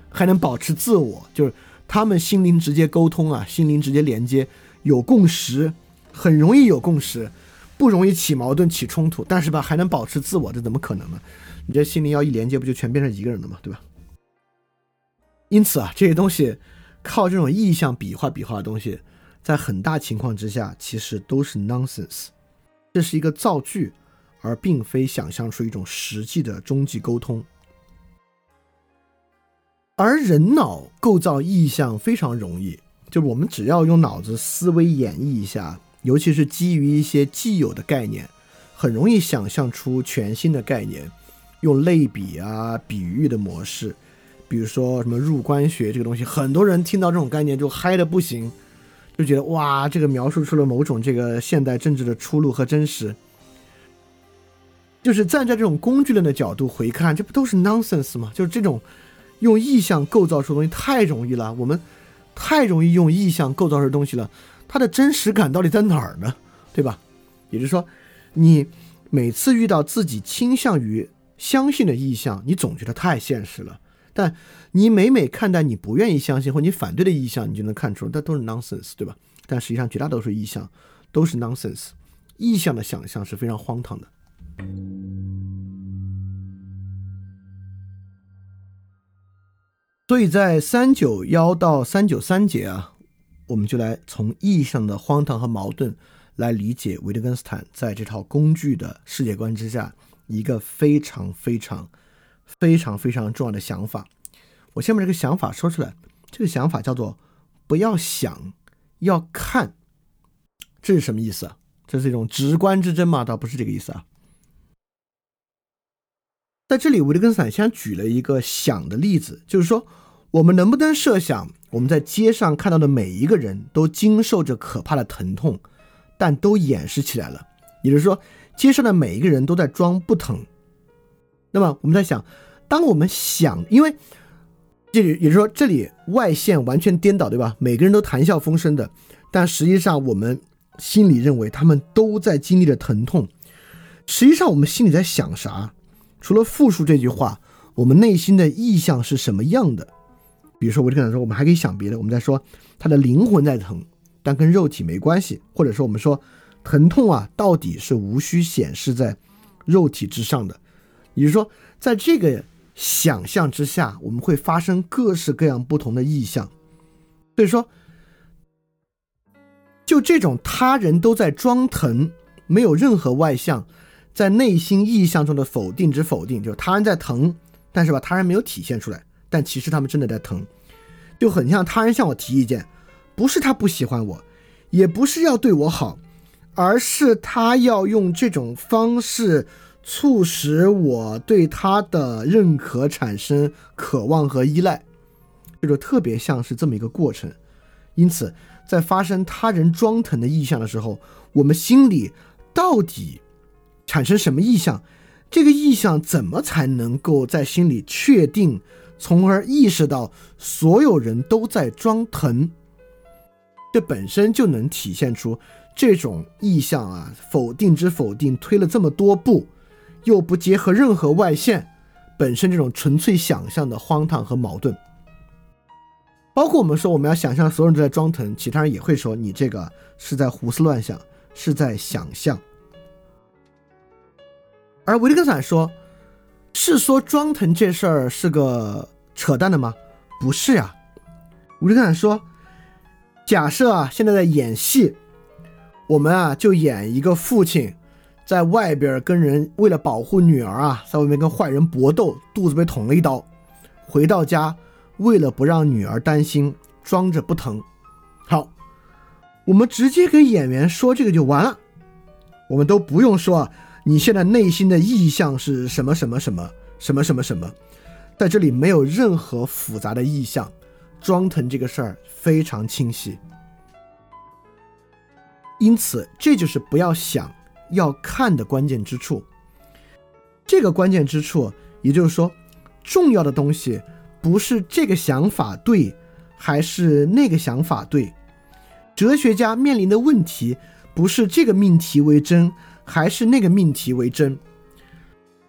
还能保持自我，就是他们心灵直接沟通啊，心灵直接连接，有共识，很容易有共识。不容易起矛盾、起冲突，但是吧，还能保持自我，这怎么可能呢？你这心灵要一连接，不就全变成一个人了吗？对吧？因此啊，这些东西靠这种意象比划比划的东西，在很大情况之下，其实都是 nonsense。这是一个造句，而并非想象出一种实际的终极沟通。而人脑构造意象非常容易，就我们只要用脑子思维演绎一下。尤其是基于一些既有的概念，很容易想象出全新的概念，用类比啊、比喻的模式，比如说什么入关学这个东西，很多人听到这种概念就嗨的不行，就觉得哇，这个描述出了某种这个现代政治的出路和真实。就是站在这种工具论的角度回看，这不都是 nonsense 吗？就是这种用意象构造出东西太容易了，我们太容易用意象构造出东西了。它的真实感到底在哪儿呢？对吧？也就是说，你每次遇到自己倾向于相信的意向，你总觉得太现实了；但你每每看待你不愿意相信或你反对的意向，你就能看出那都是 nonsense，对吧？但实际上，绝大多数意向都是 nonsense。意向的想象是非常荒唐的。所以在三九幺到三九三节啊。我们就来从意义上的荒唐和矛盾来理解维特根斯坦在这套工具的世界观之下一个非常非常非常非常重要的想法。我先把这个想法说出来。这个想法叫做“不要想，要看”。这是什么意思啊？这是一种直观之争吗？倒不是这个意思啊。在这里，维特根斯坦先举了一个想的例子，就是说。我们能不能设想，我们在街上看到的每一个人都经受着可怕的疼痛，但都掩饰起来了？也就是说，街上的每一个人都在装不疼。那么我们在想，当我们想，因为这里也就是说，这里外线完全颠倒，对吧？每个人都谈笑风生的，但实际上我们心里认为他们都在经历着疼痛。实际上我们心里在想啥？除了复述这句话，我们内心的意向是什么样的？比如说，我就跟他说，我们还可以想别的。我们在说他的灵魂在疼，但跟肉体没关系。或者说，我们说疼痛啊，到底是无需显示在肉体之上的。也就是说，在这个想象之下，我们会发生各式各样不同的意象。所以说，就这种他人都在装疼，没有任何外向，在内心意象中的否定之否定，就是他人在疼，但是吧，他人没有体现出来。但其实他们真的在疼，就很像他人向我提意见，不是他不喜欢我，也不是要对我好，而是他要用这种方式促使我对他的认可产生渴望和依赖，这就特别像是这么一个过程。因此，在发生他人装疼的意向的时候，我们心里到底产生什么意向？这个意向怎么才能够在心里确定？从而意识到所有人都在装疼，这本身就能体现出这种意向啊，否定之否定推了这么多步，又不结合任何外线，本身这种纯粹想象的荒唐和矛盾。包括我们说我们要想象所有人都在装疼，其他人也会说你这个是在胡思乱想，是在想象。而维特根斯坦说，是说装疼这事儿是个扯淡的吗？不是呀。维特根斯坦说，假设啊，现在在演戏，我们啊就演一个父亲在外边跟人为了保护女儿啊，在外面跟坏人搏斗，肚子被捅了一刀，回到家为了不让女儿担心，装着不疼。好，我们直接跟演员说这个就完了，我们都不用说。你现在内心的意向是什么什么什么什么什么什么，在这里没有任何复杂的意象，装疼这个事儿非常清晰。因此，这就是不要想要看的关键之处。这个关键之处，也就是说，重要的东西不是这个想法对，还是那个想法对。哲学家面临的问题不是这个命题为真。还是那个命题为真，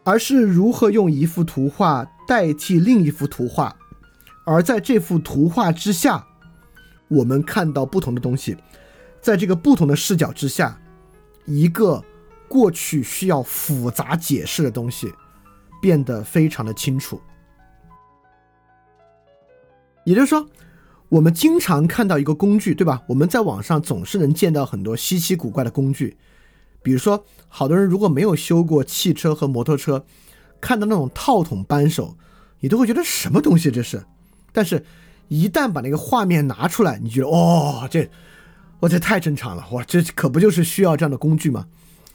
而是如何用一幅图画代替另一幅图画，而在这幅图画之下，我们看到不同的东西，在这个不同的视角之下，一个过去需要复杂解释的东西变得非常的清楚。也就是说，我们经常看到一个工具，对吧？我们在网上总是能见到很多稀奇古怪的工具。比如说，好多人如果没有修过汽车和摩托车，看到那种套筒扳手，你都会觉得什么东西这是？但是，一旦把那个画面拿出来，你觉得哦，这，我这太正常了，哇，这可不就是需要这样的工具吗？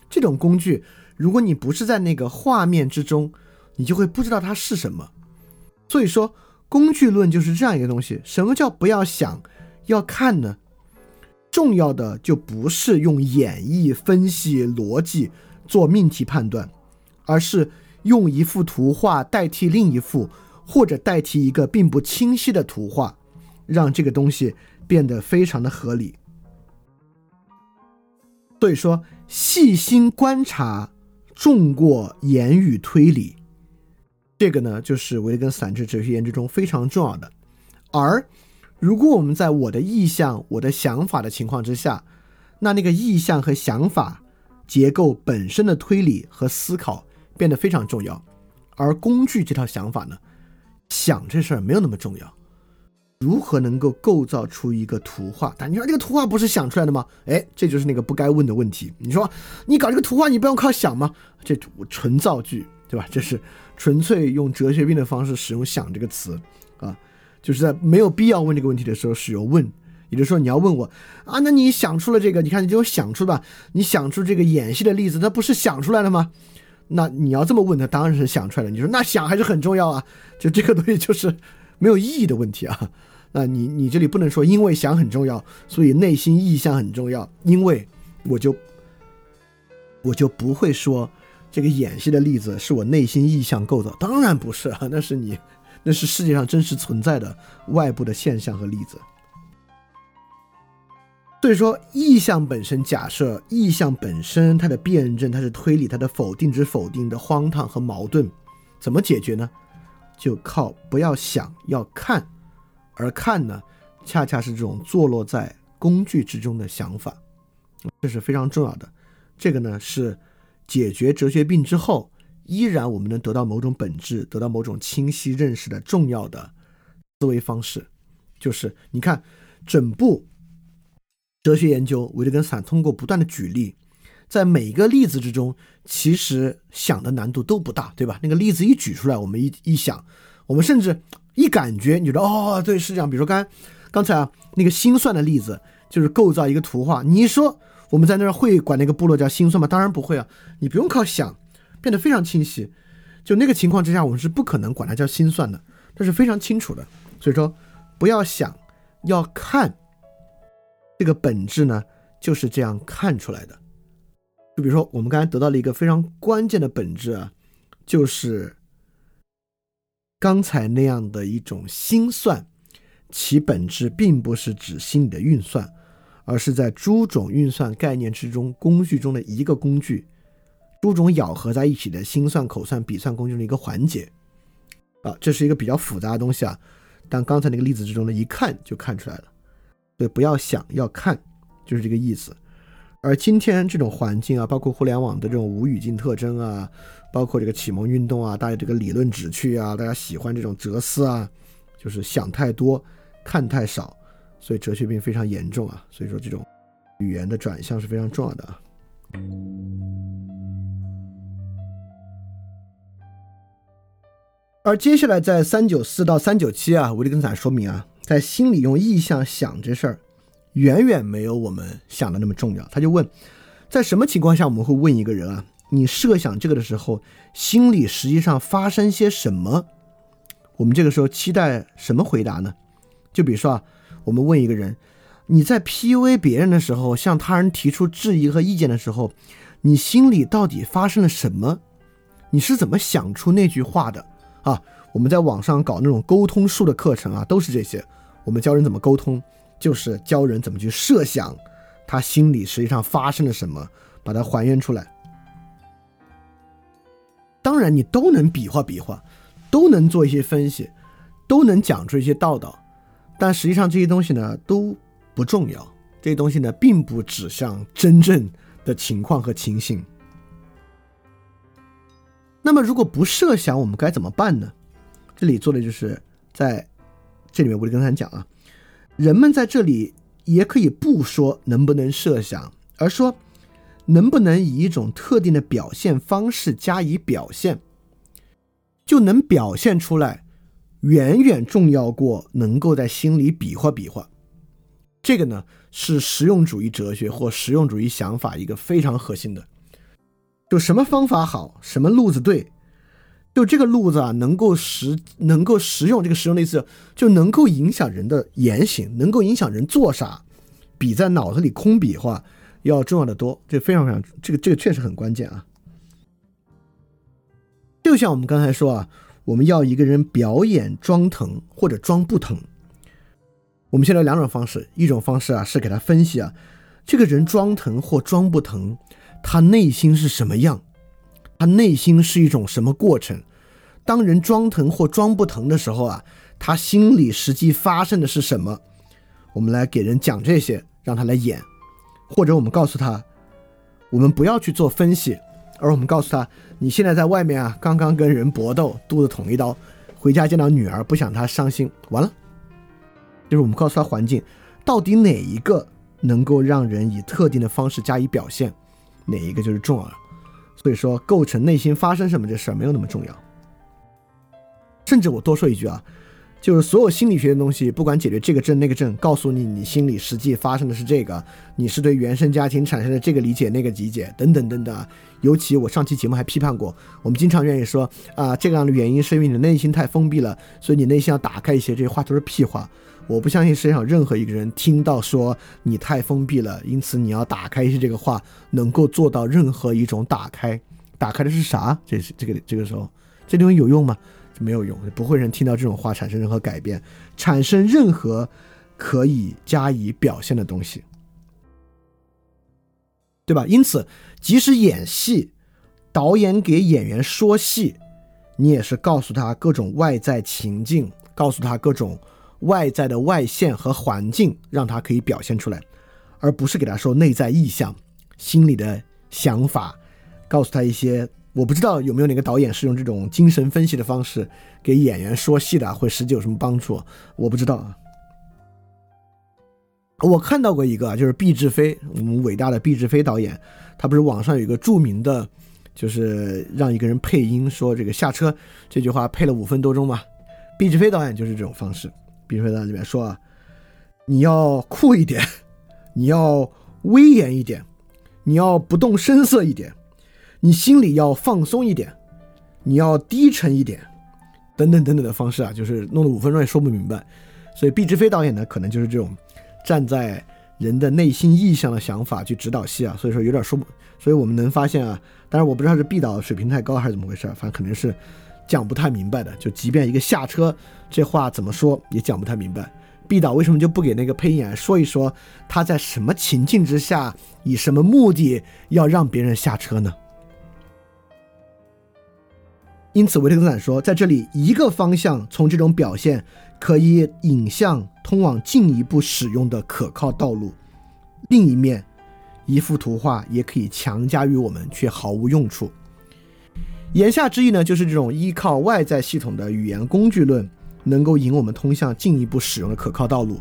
这种工具，如果你不是在那个画面之中，你就会不知道它是什么。所以说，工具论就是这样一个东西。什么叫不要想，要看呢？重要的就不是用演绎、分析、逻辑做命题判断，而是用一幅图画代替另一幅，或者代替一个并不清晰的图画，让这个东西变得非常的合理。所以说，细心观察重过言语推理，这个呢，就是维根斯坦这哲学研究中非常重要的，而。如果我们在我的意向、我的想法的情况之下，那那个意向和想法结构本身的推理和思考变得非常重要，而工具这套想法呢，想这事儿没有那么重要。如何能够构造出一个图画？但你说这个图画不是想出来的吗？哎，这就是那个不该问的问题。你说你搞这个图画，你不用靠想吗？这纯造句，对吧？这是纯粹用哲学病的方式使用“想”这个词啊。就是在没有必要问这个问题的时候使用问，也就是说你要问我啊，那你想出了这个，你看你就想出吧，你想出这个演戏的例子，那不是想出来的吗？那你要这么问，他当然是想出来的。你说那想还是很重要啊，就这个东西就是没有意义的问题啊。那你你这里不能说因为想很重要，所以内心意向很重要，因为我就我就不会说这个演戏的例子是我内心意向构造，当然不是啊，那是你。那是世界上真实存在的外部的现象和例子。所以说，意象本身假设，意象本身它的辩证，它是推理，它的否定之否定的荒唐和矛盾，怎么解决呢？就靠不要想，要看，而看呢，恰恰是这种坐落在工具之中的想法，这是非常重要的。这个呢，是解决哲学病之后。依然，我们能得到某种本质，得到某种清晰认识的重要的思维方式，就是你看，整部哲学研究，维特根斯坦通过不断的举例，在每一个例子之中，其实想的难度都不大，对吧？那个例子一举出来，我们一一想，我们甚至一感觉，你觉得哦，对，是这样。比如说刚刚才啊，那个心算的例子，就是构造一个图画。你说我们在那儿会管那个部落叫心算吗？当然不会啊，你不用靠想。变得非常清晰，就那个情况之下，我们是不可能管它叫心算的，这是非常清楚的。所以说，不要想，要看这个本质呢，就是这样看出来的。就比如说，我们刚才得到了一个非常关键的本质啊，就是刚才那样的一种心算，其本质并不是指心理的运算，而是在诸种运算概念之中工具中的一个工具。诸种咬合在一起的心算、口算、笔算工具的一个环节，啊，这是一个比较复杂的东西啊。但刚才那个例子之中呢，一看就看出来了。所以不要想，要看，就是这个意思。而今天这种环境啊，包括互联网的这种无语境特征啊，包括这个启蒙运动啊，大家这个理论旨趣啊，大家喜欢这种哲思啊，就是想太多，看太少，所以哲学病非常严重啊。所以说这种语言的转向是非常重要的啊。而接下来在三九四到三九七啊，维特根斯坦说明啊，在心里用意象想这事儿，远远没有我们想的那么重要。他就问，在什么情况下我们会问一个人啊，你设想这个的时候，心里实际上发生些什么？我们这个时候期待什么回答呢？就比如说啊，我们问一个人，你在 PUA 别人的时候，向他人提出质疑和意见的时候，你心里到底发生了什么？你是怎么想出那句话的？啊，我们在网上搞那种沟通术的课程啊，都是这些。我们教人怎么沟通，就是教人怎么去设想他心里实际上发生了什么，把它还原出来。当然，你都能比划比划，都能做一些分析，都能讲出一些道道，但实际上这些东西呢都不重要。这些东西呢并不指向真正的情况和情形。那么，如果不设想，我们该怎么办呢？这里做的就是在这里面，我就跟他讲啊，人们在这里也可以不说能不能设想，而说能不能以一种特定的表现方式加以表现，就能表现出来，远远重要过能够在心里比划比划。这个呢，是实用主义哲学或实用主义想法一个非常核心的。就什么方法好，什么路子对，就这个路子啊，能够实能够实用，这个实用的意思就能够影响人的言行，能够影响人做啥，比在脑子里空比划要重要的多。这非常非常，这个这个确实很关键啊。就像我们刚才说啊，我们要一个人表演装疼或者装不疼，我们现在有两种方式，一种方式啊是给他分析啊，这个人装疼或装不疼。他内心是什么样？他内心是一种什么过程？当人装疼或装不疼的时候啊，他心里实际发生的是什么？我们来给人讲这些，让他来演，或者我们告诉他，我们不要去做分析，而我们告诉他，你现在在外面啊，刚刚跟人搏斗，肚子捅一刀，回家见到女儿，不想她伤心，完了，就是我们告诉他环境，到底哪一个能够让人以特定的方式加以表现？哪一个就是重要的，所以说构成内心发生什么这事儿没有那么重要。甚至我多说一句啊，就是所有心理学的东西，不管解决这个症那个症，告诉你你心里实际发生的是这个，你是对原生家庭产生的这个理解那个理解等等等等。尤其我上期节目还批判过，我们经常愿意说啊，这样的原因是因为你的内心太封闭了，所以你内心要打开一些，这些话都是屁话。我不相信世界上任何一个人听到说你太封闭了，因此你要打开一些这个话，能够做到任何一种打开。打开的是啥？这是这个这个时候，这东西有用吗？没有用，不会人听到这种话产生任何改变，产生任何可以加以表现的东西，对吧？因此，即使演戏，导演给演员说戏，你也是告诉他各种外在情境，告诉他各种。外在的外线和环境让他可以表现出来，而不是给他说内在意向、心里的想法，告诉他一些我不知道有没有哪个导演是用这种精神分析的方式给演员说戏的，会实际有什么帮助？我不知道啊。我看到过一个，就是毕志飞，我们伟大的毕志飞导演，他不是网上有一个著名的，就是让一个人配音说这个下车这句话配了五分多钟嘛。毕志飞导演就是这种方式。比如说在里面说啊，你要酷一点，你要威严一点，你要不动声色一点，你心里要放松一点，你要低沉一点，等等等等的方式啊，就是弄了五分钟也说不明白。所以毕志飞导演呢，可能就是这种站在人的内心意向的想法去指导戏啊，所以说有点说不。所以我们能发现啊，当然我不知道是毕导水平太高还是怎么回事，反正肯定是。讲不太明白的，就即便一个下车，这话怎么说也讲不太明白。毕导为什么就不给那个配音演员说一说，他在什么情境之下，以什么目的要让别人下车呢？因此，维特根斯坦说，在这里一个方向从这种表现可以引向通往进一步使用的可靠道路；另一面，一幅图画也可以强加于我们，却毫无用处。言下之意呢，就是这种依靠外在系统的语言工具论，能够引我们通向进一步使用的可靠道路；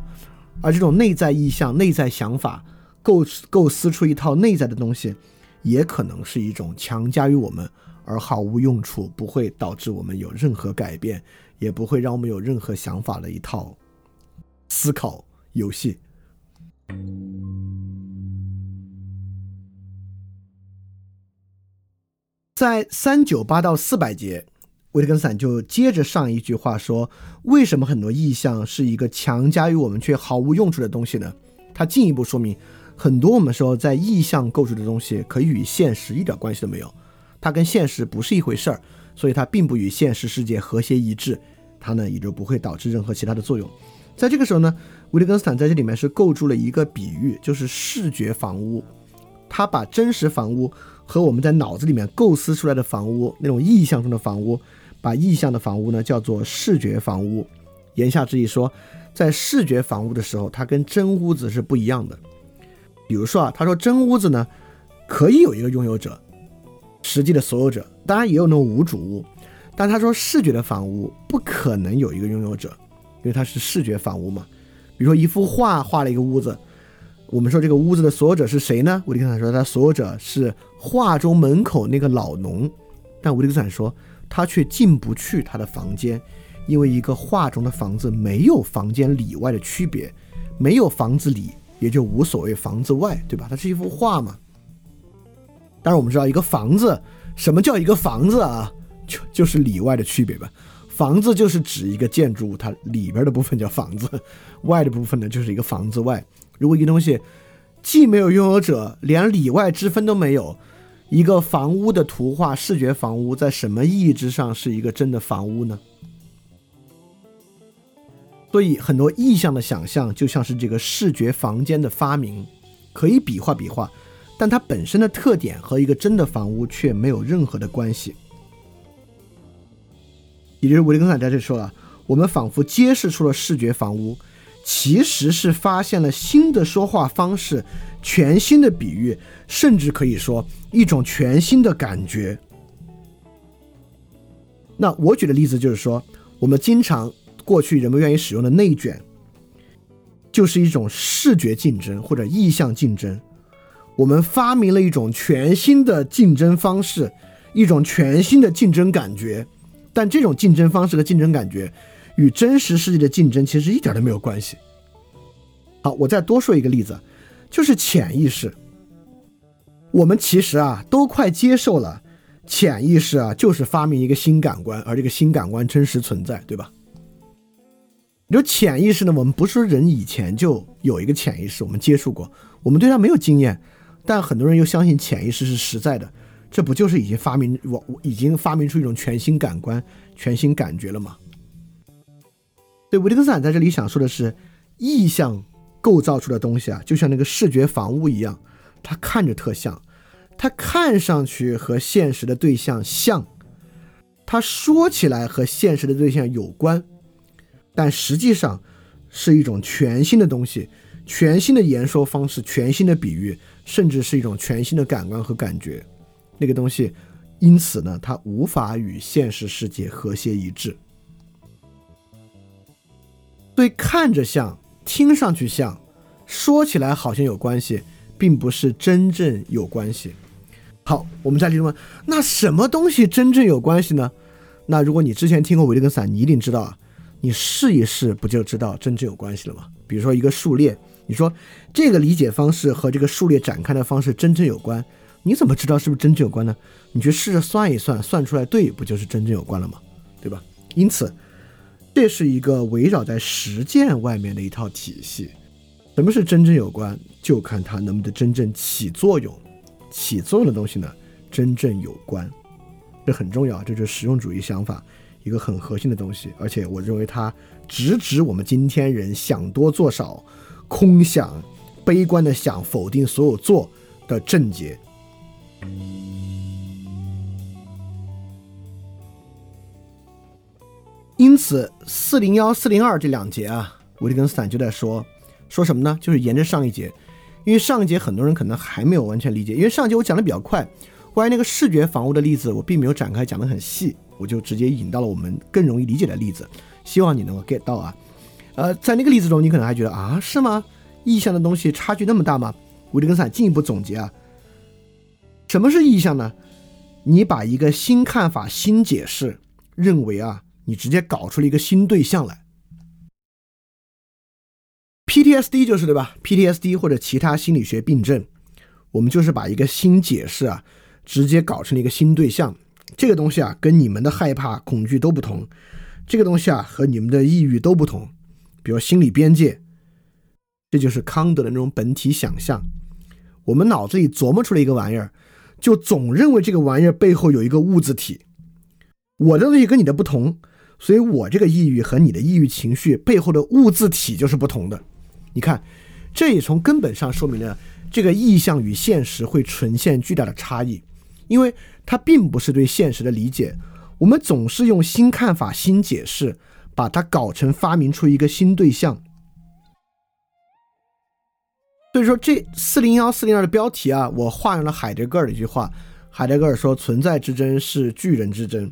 而这种内在意向、内在想法，构构思出一套内在的东西，也可能是一种强加于我们而毫无用处，不会导致我们有任何改变。也不会让我们有任何想法的一套思考游戏。在三九八到四百节，维特根斯坦就接着上一句话说：“为什么很多意象是一个强加于我们却毫无用处的东西呢？”他进一步说明，很多我们说在意象构筑的东西，可以与现实一点关系都没有，它跟现实不是一回事儿。所以它并不与现实世界和谐一致，它呢也就不会导致任何其他的作用。在这个时候呢，维特根斯坦在这里面是构筑了一个比喻，就是视觉房屋。他把真实房屋和我们在脑子里面构思出来的房屋那种意象中的房屋，把意象的房屋呢叫做视觉房屋。言下之意说，在视觉房屋的时候，它跟真屋子是不一样的。比如说啊，他说真屋子呢可以有一个拥有者。实际的所有者，当然也有那种无主物，但他说视觉的房屋不可能有一个拥有者，因为它是视觉房屋嘛。比如说一幅画画了一个屋子，我们说这个屋子的所有者是谁呢？维特根斯坦说他所有者是画中门口那个老农，但维特根斯坦说他却进不去他的房间，因为一个画中的房子没有房间里外的区别，没有房子里也就无所谓房子外，对吧？它是一幅画嘛。但是我们知道，一个房子，什么叫一个房子啊？就就是里外的区别吧。房子就是指一个建筑物，它里边的部分叫房子，外的部分呢就是一个房子外。如果一个东西既没有拥有者，连里外之分都没有，一个房屋的图画，视觉房屋在什么意义之上是一个真的房屋呢？所以很多意象的想象就像是这个视觉房间的发明，可以比划比划。但它本身的特点和一个真的房屋却没有任何的关系。也就是维利根斯坦在这说了，我们仿佛揭示出了视觉房屋，其实是发现了新的说话方式、全新的比喻，甚至可以说一种全新的感觉。那我举的例子就是说，我们经常过去人们愿意使用的内卷，就是一种视觉竞争或者意向竞争。我们发明了一种全新的竞争方式，一种全新的竞争感觉，但这种竞争方式和竞争感觉与真实世界的竞争其实一点都没有关系。好，我再多说一个例子，就是潜意识。我们其实啊都快接受了，潜意识啊就是发明一个新感官，而这个新感官真实存在，对吧？有潜意识呢，我们不是说人以前就有一个潜意识，我们接触过，我们对它没有经验。但很多人又相信潜意识是实在的，这不就是已经发明我已经发明出一种全新感官、全新感觉了吗？对，维特根斯坦在这里想说的是，意象构造出的东西啊，就像那个视觉房屋一样，它看着特像，它看上去和现实的对象像，它说起来和现实的对象有关，但实际上是一种全新的东西。全新的言说方式，全新的比喻，甚至是一种全新的感官和感觉，那个东西，因此呢，它无法与现实世界和谐一致。对，看着像，听上去像，说起来好像有关系，并不是真正有关系。好，我们再提问：那什么东西真正有关系呢？那如果你之前听过维特根斯坦，你一定知道啊，你试一试，不就知道真正有关系了吗？比如说一个数列。你说这个理解方式和这个数列展开的方式真正有关？你怎么知道是不是真正有关呢？你去试着算一算，算出来对，不就是真正有关了吗？对吧？因此，这是一个围绕在实践外面的一套体系。什么是真正有关？就看它能不能真正起作用。起作用的东西呢，真正有关，这很重要。这就是实用主义想法一个很核心的东西。而且我认为它直指我们今天人想多做少。空想、悲观的想、否定所有做的症结。因此，四零幺、四零二这两节啊，维特根斯坦就在说说什么呢？就是沿着上一节，因为上一节很多人可能还没有完全理解，因为上一节我讲的比较快，关于那个视觉防务的例子，我并没有展开讲的很细，我就直接引到了我们更容易理解的例子，希望你能够 get 到啊。呃，在那个例子中，你可能还觉得啊，是吗？意象的东西差距那么大吗？维特根斯坦进一步总结啊，什么是意象呢？你把一个新看法、新解释，认为啊，你直接搞出了一个新对象来。PTSD 就是对吧？PTSD 或者其他心理学病症，我们就是把一个新解释啊，直接搞成了一个新对象。这个东西啊，跟你们的害怕、恐惧都不同。这个东西啊，和你们的抑郁都不同。比如心理边界，这就是康德的那种本体想象。我们脑子里琢磨出来一个玩意儿。就总认为这个玩意儿背后有一个物质体，我的东西跟你的不同，所以我这个抑郁和你的抑郁情绪背后的物质体就是不同的。你看，这也从根本上说明了这个意象与现实会呈现巨大的差异，因为它并不是对现实的理解。我们总是用新看法、新解释，把它搞成发明出一个新对象。所以说，这四零幺四零二的标题啊，我画上了海德格尔的一句话。海德格尔说：“存在之争是巨人之争。”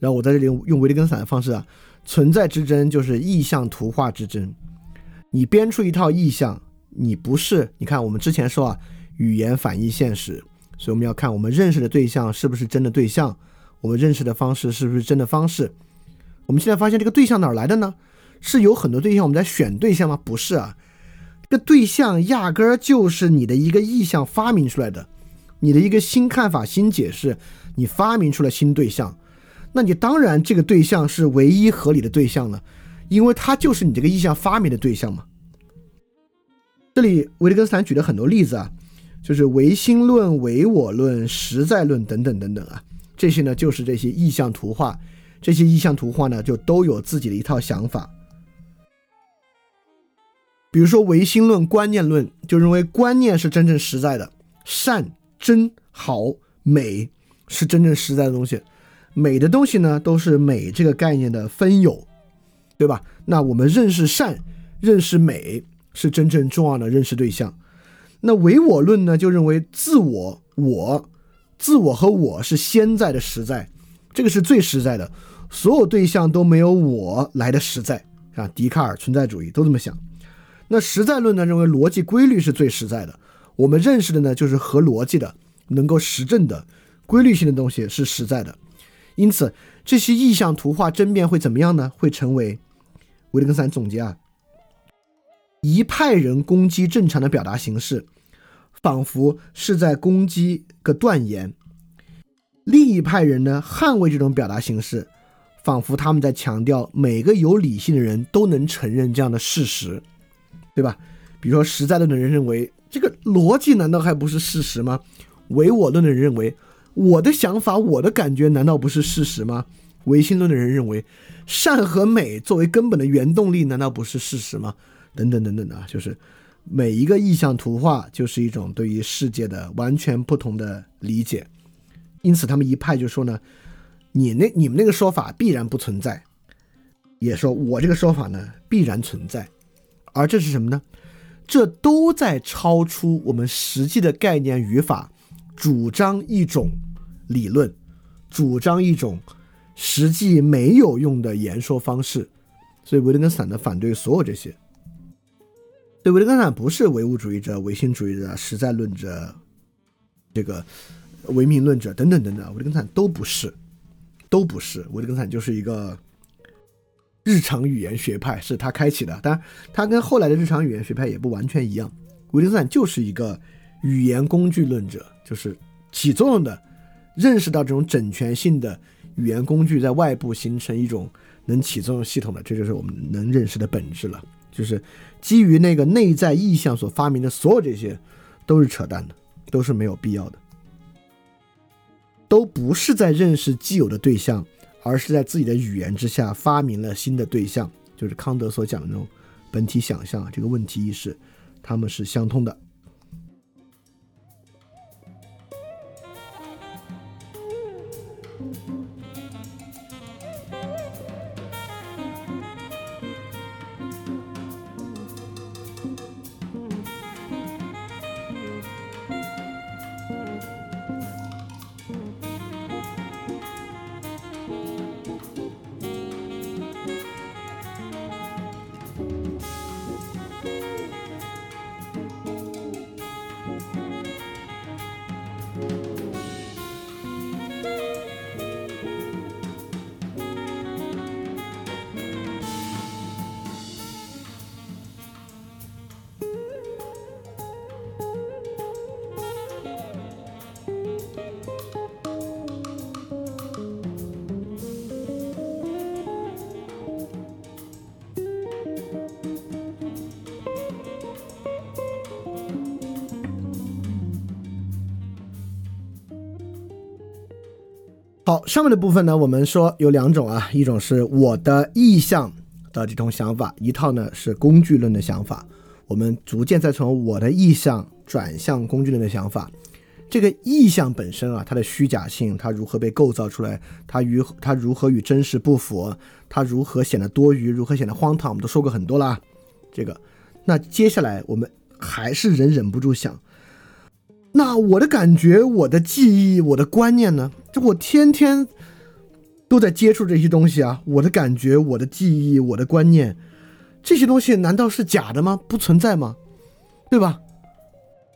然后我在这里用维特根斯坦的方式啊，存在之争就是意象图画之争。你编出一套意象，你不是？你看，我们之前说啊，语言反映现实，所以我们要看我们认识的对象是不是真的对象，我们认识的方式是不是真的方式。我们现在发现这个对象哪来的呢？是有很多对象，我们在选对象吗？不是啊。这个对象压根儿就是你的一个意向发明出来的，你的一个新看法、新解释，你发明出了新对象，那你当然这个对象是唯一合理的对象了，因为它就是你这个意向发明的对象嘛。这里维特根斯坦举了很多例子啊，就是唯心论、唯我论、实在论等等等等啊，这些呢就是这些意象图画，这些意象图画呢就都有自己的一套想法。比如说唯心论、观念论，就认为观念是真正实在的，善、真、好、美是真正实在的东西，美的东西呢都是美这个概念的分有，对吧？那我们认识善、认识美是真正重要的认识对象。那唯我论呢，就认为自我、我、自我和我是先在的实在，这个是最实在的，所有对象都没有我来的实在啊。笛卡尔存在主义都这么想。那实在论呢？认为逻辑规律是最实在的。我们认识的呢，就是合逻辑的、能够实证的、规律性的东西是实在的。因此，这些意象图画争辩会怎么样呢？会成为维特根斯坦总结啊，一派人攻击正常的表达形式，仿佛是在攻击个断言；另一派人呢，捍卫这种表达形式，仿佛他们在强调每个有理性的人都能承认这样的事实。对吧？比如说实在论的人认为这个逻辑难道还不是事实吗？唯我论的人认为我的想法、我的感觉难道不是事实吗？唯心论的人认为善和美作为根本的原动力难道不是事实吗？等等等等的啊，就是每一个意象图画就是一种对于世界的完全不同的理解。因此，他们一派就说呢，你那你们那个说法必然不存在，也说我这个说法呢必然存在。而这是什么呢？这都在超出我们实际的概念语法，主张一种理论，主张一种实际没有用的言说方式。所以维特根斯坦的反对所有这些。对维特根斯坦不是唯物主义者、唯心主义者、实在论者、这个唯名论者等等等等，维特根斯坦都不是，都不是。维特根斯坦就是一个。日常语言学派是他开启的，当然，他跟后来的日常语言学派也不完全一样。维特根斯坦就是一个语言工具论者，就是起作用的，认识到这种整全性的语言工具在外部形成一种能起作用系统的，这就是我们能认识的本质了。就是基于那个内在意向所发明的所有这些，都是扯淡的，都是没有必要的，都不是在认识既有的对象。而是在自己的语言之下发明了新的对象，就是康德所讲的那种本体想象这个问题意识，他们是相通的。好，上面的部分呢，我们说有两种啊，一种是我的意向的这种想法，一套呢是工具论的想法。我们逐渐在从我的意向转向工具论的想法。这个意向本身啊，它的虚假性，它如何被构造出来，它与它如何与真实不符，它如何显得多余，如何显得荒唐，我们都说过很多了。这个，那接下来我们还是忍忍不住想。那我的感觉、我的记忆、我的观念呢？就我天天都在接触这些东西啊！我的感觉、我的记忆、我的观念，这些东西难道是假的吗？不存在吗？对吧？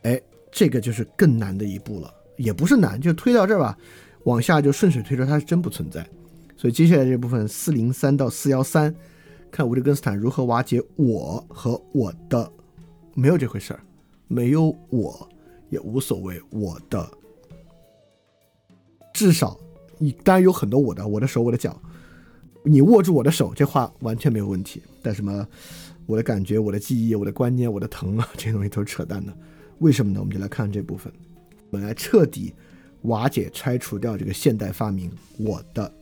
哎，这个就是更难的一步了。也不是难，就推到这儿吧，往下就顺水推舟，它是真不存在。所以接下来这部分四零三到四幺三，看维特根斯坦如何瓦解我和我的，没有这回事儿，没有我。也无所谓，我的至少你当然有很多我的，我的手，我的脚，你握住我的手，这话完全没有问题。但什么，我的感觉，我的记忆，我的观念，我的疼啊，这些东西都是扯淡的。为什么呢？我们就来看这部分，我们来彻底瓦解、拆除掉这个现代发明“我的”。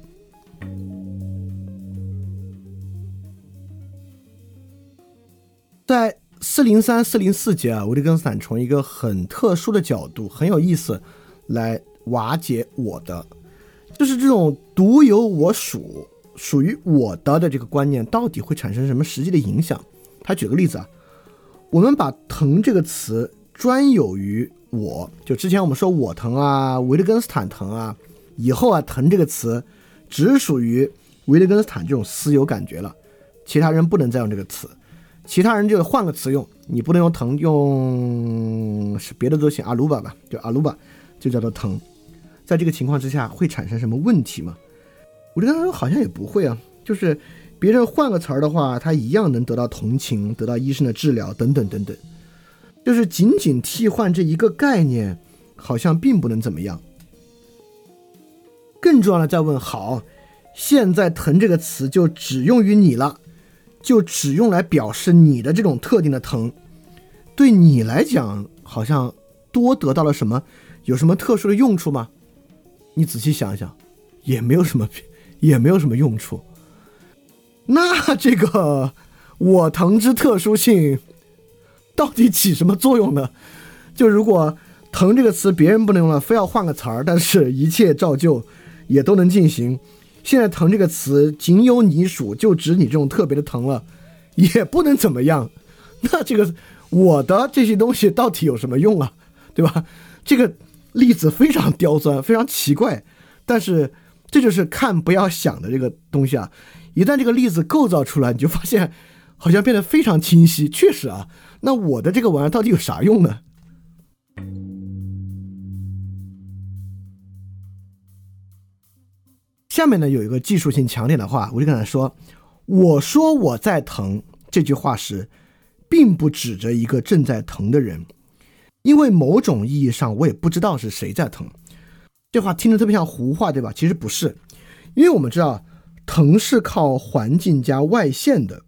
在。四零三四零四节啊，维特根斯坦从一个很特殊的角度，很有意思，来瓦解我的，就是这种独有我属、属于我的的这个观念，到底会产生什么实际的影响？他举个例子啊，我们把“疼”这个词专有于我，就之前我们说我疼啊，维特根斯坦疼啊，以后啊“疼”这个词只属于维特根斯坦这种私有感觉了，其他人不能再用这个词。其他人就换个词用，你不能用疼，用是别的都行，阿鲁巴吧，就阿鲁巴，就叫做疼。在这个情况之下，会产生什么问题吗？我觉得他说好像也不会啊，就是别人换个词儿的话，他一样能得到同情，得到医生的治疗等等等等。就是仅仅替换这一个概念，好像并不能怎么样。更重要的，再问好，现在疼这个词就只用于你了。就只用来表示你的这种特定的疼，对你来讲好像多得到了什么？有什么特殊的用处吗？你仔细想一想，也没有什么，也没有什么用处。那这个我疼之特殊性到底起什么作用呢？就如果“疼”这个词别人不能用了，非要换个词儿，但是一切照旧也都能进行。现在“疼”这个词仅有你属，就指你这种特别的疼了，也不能怎么样。那这个我的这些东西到底有什么用啊？对吧？这个例子非常刁钻，非常奇怪。但是这就是看不要想的这个东西啊。一旦这个例子构造出来，你就发现好像变得非常清晰。确实啊，那我的这个玩意儿到底有啥用呢？下面呢有一个技术性强点的话，我就跟他说：“我说我在疼这句话时，并不指着一个正在疼的人，因为某种意义上我也不知道是谁在疼。”这话听着特别像胡话，对吧？其实不是，因为我们知道疼是靠环境加外线的，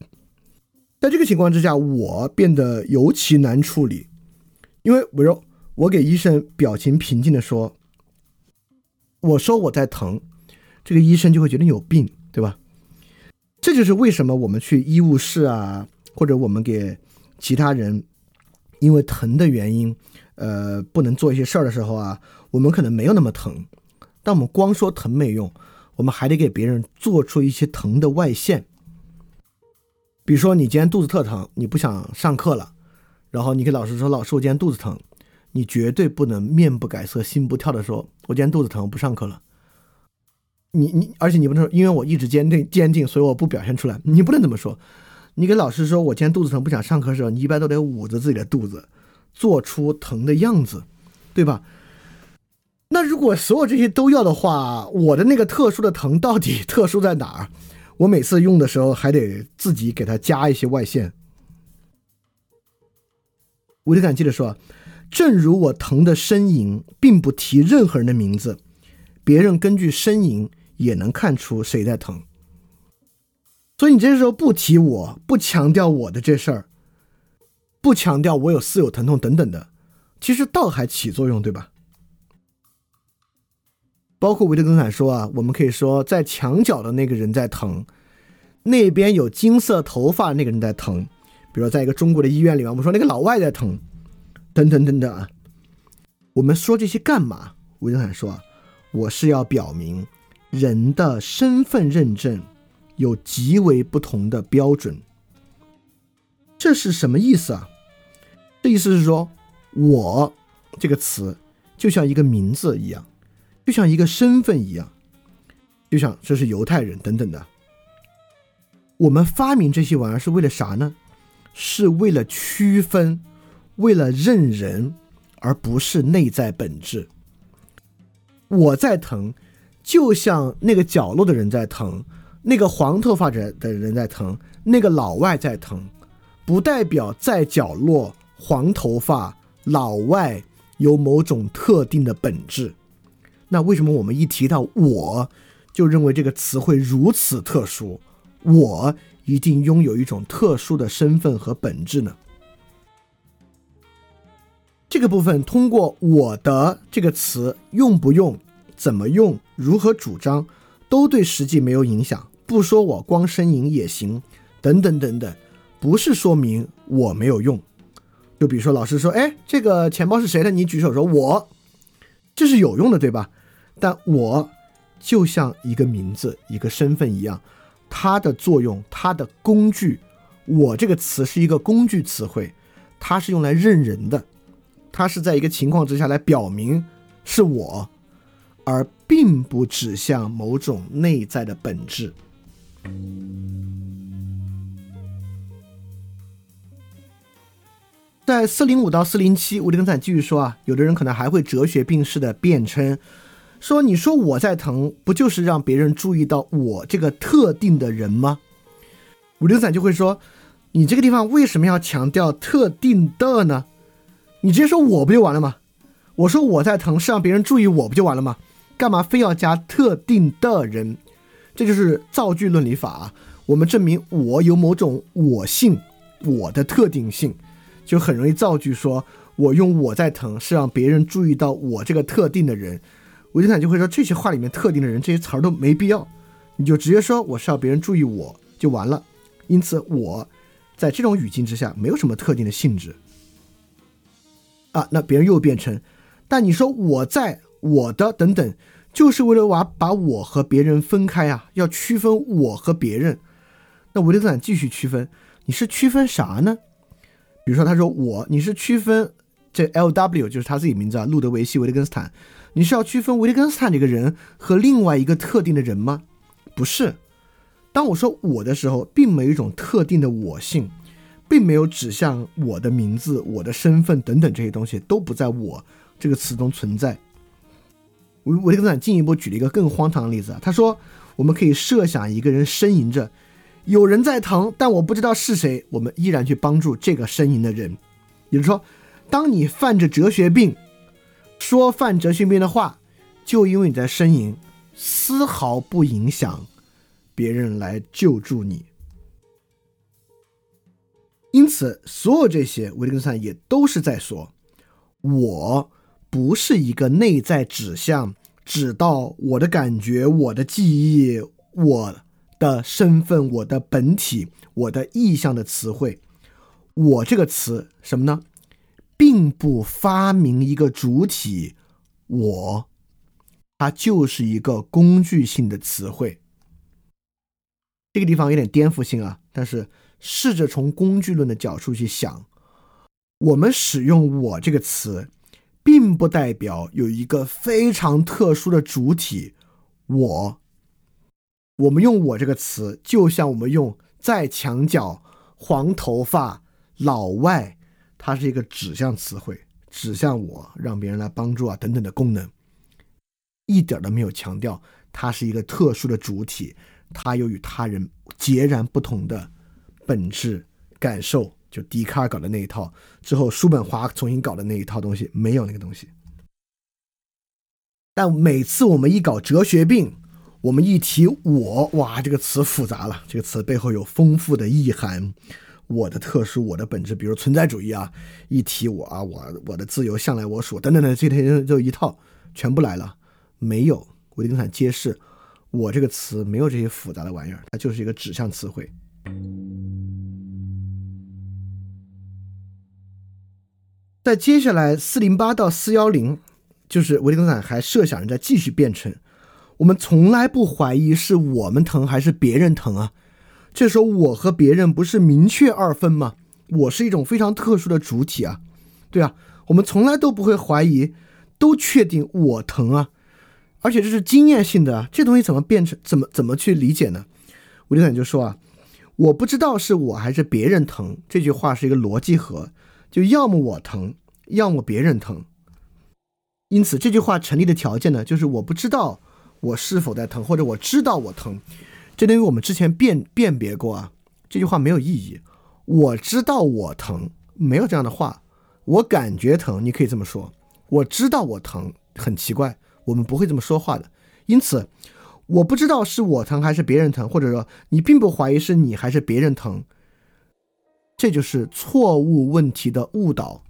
在这个情况之下，我变得尤其难处理，因为比如我给医生表情平静的说：“我说我在疼。”这个医生就会觉得你有病，对吧？这就是为什么我们去医务室啊，或者我们给其他人因为疼的原因，呃，不能做一些事儿的时候啊，我们可能没有那么疼，但我们光说疼没用，我们还得给别人做出一些疼的外线。比如说，你今天肚子特疼，你不想上课了，然后你给老师说：“老师，我今天肚子疼。”你绝对不能面不改色心不跳的说：“我今天肚子疼，不上课了。”你你，而且你不能说，因为我一直坚定坚定，所以我不表现出来。你不能这么说。你给老师说，我今天肚子疼，不想上课的时候，你一般都得捂着自己的肚子，做出疼的样子，对吧？那如果所有这些都要的话，我的那个特殊的疼到底 特殊在哪儿？我每次用的时候还得自己给它加一些外线。我就感记得说，正如我疼的呻吟，并不提任何人的名字，别人根据呻吟。也能看出谁在疼，所以你这时候不提我，不强调我的这事儿，不强调我有私有疼痛等等的，其实倒还起作用，对吧？包括维特根斯坦说啊，我们可以说在墙角的那个人在疼，那边有金色头发那个人在疼。比如在一个中国的医院里面，我们说那个老外在疼，等等等等啊。我们说这些干嘛？维特根斯坦说啊，我是要表明人的身份认证有极为不同的标准。这是什么意思啊？这意思是说，我这个词就像一个名字一样。就像一个身份一样，就像这是犹太人等等的。我们发明这些玩意儿是为了啥呢？是为了区分，为了认人，而不是内在本质。我在疼，就像那个角落的人在疼，那个黄头发的的人在疼，那个老外在疼，不代表在角落黄头发老外有某种特定的本质。那为什么我们一提到我，就认为这个词汇如此特殊？我一定拥有一种特殊的身份和本质呢？这个部分通过“我的”这个词用不用、怎么用、如何主张，都对实际没有影响。不说我光呻吟也行，等等等等，不是说明我没有用。就比如说老师说：“哎，这个钱包是谁的？”你举手说“我”，这是有用的，对吧？但我就像一个名字、一个身份一样，它的作用、它的工具，我这个词是一个工具词汇，它是用来认人的，它是在一个情况之下来表明是我，而并不指向某种内在的本质。在四零五到四零七，吴迪根斯坦继续说啊，有的人可能还会哲学病式的辩称。说，你说我在疼，不就是让别人注意到我这个特定的人吗？五零散就会说，你这个地方为什么要强调特定的呢？你直接说我不就完了吗？我说我在疼是让别人注意我不就完了吗？干嘛非要加特定的人？这就是造句论理法啊。我们证明我有某种我性，我的特定性，就很容易造句说，我用我在疼是让别人注意到我这个特定的人。维特坦就会说这些话里面特定的人这些词儿都没必要，你就直接说我是要别人注意我就完了。因此我在这种语境之下没有什么特定的性质啊。那别人又变成，但你说我在我的等等，就是为了把把我和别人分开啊，要区分我和别人。那维特斯坦继续区分，你是区分啥呢？比如说他说我，你是区分这 L W 就是他自己名字啊，路德维希·维特根斯坦。你是要区分维特根斯坦这个人和另外一个特定的人吗？不是。当我说我的时候，并没有一种特定的我性，并没有指向我的名字、我的身份等等这些东西都不在我这个词中存在。维维特根斯坦进一步举了一个更荒唐的例子，他说我们可以设想一个人呻吟着，有人在疼，但我不知道是谁，我们依然去帮助这个呻吟的人。也就是说，当你犯着哲学病。说犯哲学病的话，就因为你在呻吟，丝毫不影响别人来救助你。因此，所有这些维特根斯坦也都是在说，我不是一个内在指向、指到我的感觉、我的记忆、我的身份、我的本体、我的意向的词汇。我这个词什么呢？并不发明一个主体，我，它就是一个工具性的词汇。这个地方有点颠覆性啊，但是试着从工具论的角度去想，我们使用“我”这个词，并不代表有一个非常特殊的主体“我”。我们用“我”这个词，就像我们用在墙角、黄头发、老外。它是一个指向词汇，指向我，让别人来帮助啊等等的功能，一点都没有强调它是一个特殊的主体，它有与他人截然不同的本质感受。就笛卡尔搞的那一套之后，叔本华重新搞的那一套东西，没有那个东西。但每次我们一搞哲学病，我们一提我，哇，这个词复杂了，这个词背后有丰富的意涵。我的特殊，我的本质，比如存在主义啊，一提我啊，我我的自由向来我属等等的这些就一套全部来了。没有，维特根斯坦揭示，我这个词没有这些复杂的玩意儿，它就是一个指向词汇。在接下来四零八到四幺零，就是维特根斯坦还设想着再继续辩称，我们从来不怀疑是我们疼还是别人疼啊。这时候我和别人不是明确二分吗？我是一种非常特殊的主体啊，对啊，我们从来都不会怀疑，都确定我疼啊，而且这是经验性的啊，这东西怎么变成怎么怎么去理解呢？维特根斯坦就说啊，我不知道是我还是别人疼，这句话是一个逻辑和。就要么我疼，要么别人疼，因此这句话成立的条件呢，就是我不知道我是否在疼，或者我知道我疼。这等于我们之前辨辨别过啊，这句话没有意义。我知道我疼，没有这样的话。我感觉疼，你可以这么说。我知道我疼，很奇怪，我们不会这么说话的。因此，我不知道是我疼还是别人疼，或者说你并不怀疑是你还是别人疼。这就是错误问题的误导，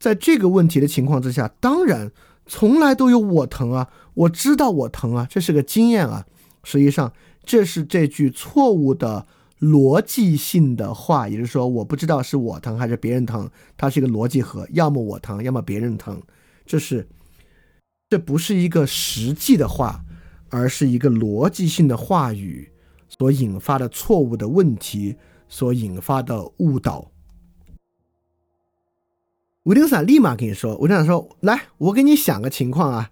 在这个问题的情况之下，当然从来都有我疼啊，我知道我疼啊，这是个经验啊。实际上，这是这句错误的逻辑性的话，也就是说，我不知道是我疼还是别人疼，它是一个逻辑核，要么我疼，要么别人疼，这是这不是一个实际的话，而是一个逻辑性的话语所引发的错误的问题。所引发的误导，维特根斯坦立马跟你说：“维特根斯坦说，来，我给你想个情况啊，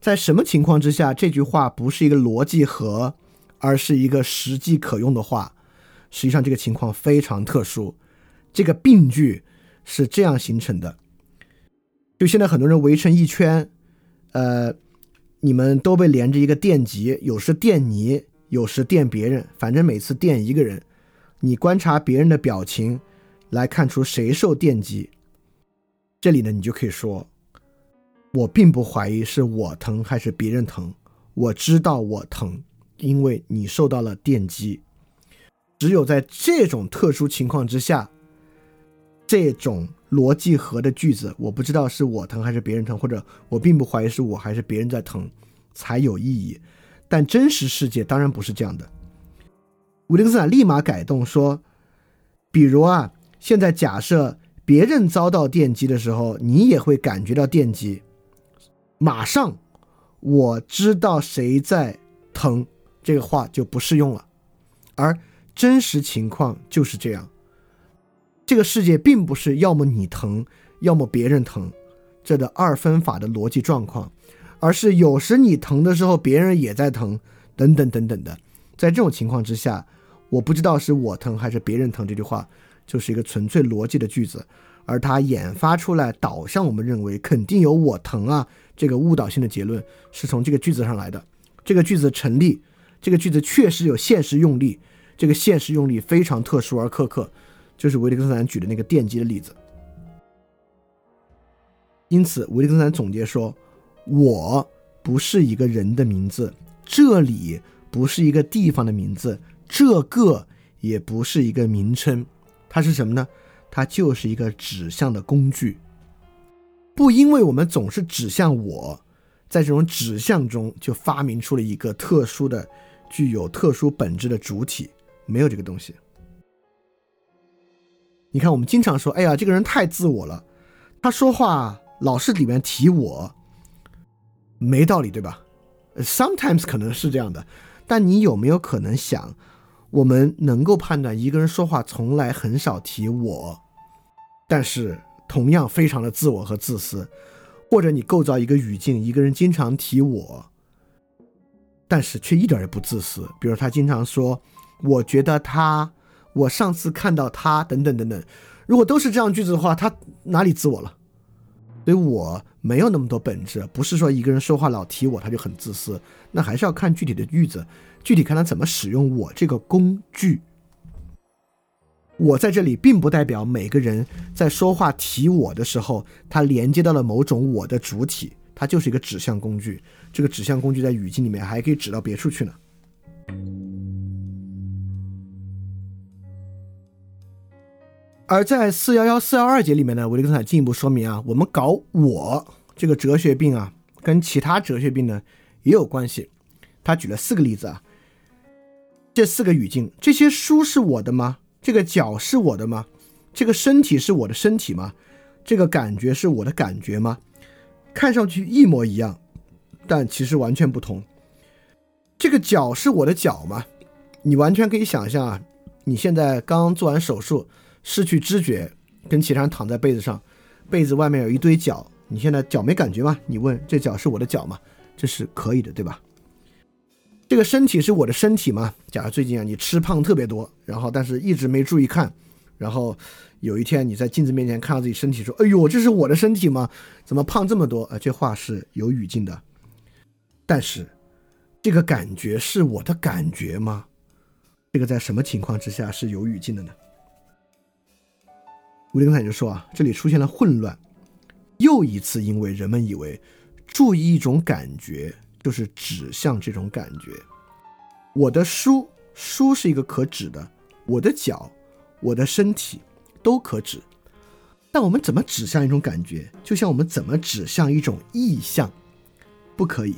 在什么情况之下这句话不是一个逻辑和，而是一个实际可用的话？实际上这个情况非常特殊，这个病句是这样形成的：就现在很多人围成一圈，呃，你们都被连着一个电极，有时电你，有时电别人，反正每次电一个人。”你观察别人的表情，来看出谁受电击。这里呢，你就可以说：“我并不怀疑是我疼还是别人疼，我知道我疼，因为你受到了电击。”只有在这种特殊情况之下，这种逻辑和的句子，我不知道是我疼还是别人疼，或者我并不怀疑是我还是别人在疼，才有意义。但真实世界当然不是这样的。维特根斯坦立马改动说：“比如啊，现在假设别人遭到电击的时候，你也会感觉到电击。马上，我知道谁在疼，这个话就不适用了。而真实情况就是这样。这个世界并不是要么你疼，要么别人疼，这的二分法的逻辑状况，而是有时你疼的时候，别人也在疼，等等等等的。在这种情况之下。”我不知道是我疼还是别人疼，这句话就是一个纯粹逻辑的句子，而它研发出来导向我们认为肯定有我疼啊这个误导性的结论是从这个句子上来的。这个句子成立，这个句子确实有现实用力，这个现实用力非常特殊而苛刻，就是维特根斯坦举的那个电击的例子。因此，维特根斯坦总结说：“我不是一个人的名字，这里不是一个地方的名字。”这个也不是一个名称，它是什么呢？它就是一个指向的工具。不因为我们总是指向我，在这种指向中就发明出了一个特殊的、具有特殊本质的主体，没有这个东西。你看，我们经常说：“哎呀，这个人太自我了，他说话老是里面提我，没道理，对吧？”Sometimes 可能是这样的，但你有没有可能想？我们能够判断一个人说话从来很少提我，但是同样非常的自我和自私，或者你构造一个语境，一个人经常提我，但是却一点也不自私。比如他经常说：“我觉得他，我上次看到他，等等等等。”如果都是这样句子的话，他哪里自我了？所以我没有那么多本质，不是说一个人说话老提我，他就很自私。那还是要看具体的句子。具体看他怎么使用我这个工具。我在这里并不代表每个人在说话提我的时候，他连接到了某种我的主体，它就是一个指向工具。这个指向工具在语境里面还可以指到别处去呢。而在四幺幺四幺二节里面呢，维特根斯坦进一步说明啊，我们搞我这个哲学病啊，跟其他哲学病呢。也有关系。他举了四个例子啊，这四个语境：这些书是我的吗？这个脚是我的吗？这个身体是我的身体吗？这个感觉是我的感觉吗？看上去一模一样，但其实完全不同。这个脚是我的脚吗？你完全可以想象啊，你现在刚刚做完手术，失去知觉，跟其他人躺在被子上，被子外面有一堆脚，你现在脚没感觉吗？你问这脚是我的脚吗？这是可以的，对吧？这个身体是我的身体吗？假如最近啊你吃胖特别多，然后但是一直没注意看，然后有一天你在镜子面前看到自己身体，说：“哎呦，这是我的身体吗？怎么胖这么多？”啊，这话是有语境的，但是这个感觉是我的感觉吗？这个在什么情况之下是有语境的呢？吴林坦就说啊，这里出现了混乱，又一次因为人们以为注意一种感觉就是指向这种感觉。我的书，书是一个可指的；我的脚，我的身体都可指。但我们怎么指向一种感觉？就像我们怎么指向一种意象，不可以。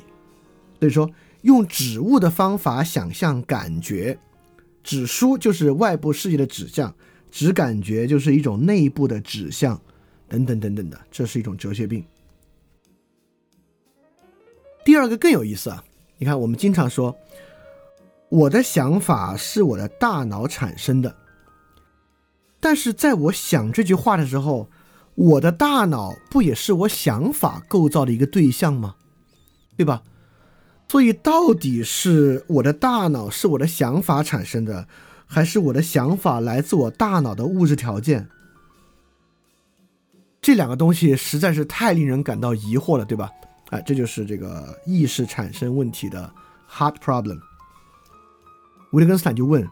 所以说，用指物的方法想象感觉。指书就是外部世界的指向，只感觉就是一种内部的指向，等等等等的，这是一种哲学病。第二个更有意思啊，你看我们经常说，我的想法是我的大脑产生的，但是在我想这句话的时候，我的大脑不也是我想法构造的一个对象吗？对吧？所以，到底是我的大脑是我的想法产生的，还是我的想法来自我大脑的物质条件？这两个东西实在是太令人感到疑惑了，对吧？哎，这就是这个意识产生问题的 hard problem。维特根斯坦就问：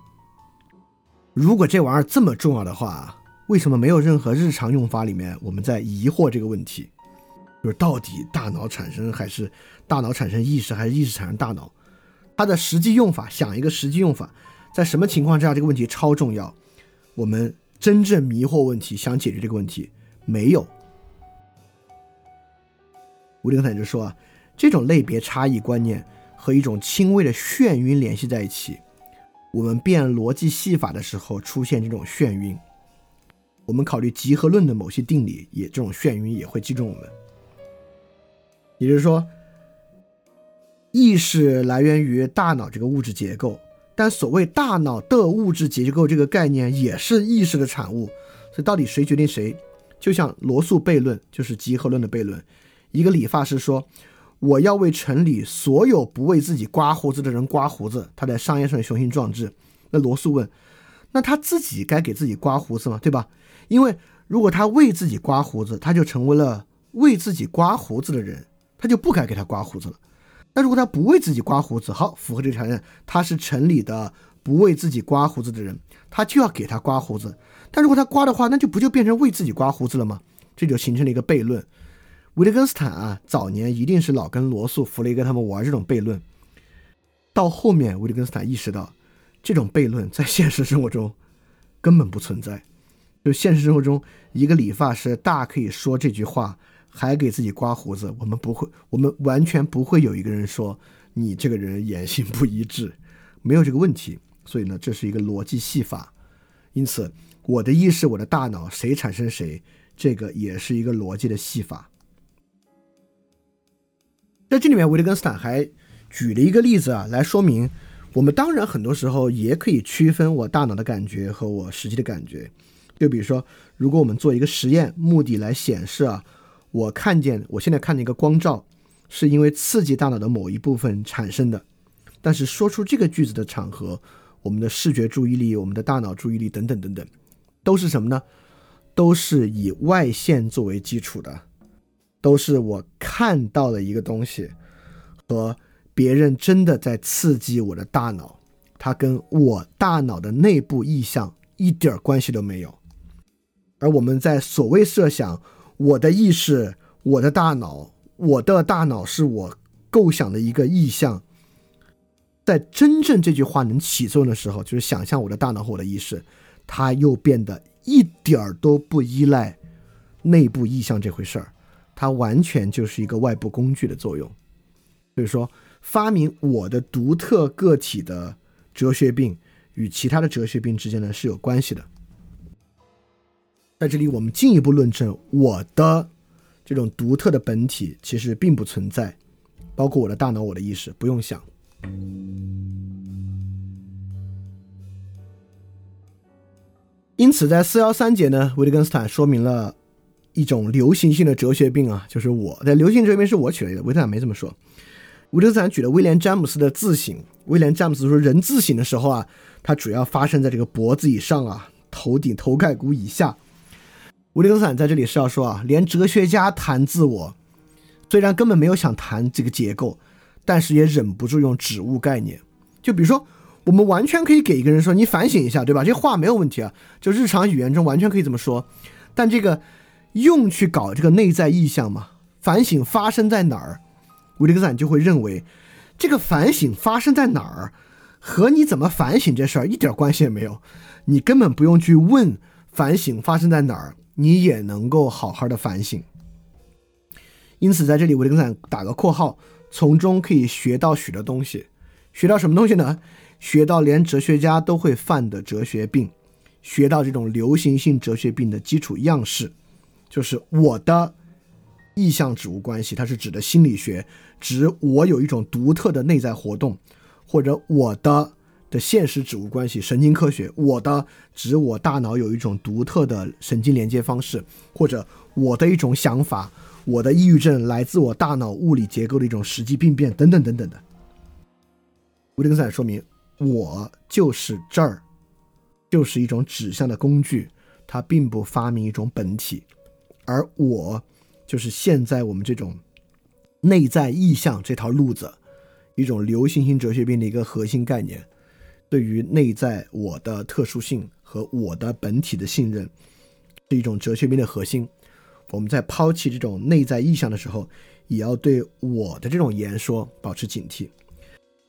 如果这玩意儿这么重要的话，为什么没有任何日常用法里面我们在疑惑这个问题？就是到底大脑产生还是？大脑产生意识还是意识产生大脑？它的实际用法，想一个实际用法，在什么情况之下这个问题超重要？我们真正迷惑问题，想解决这个问题没有。吴林坦就说啊，这种类别差异观念和一种轻微的眩晕联系在一起。我们变逻辑戏法的时候出现这种眩晕，我们考虑集合论的某些定理，也这种眩晕也会击中我们。也就是说。意识来源于大脑这个物质结构，但所谓大脑的物质结构这个概念也是意识的产物，所以到底谁决定谁？就像罗素悖论，就是集合论的悖论。一个理发师说：“我要为城里所有不为自己刮胡子的人刮胡子。”他在商业上雄心壮志。那罗素问：“那他自己该给自己刮胡子吗？对吧？因为如果他为自己刮胡子，他就成为了为自己刮胡子的人，他就不该给他刮胡子了。”那如果他不为自己刮胡子，好，符合这个条件，他是城里的不为自己刮胡子的人，他就要给他刮胡子。但如果他刮的话，那就不就变成为自己刮胡子了吗？这就形成了一个悖论。维特根斯坦啊，早年一定是老跟罗素、弗雷格他们玩这种悖论。到后面，维特根斯坦意识到，这种悖论在现实生活中根本不存在。就现实生活中，一个理发师大可以说这句话。还给自己刮胡子，我们不会，我们完全不会有一个人说你这个人言行不一致，没有这个问题。所以呢，这是一个逻辑戏法。因此，我的意识、我的大脑，谁产生谁，这个也是一个逻辑的戏法。在这里面，维特根斯坦还举了一个例子啊，来说明我们当然很多时候也可以区分我大脑的感觉和我实际的感觉。就比如说，如果我们做一个实验，目的来显示啊。我看见，我现在看见一个光照，是因为刺激大脑的某一部分产生的。但是说出这个句子的场合，我们的视觉注意力、我们的大脑注意力等等等等，都是什么呢？都是以外线作为基础的，都是我看到的一个东西，和别人真的在刺激我的大脑，它跟我大脑的内部意向一点关系都没有。而我们在所谓设想。我的意识，我的大脑，我的大脑是我构想的一个意象。在真正这句话能起作用的时候，就是想象我的大脑和我的意识，它又变得一点儿都不依赖内部意象这回事儿，它完全就是一个外部工具的作用。所以说，发明我的独特个体的哲学病与其他的哲学病之间呢是有关系的。在这里，我们进一步论证我的这种独特的本体其实并不存在，包括我的大脑、我的意识，不用想。因此，在四幺三节呢，维特根斯坦说明了一种流行性的哲学病啊，就是我在流行哲学病是我取来的，维特坦没这么说。维特根斯坦举了威廉詹姆斯的自省，威廉詹姆斯说，人自省的时候啊，它主要发生在这个脖子以上啊，头顶头盖骨以下。维特根斯坦在这里是要说啊，连哲学家谈自我，虽然根本没有想谈这个结构，但是也忍不住用指物概念，就比如说。我们完全可以给一个人说：“你反省一下，对吧？”这话没有问题啊，就日常语言中完全可以这么说。但这个用去搞这个内在意象嘛？反省发生在哪儿？维特根斯坦就会认为，这个反省发生在哪儿，和你怎么反省这事儿一点关系也没有。你根本不用去问反省发生在哪儿，你也能够好好的反省。因此，在这里维特根斯坦打个括号，从中可以学到许多东西。学到什么东西呢？学到连哲学家都会犯的哲学病，学到这种流行性哲学病的基础样式，就是我的意向指物关系，它是指的心理学，指我有一种独特的内在活动，或者我的的现实指物关系，神经科学，我的指我大脑有一种独特的神经连接方式，或者我的一种想法，我的抑郁症来自我大脑物理结构的一种实际病变，等等等等的。维特根斯坦说明。我就是这儿，就是一种指向的工具，它并不发明一种本体，而我就是现在我们这种内在意象这条路子，一种流行性哲学病的一个核心概念，对于内在我的特殊性和我的本体的信任，是一种哲学病的核心。我们在抛弃这种内在意象的时候，也要对我的这种言说保持警惕。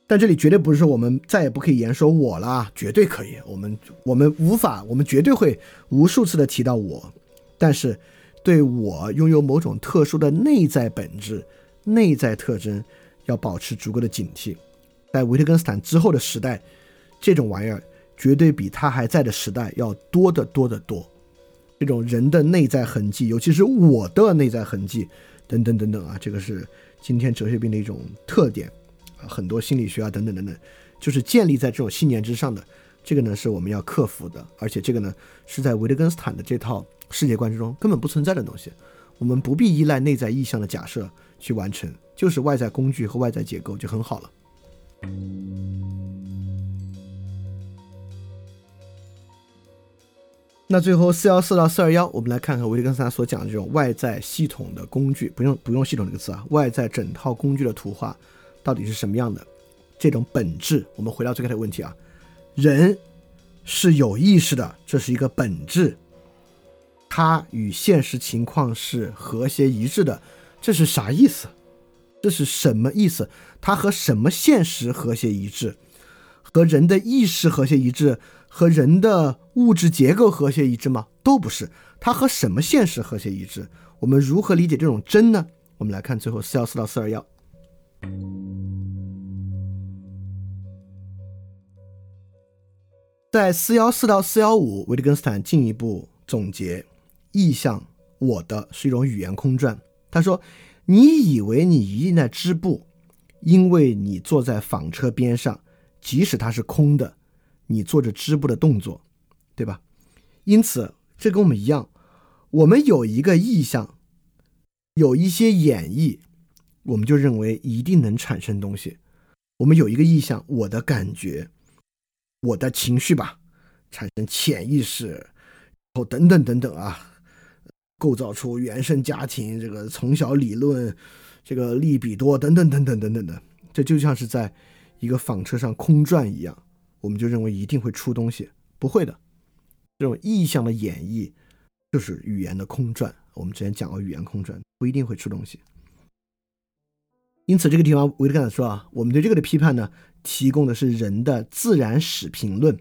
但这里绝对不是说我们再也不可以言说我了，绝对可以。我们我们无法，我们绝对会无数次的提到我，但是对我拥有某种特殊的内在本质、内在特征，要保持足够的警惕。在维特根斯坦之后的时代，这种玩意儿绝对比他还在的时代要多得多得多。这种人的内在痕迹，尤其是我的内在痕迹，等等等等啊，这个是今天哲学病的一种特点啊。很多心理学啊，等等等等，就是建立在这种信念之上的。这个呢，是我们要克服的，而且这个呢，是在维特根斯坦的这套世界观之中根本不存在的东西。我们不必依赖内在意向的假设去完成，就是外在工具和外在结构就很好了。那最后四幺四到四二幺，我们来看看维特根斯坦所讲的这种外在系统的工具，不用不用系统这个词啊，外在整套工具的图画。到底是什么样的这种本质？我们回到最开始的问题啊，人是有意识的，这是一个本质，它与现实情况是和谐一致的，这是啥意思？这是什么意思？它和什么现实和谐一致？和人的意识和谐一致？和人的物质结构和谐一致吗？都不是。它和什么现实和谐一致？我们如何理解这种真呢？我们来看最后四幺四到四二幺。在四幺四到四幺五，维特根斯坦进一步总结：意象我的是一种语言空转。他说：“你以为你一定在织布，因为你坐在纺车边上，即使它是空的，你做着织布的动作，对吧？因此，这跟我们一样，我们有一个意象，有一些演绎。”我们就认为一定能产生东西。我们有一个意向，我的感觉，我的情绪吧，产生潜意识，然后等等等等啊，构造出原生家庭这个从小理论，这个利比多等等等等等等的，这就像是在一个纺车上空转一样。我们就认为一定会出东西，不会的。这种意象的演绎就是语言的空转。我们之前讲过语言空转，不一定会出东西。因此，这个地方维特根斯说啊，我们对这个的批判呢，提供的是人的自然史评论，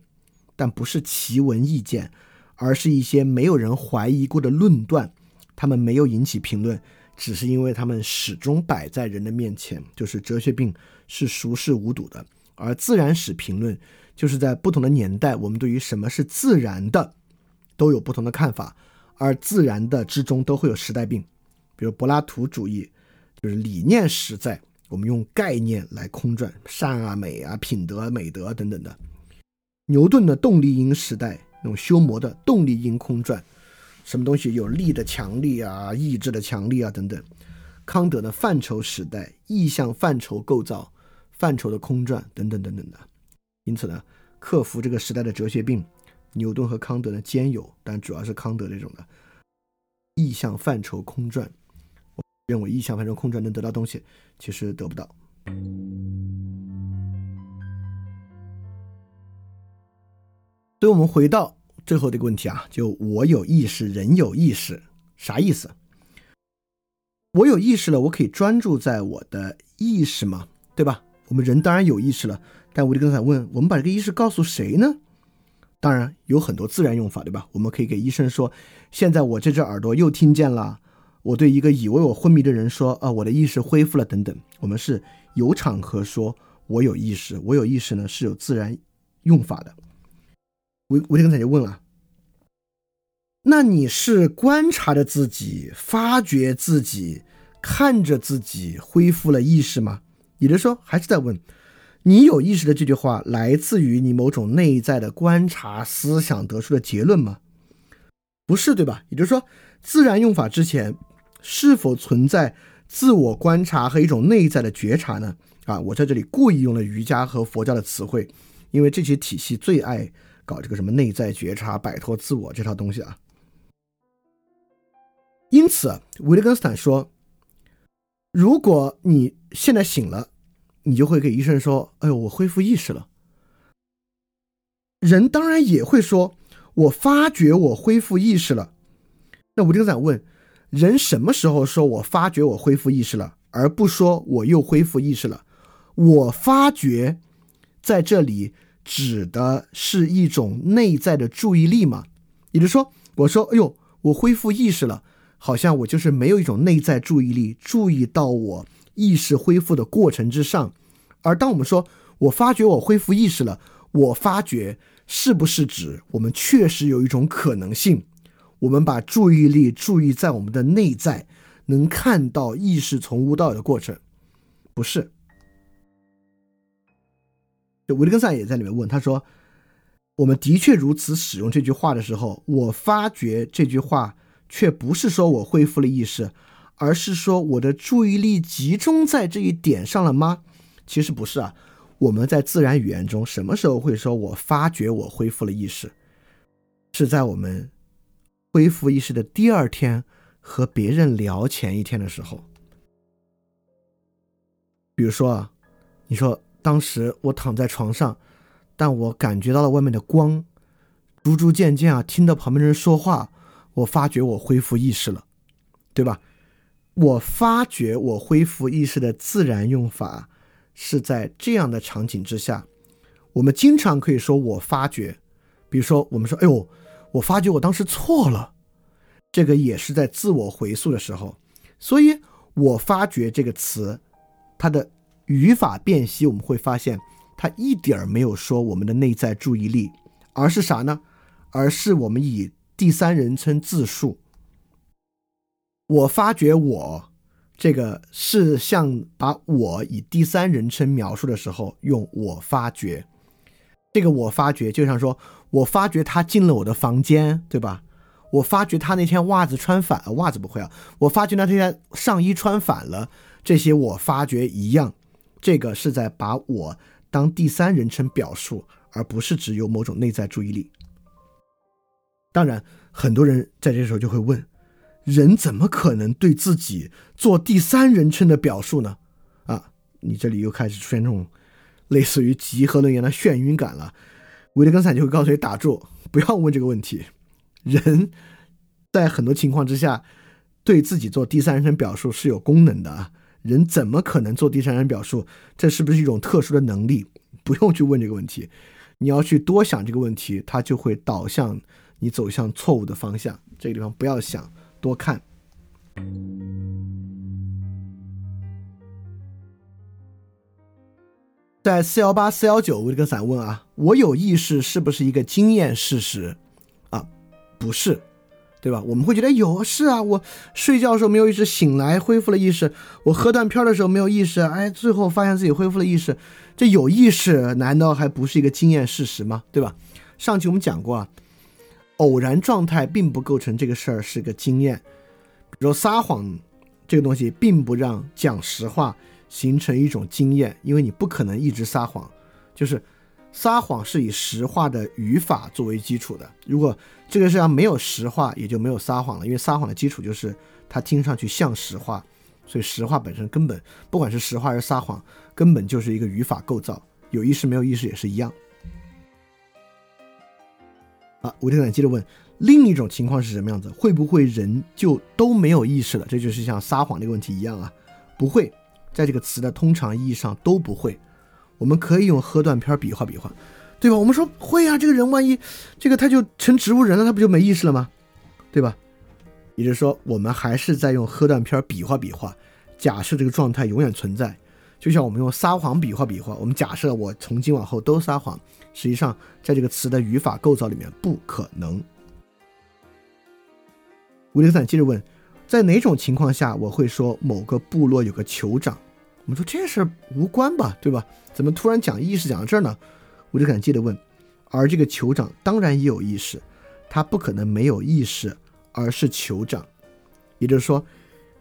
但不是奇闻异见，而是一些没有人怀疑过的论断，他们没有引起评论，只是因为他们始终摆在人的面前，就是哲学病是熟视无睹的，而自然史评论就是在不同的年代，我们对于什么是自然的都有不同的看法，而自然的之中都会有时代病，比如柏拉图主义，就是理念实在，我们用概念来空转善啊、美啊、品德、美德等等的；牛顿的动力因时代，那种修魔的动力因空转。什么东西有力的强力啊，意志的强力啊等等。康德的范畴时代，意向范畴构造，范畴的空转等等等等的。因此呢，克服这个时代的哲学病，牛顿和康德呢兼有，但主要是康德这种的意象范畴空转。我认为意象范畴空转能得到东西，其实得不到。所以，我们回到。最后这个问题啊，就我有意识，人有意识，啥意思？我有意识了，我可以专注在我的意识吗？对吧？我们人当然有意识了，但我就刚才问，我们把这个意识告诉谁呢？当然有很多自然用法，对吧？我们可以给医生说，现在我这只耳朵又听见了。我对一个以为我昏迷的人说，啊，我的意识恢复了，等等。我们是有场合说我有意识，我有意识呢是有自然用法的。维维特根斯坦就问了：“那你是观察着自己，发觉自己，看着自己恢复了意识吗？”也就是说，还是在问：“你有意识的这句话来自于你某种内在的观察、思想得出的结论吗？”不是，对吧？也就是说，自然用法之前是否存在自我观察和一种内在的觉察呢？啊，我在这里故意用了瑜伽和佛教的词汇，因为这些体系最爱。搞这个什么内在觉察、摆脱自我这套东西啊？因此，维特根斯坦说：“如果你现在醒了，你就会给医生说：‘哎呦，我恢复意识了。’人当然也会说：‘我发觉我恢复意识了。’那维特根斯坦问：人什么时候说我发觉我恢复意识了，而不说我又恢复意识了？我发觉在这里。”指的是一种内在的注意力吗？也就是说，我说，哎呦，我恢复意识了，好像我就是没有一种内在注意力注意到我意识恢复的过程之上。而当我们说我发觉我恢复意识了，我发觉是不是指我们确实有一种可能性，我们把注意力注意在我们的内在，能看到意识从无到有的过程？不是。维特根斯坦也在里面问他说：“我们的确如此使用这句话的时候，我发觉这句话却不是说我恢复了意识，而是说我的注意力集中在这一点上了吗？其实不是啊。我们在自然语言中什么时候会说我发觉我恢复了意识？是在我们恢复意识的第二天和别人聊前一天的时候。比如说啊，你说。”当时我躺在床上，但我感觉到了外面的光，逐逐渐渐啊，听到旁边的人说话，我发觉我恢复意识了，对吧？我发觉我恢复意识的自然用法是在这样的场景之下。我们经常可以说我发觉，比如说我们说，哎呦，我发觉我当时错了，这个也是在自我回溯的时候。所以，我发觉这个词，它的。语法辨析，我们会发现，它一点儿没有说我们的内在注意力，而是啥呢？而是我们以第三人称自述。我发觉我这个是像把我以第三人称描述的时候用我发觉，这个我发觉就像说我发觉他进了我的房间，对吧？我发觉他那天袜子穿反了，袜子不会啊。我发觉他那天上衣穿反了，这些我发觉一样。这个是在把我当第三人称表述，而不是只有某种内在注意力。当然，很多人在这时候就会问：人怎么可能对自己做第三人称的表述呢？啊，你这里又开始出现这种类似于集合论一样的眩晕感了。维特根斯坦就会告诉你：打住，不要问这个问题。人在很多情况之下，对自己做第三人称表述是有功能的啊。人怎么可能做第三人称表述？这是不是一种特殊的能力？不用去问这个问题，你要去多想这个问题，它就会导向你走向错误的方向。这个地方不要想，多看。在四幺八四幺九我这个伞问啊我有意识是不是一个经验事实？啊不是对吧？我们会觉得有是啊我睡觉的时候没有意识醒来恢复了意识我喝断片的时候没有意识哎最后发现自己恢复了意识这有意识难道还不是一个经验事实吗？对吧？上期我们讲过啊偶然状态并不构成这个事儿是个经验，比如撒谎这个东西并不让讲实话。形成一种经验，因为你不可能一直撒谎，就是撒谎是以实话的语法作为基础的。如果这个世界上没有实话，也就没有撒谎了，因为撒谎的基础就是它听上去像实话，所以实话本身根本不管是实话还是撒谎，根本就是一个语法构造，有意识没有意识也是一样。啊，吴天展接着问，另一种情况是什么样子？会不会人就都没有意识了？这就是像撒谎那个问题一样啊？不会。在这个词的通常意义上都不会，我们可以用喝断片比划比划，对吧？我们说会啊，这个人万一这个他就成植物人了，他不就没意识了吗？对吧？也就是说，我们还是在用喝断片比划比划，假设这个状态永远存在，就像我们用撒谎比划比划，我们假设我从今往后都撒谎，实际上在这个词的语法构造里面不可能。吴林散接着问，在哪种情况下我会说某个部落有个酋长？我们说这事无关吧，对吧？怎么突然讲意识讲到这儿呢？我就敢接着问。而这个酋长当然也有意识，他不可能没有意识，而是酋长。也就是说，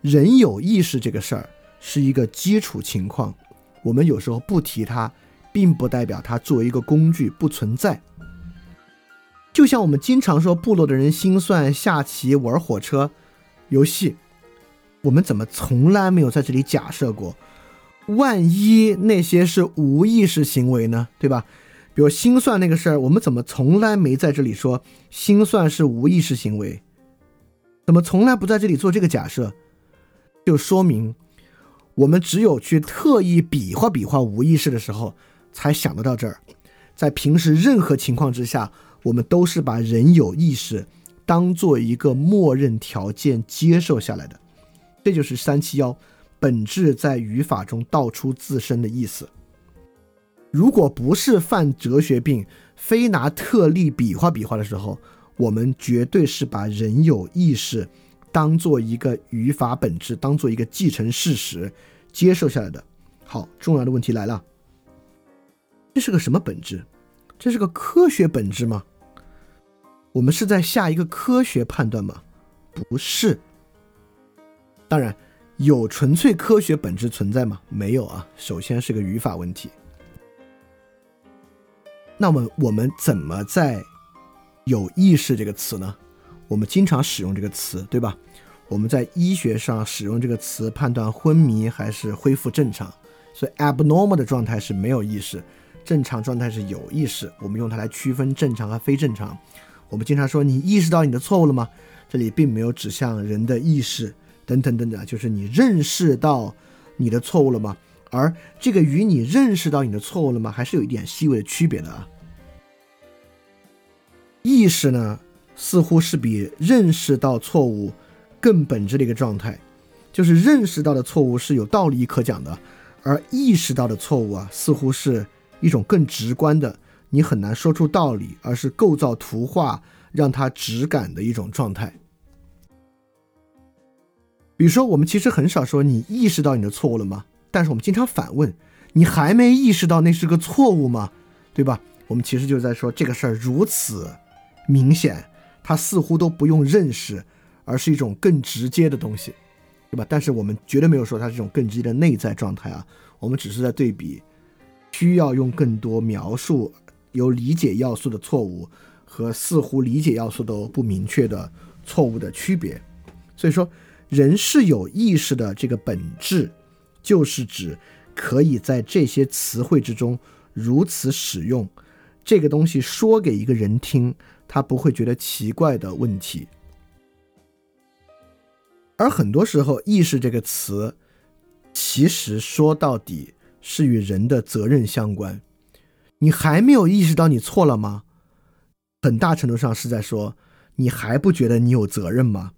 人有意识这个事儿是一个基础情况。我们有时候不提它，并不代表它作为一个工具不存在。就像我们经常说，部落的人心算、下棋、玩火车游戏，我们怎么从来没有在这里假设过？万一那些是无意识行为呢？对吧？比如心算那个事儿，我们怎么从来没在这里说心算是无意识行为？怎么从来不在这里做这个假设？就说明我们只有去特意比划比划无意识的时候，才想得到这儿。在平时任何情况之下，我们都是把人有意识当做一个默认条件接受下来的。这就是三七幺。本质在语法中道出自身的意思。如果不是犯哲学病，非拿特例比划比划的时候，我们绝对是把人有意识当做一个语法本质，当做一个继承事实接受下来的。好，重要的问题来了，这是个什么本质？这是个科学本质吗？我们是在下一个科学判断吗？不是。当然。有纯粹科学本质存在吗？没有啊。首先是个语法问题。那么我们怎么在“有意识”这个词呢？我们经常使用这个词，对吧？我们在医学上使用这个词判断昏迷还是恢复正常。所以 abnormal 的状态是没有意识，正常状态是有意识。我们用它来区分正常和非正常。我们经常说你意识到你的错误了吗？这里并没有指向人的意识。等等等等，就是你认识到你的错误了吗？而这个与你认识到你的错误了吗，还是有一点细微的区别的啊。意识呢，似乎是比认识到错误更本质的一个状态，就是认识到的错误是有道理可讲的，而意识到的错误啊，似乎是一种更直观的，你很难说出道理，而是构造图画让它直感的一种状态。比如说，我们其实很少说你意识到你的错误了吗？但是我们经常反问，你还没意识到那是个错误吗？对吧？我们其实就在说这个事儿如此明显，它似乎都不用认识，而是一种更直接的东西，对吧？但是我们绝对没有说它是一种更直接的内在状态啊，我们只是在对比需要用更多描述有理解要素的错误和似乎理解要素都不明确的错误的区别，所以说。人是有意识的，这个本质，就是指可以在这些词汇之中如此使用这个东西，说给一个人听，他不会觉得奇怪的问题。而很多时候，“意识”这个词，其实说到底是与人的责任相关。你还没有意识到你错了吗？很大程度上是在说，你还不觉得你有责任吗？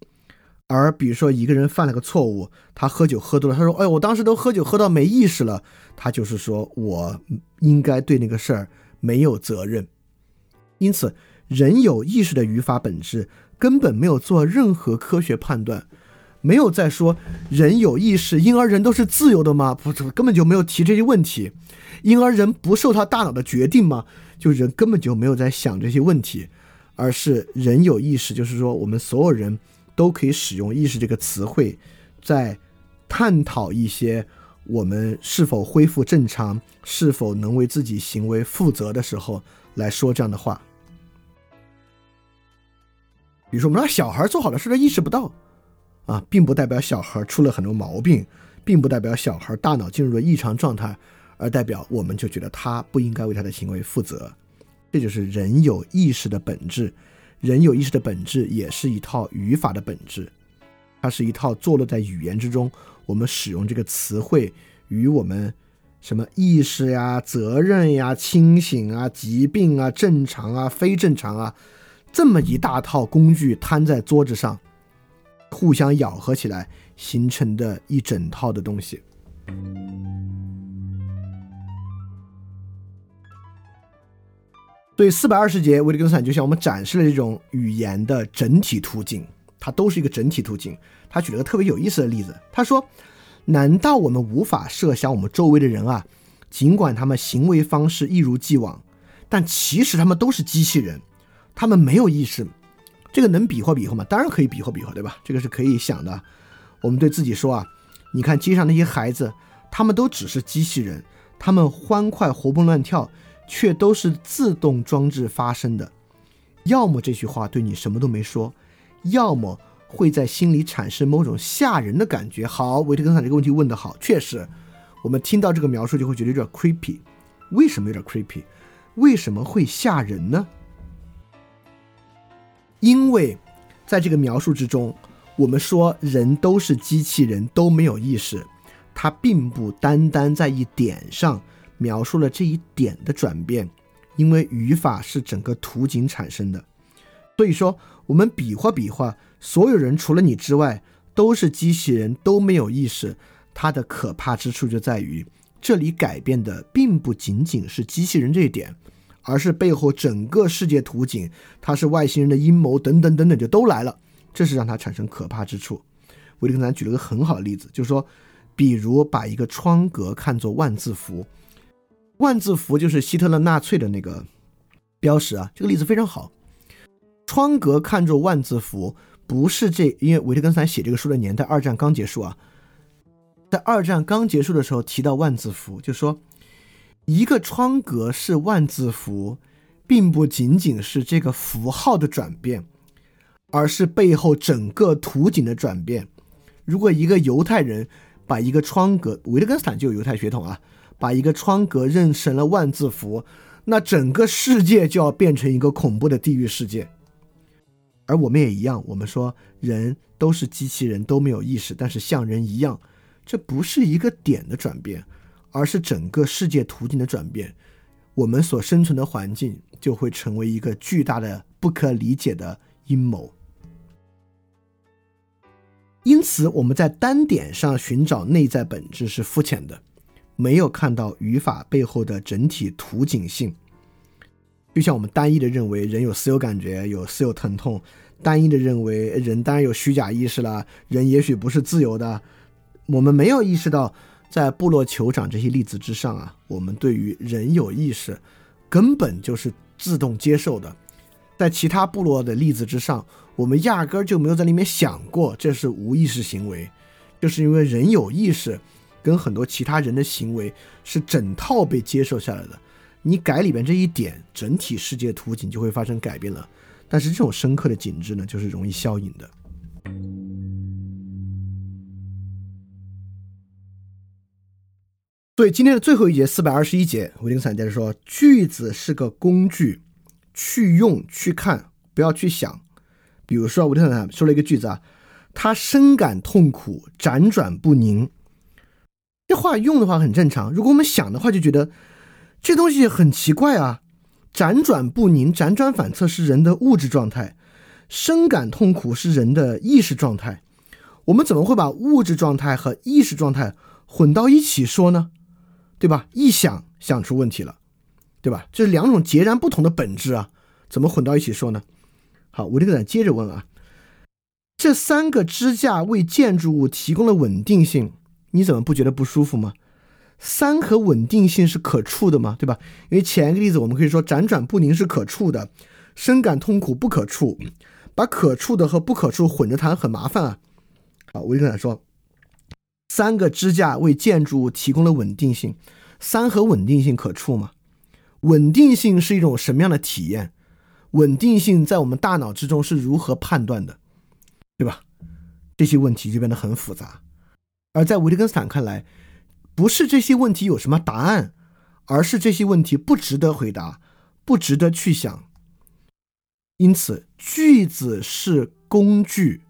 而比如说一个人犯了个错误，他喝酒喝多了，他说：“哎，我当时都喝酒喝到没意识了。”他就是说我应该对那个事儿没有责任。因此，人有意识的语法本质根本没有做任何科学判断，没有在说人有意识，婴儿人都是自由的吗？不，根本就没有提这些问题。婴儿人不受他大脑的决定吗？就人根本就没有在想这些问题，而是人有意识，就是说我们所有人。都可以使用“意识”这个词汇，在探讨一些我们是否恢复正常、是否能为自己行为负责的时候来说这样的话。比如说，我们让小孩做好的事他意识不到，啊，并不代表小孩出了很多毛病，并不代表小孩大脑进入了异常状态，而代表我们就觉得他不应该为他的行为负责。这就是人有意识的本质。人有意识的本质也是一套语法的本质，它是一套坐落在语言之中。我们使用这个词汇与我们什么意识呀、责任呀、清醒啊、疾病啊、正常啊、非正常啊，这么一大套工具摊在桌子上，互相咬合起来形成的一整套的东西。所以四百二十节，维特根斯坦就向我们展示了这种语言的整体图景，它都是一个整体图景。他举了个特别有意思的例子，他说：“难道我们无法设想我们周围的人啊？尽管他们行为方式一如既往，但其实他们都是机器人，他们没有意识。这个能比划比划吗？当然可以比划比划，对吧？这个是可以想的。我们对自己说啊，你看街上那些孩子，他们都只是机器人，他们欢快活蹦乱跳。”却都是自动装置发生的，要么这句话对你什么都没说，要么会在心里产生某种吓人的感觉。好，维特根斯坦这个问题问得好，确实，我们听到这个描述就会觉得有点 creepy。为什么有点 creepy？为什么会吓人呢？因为在这个描述之中，我们说人都是机器人，都没有意识，它并不单单在一点上。描述了这一点的转变，因为语法是整个图景产生的，所以说我们比划比划，所有人除了你之外都是机器人，都没有意识。它的可怕之处就在于，这里改变的并不仅仅是机器人这一点，而是背后整个世界图景，它是外星人的阴谋等等等等就都来了，这是让它产生可怕之处。维特根斯坦举了个很好的例子，就是说，比如把一个窗格看作万字符。万字符就是希特勒纳粹的那个标识啊，这个例子非常好。窗格看作万字符，不是这，因为维特根斯坦写这个书的年代，二战刚结束啊，在二战刚结束的时候提到万字符，就说一个窗格是万字符，并不仅仅是这个符号的转变，而是背后整个图景的转变。如果一个犹太人把一个窗格，维特根斯坦就有犹太血统啊。把一个窗格认成了万字符，那整个世界就要变成一个恐怖的地狱世界。而我们也一样，我们说人都是机器人，都没有意识，但是像人一样，这不是一个点的转变，而是整个世界图景的转变。我们所生存的环境就会成为一个巨大的、不可理解的阴谋。因此，我们在单点上寻找内在本质是肤浅的。没有看到语法背后的整体图景性，就像我们单一的认为人有私有感觉，有私有疼痛，单一的认为人当然有虚假意识了，人也许不是自由的。我们没有意识到，在部落酋长这些例子之上啊，我们对于人有意识，根本就是自动接受的。在其他部落的例子之上，我们压根儿就没有在里面想过这是无意识行为，就是因为人有意识。跟很多其他人的行为是整套被接受下来的，你改里边这一点，整体世界图景就会发生改变了。但是这种深刻的景致呢，就是容易消隐的。所以今天的最后一节四百二十一节，维林散接着说，句子是个工具，去用去看，不要去想。比如说，维特坦说了一个句子啊，他深感痛苦，辗转不宁。这话用的话很正常，如果我们想的话，就觉得这东西很奇怪啊。辗转不宁、辗转反侧是人的物质状态，深感痛苦是人的意识状态。我们怎么会把物质状态和意识状态混到一起说呢？对吧？一想想出问题了，对吧？这是两种截然不同的本质啊，怎么混到一起说呢？好，维特根斯坦接着问啊，这三个支架为建筑物提供了稳定性，你怎么不觉得不舒服吗？三和稳定性是可触的吗？对吧？因为前一个例子我们可以说辗转不宁是可触的，深感痛苦不可触，把可触的和不可触混着谈很麻烦啊。好，维特根斯坦说。三个支架为建筑物提供了稳定性，三和稳定性可触吗？稳定性是一种什么样的体验？稳定性在我们大脑之中是如何判断的？对吧？这些问题就变得很复杂。而在维特根斯坦看来，不是这些问题有什么答案，而是这些问题不值得回答，不值得去想。因此，句子是工具。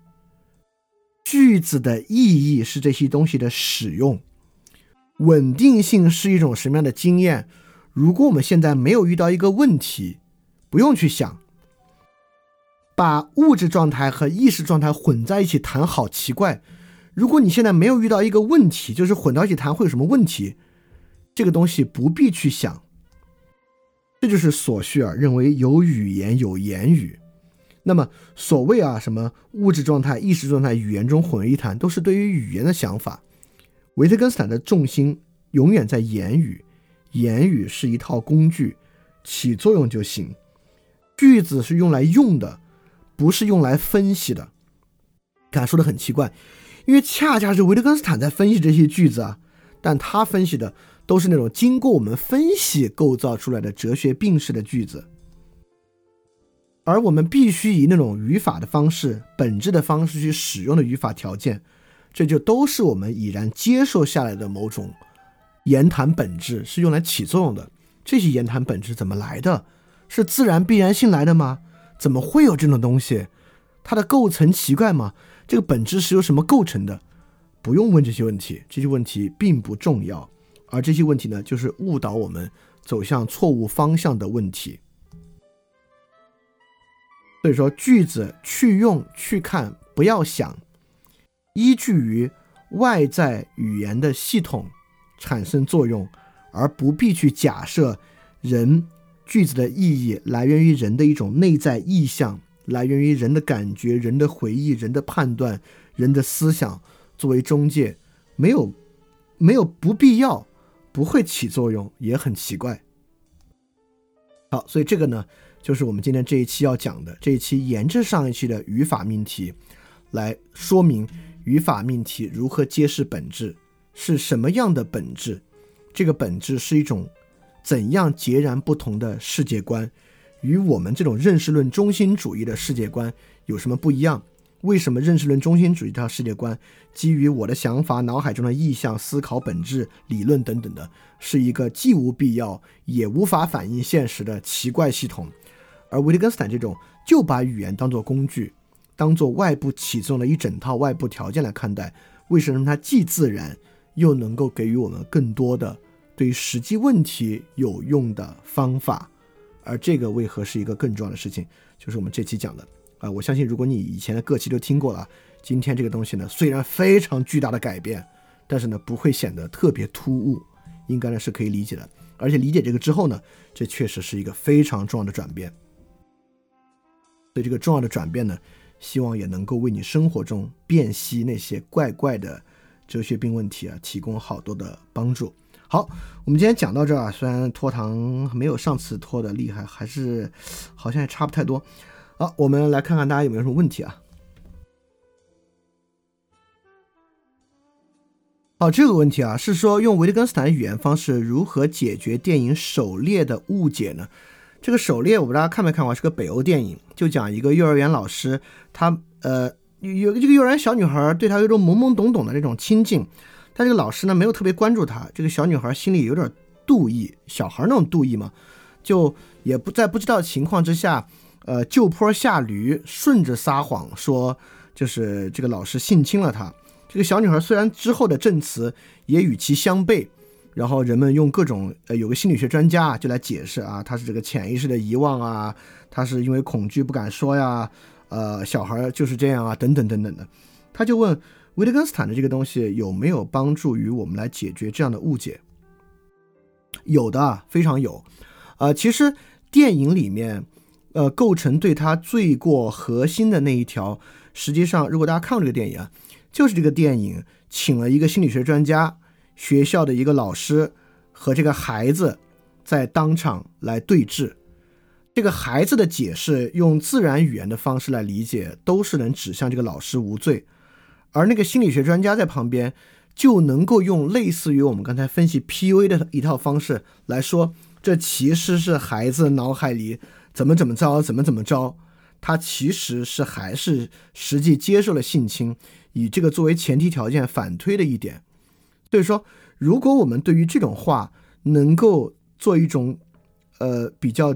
句子的意义是这些东西的使用，稳定性是一种什么样的经验？如果我们现在没有遇到一个问题，不用去想，把物质状态和意识状态混在一起谈，好奇怪。如果你现在没有遇到一个问题，就是混到一起谈会有什么问题？这个东西不必去想。这就是索绪尔认为有语言有言语。那么，所谓啊，什么物质状态、意识状态、语言中混为一谈，都是对于语言的想法。维特根斯坦的重心永远在言语，言语是一套工具，起作用就行。句子是用来用的，不是用来分析的。看说的很奇怪，因为恰恰是维特根斯坦在分析这些句子啊，但他分析的都是那种经过我们分析构造出来的哲学病式的句子。而我们必须以那种语法的方式、本质的方式去使用的语法条件，这就都是我们已然接受下来的某种言谈本质，是用来起作用的。这些言谈本质怎么来的？是自然必然性来的吗？怎么会有这种东西？它的构成奇怪吗？这个本质是由什么构成的？不用问这些问题，这些问题并不重要。而这些问题呢，就是误导我们走向错误方向的问题。所以说，句子去用去看，不要想，依据于外在语言的系统产生作用，而不必去假设人句子的意义来源于人的一种内在意向，来源于人的感觉、人的回忆、人的判断、人的思想作为中介，没有没有不必要，不会起作用，也很奇怪。好，所以这个呢。就是我们今天这一期要讲的，这一期沿着上一期的语法命题来说明语法命题如何揭示本质是什么样的本质，这个本质是一种怎样截然不同的世界观，与我们这种认识论中心主义的世界观有什么不一样？为什么认识论中心主义这套世界观基于我的想法、脑海中的意象、思考本质、理论等等的，是一个既无必要也无法反映现实的奇怪系统？而维特根斯坦这种就把语言当作工具，当做外部起作用的一整套外部条件来看待，为什么它既自然又能够给予我们更多的对于实际问题有用的方法？而这个为何是一个更重要的事情？就是我们这期讲的啊！我相信如果你以前的各期都听过了，今天这个东西呢，虽然非常巨大的改变，但是呢不会显得特别突兀，应该呢是可以理解的。而且理解这个之后呢，这确实是一个非常重要的转变。对这个重要的转变呢，希望也能够为你生活中辨析那些怪怪的哲学病问题啊，提供好多的帮助。好，我们今天讲到这儿啊，虽然拖堂没有上次拖的厉害，还是好像也差不太多。好，我们来看看大家有没有什么问题啊？好，这个问题啊，是说用维特根斯坦语言方式如何解决电影《狩猎》的误解呢？这个狩猎，我不知道看没看过，是个北欧电影，就讲一个幼儿园老师，他呃有这个幼儿园小女孩对他有种懵懵懂懂的那种亲近，但这个老师呢没有特别关注他，这个小女孩心里有点妒意，小孩那种妒意嘛，就也不在不知道情况之下，呃就坡下驴，顺着撒谎说就是这个老师性侵了她。这个小女孩虽然之后的证词也与其相悖。然后人们用各种呃，有个心理学专家就来解释啊，他是这个潜意识的遗忘啊，他是因为恐惧不敢说呀，呃，小孩就是这样啊，等等等等的。他就问维特根斯坦的这个东西有没有帮助于我们来解决这样的误解？有的，非常有。呃，其实电影里面，呃，构成对他罪过核心的那一条，实际上，如果大家看过这个电影啊，就是这个电影请了一个心理学专家，学校的一个老师和这个孩子在当场来对峙。这个孩子的解释用自然语言的方式来理解，都是能指向这个老师无罪，而那个心理学专家在旁边就能够用类似于我们刚才分析 PUA 的一套方式来说，这其实是孩子脑海里怎么怎么着，怎么怎么着，他其实是还是实际接受了性侵，以这个作为前提条件反推的一点。所以说，如果我们对于这种话能够做一种呃比较。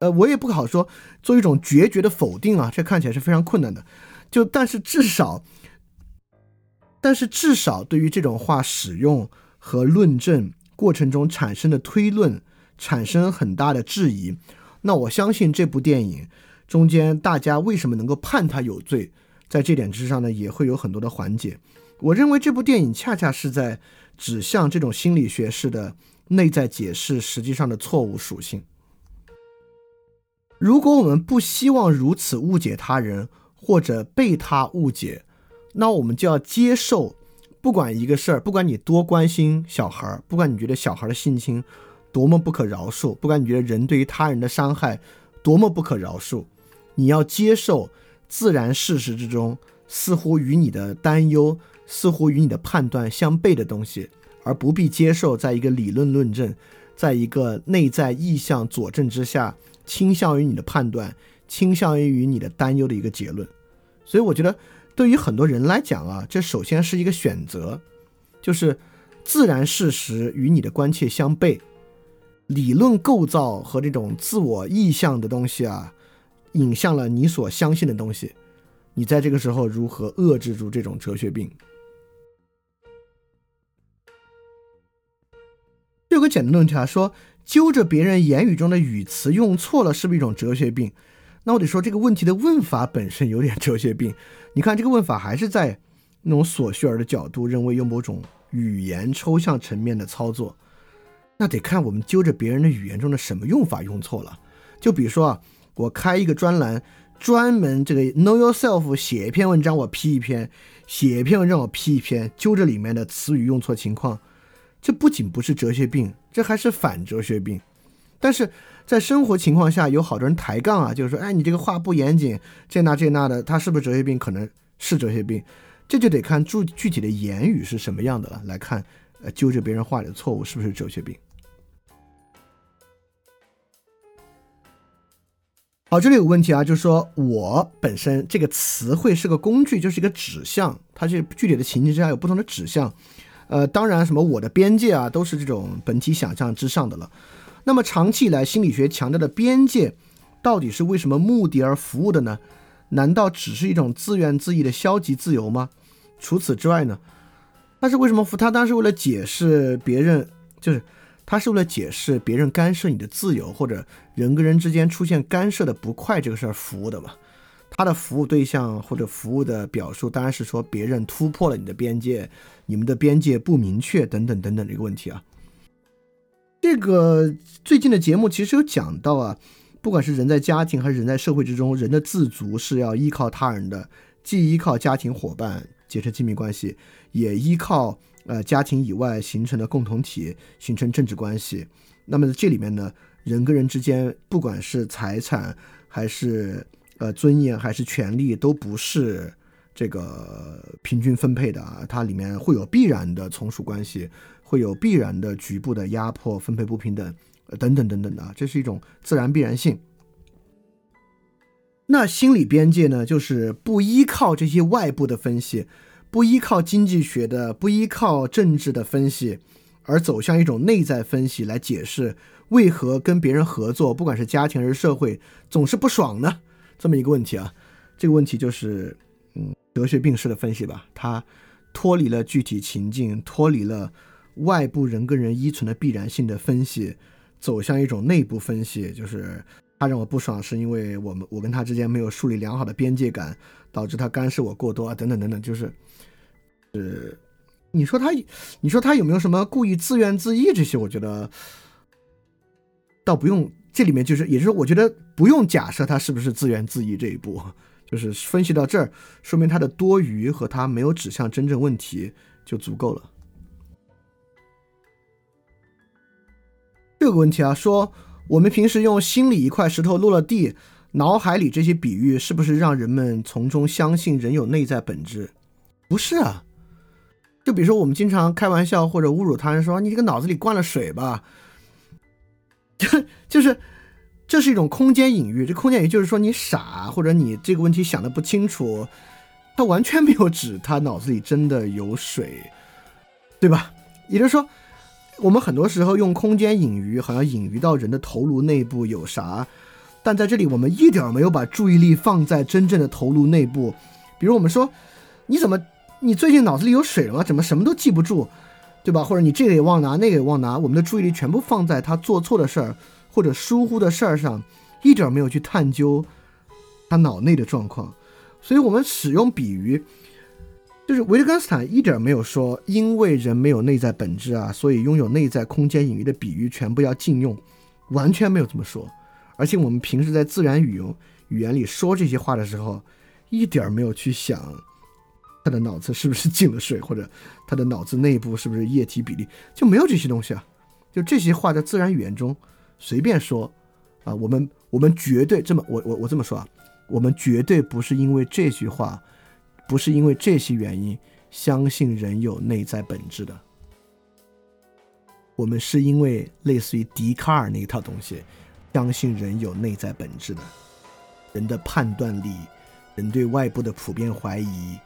呃，我也不好说，做一种决绝的否定啊，这看起来是非常困难的。就但是至少，但是至少对于这种话使用和论证过程中产生的推论产生很大的质疑，那我相信这部电影中间大家为什么能够判他有罪，在这点之上呢，也会有很多的缓解。我认为这部电影恰恰是在指向这种心理学式的内在解释实际上的错误属性。如果我们不希望如此误解他人或者被他误解，那我们就要接受，不管一个事儿，不管你多关心小孩儿，不管你觉得小孩的性侵多么不可饶恕，不管你觉得人对于他人的伤害多么不可饶恕，你要接受自然事实之中似乎与你的担忧、似乎与你的判断相悖的东西，而不必接受在一个理论论证，在一个内在意向佐证之下。倾向于你的判断，倾向于你的担忧的一个结论，所以我觉得对于很多人来讲啊，这首先是一个选择，就是自然事实与你的关切相悖，理论构造和这种自我意向的东西啊，引向了你所相信的东西，你在这个时候如何遏制住这种哲学病？有个简单的问题啊，说。揪着别人言语中的语词用错了，是不是一种哲学病？那我得说这个问题的问法本身有点哲学病。你看这个问法还是在那种索绪尔的角度，认为用某种语言抽象层面的操作。那得看我们揪着别人的语言中的什么用法用错了。就比如说啊，我开一个专栏，专门这个 know yourself 写一篇文章，我批一篇；写一篇文章我批一篇，揪着里面的词语用错情况。这不仅不是哲学病，这还是反哲学病。但是在生活情况下，有好多人抬杠啊，就是说，哎，你这个话不严谨，这那这那的，他是不是哲学病？可能是哲学病，这就得看具具体的言语是什么样的了，来看，呃，纠正别人话里的错误是不是哲学病。好，这里有个问题啊，就是说我本身这个词汇是个工具，就是一个指向，它是具体的情境之下有不同的指向。呃，当然，什么我的边界啊，都是这种本体想象之上的了。那么长期以来，心理学强调的边界，到底是为什么目的而服务的呢？难道只是一种自怨自艾的消极自由吗？除此之外呢？他是为什么服？他当时为了解释别人，就是他是为了解释别人干涉你的自由，或者人跟人之间出现干涉的不快这个事儿服务的嘛？他的服务对象或者服务的表述，当然是说别人突破了你的边界，你们的边界不明确等等等等的一个问题啊。这个最近的节目其实有讲到啊，不管是人在家庭还是人在社会之中，人的自足是要依靠他人的，既依靠家庭伙伴结成亲密关系，也依靠呃家庭以外形成的共同体形成政治关系。那么这里面呢，人跟人之间，不管是财产还是呃，尊严还是权利都不是这个平均分配的啊，它里面会有必然的从属关系，会有必然的局部的压迫、分配不平等，等等等等的，这是一种自然必然性。那心理边界呢，就是不依靠这些外部的分析，不依靠经济学的，不依靠政治的分析，而走向一种内在分析来解释为何跟别人合作，不管是家庭还是社会，总是不爽呢？这么一个问题啊，这个问题就是，嗯，哲学病式的分析吧，它脱离了具体情境，脱离了外部人跟人依存的必然性的分析，走向一种内部分析，就是他让我不爽，是因为我们我跟他之间没有树立良好的边界感，导致他干涉我过多啊，等等等等，就是，呃，你说他，你说他有没有什么故意自怨自艾这些？我觉得倒不用，这里面就是，也就是我觉得不用假设他是不是自怨自艾这一步，就是分析到这儿，说明他的多余和他没有指向真正问题就足够了。这个问题啊，说。我们平时用心里一块石头落了地，脑海里这些比喻是不是让人们从中相信人有内在本质？不是啊。就比如说我们经常开玩笑或者侮辱他人说：“你这个脑子里灌了水吧。”就 就是这是一种空间隐喻。这空间隐喻就是说你傻，或者你这个问题想的不清楚。他完全没有指他脑子里真的有水，对吧？也就是说。我们很多时候用空间隐喻，好像隐喻到人的头颅内部有啥，但在这里我们一点没有把注意力放在真正的头颅内部。比如我们说，你怎么你最近脑子里有水了吗？怎么什么都记不住，对吧？或者你这个也忘拿，那个也忘拿，我们的注意力全部放在他做错的事儿或者疏忽的事儿上，一点没有去探究他脑内的状况。所以我们使用比喻。就是维特根斯坦一点没有说，因为人没有内在本质啊，所以拥有内在空间隐喻的比喻全部要禁用，完全没有这么说。而且我们平时在自然语用语言里说这些话的时候，一点没有去想他的脑子是不是进了水，或者他的脑子内部是不是液体比例，就没有这些东西啊。就这些话在自然语言中随便说啊，我们我们绝对这么我我我这么说啊，我们绝对不是因为这句话。不是因为这些原因相信人有内在本质的，我们是因为类似于笛卡尔那一套东西，相信人有内在本质的，人的判断力，人对外部的普遍怀疑，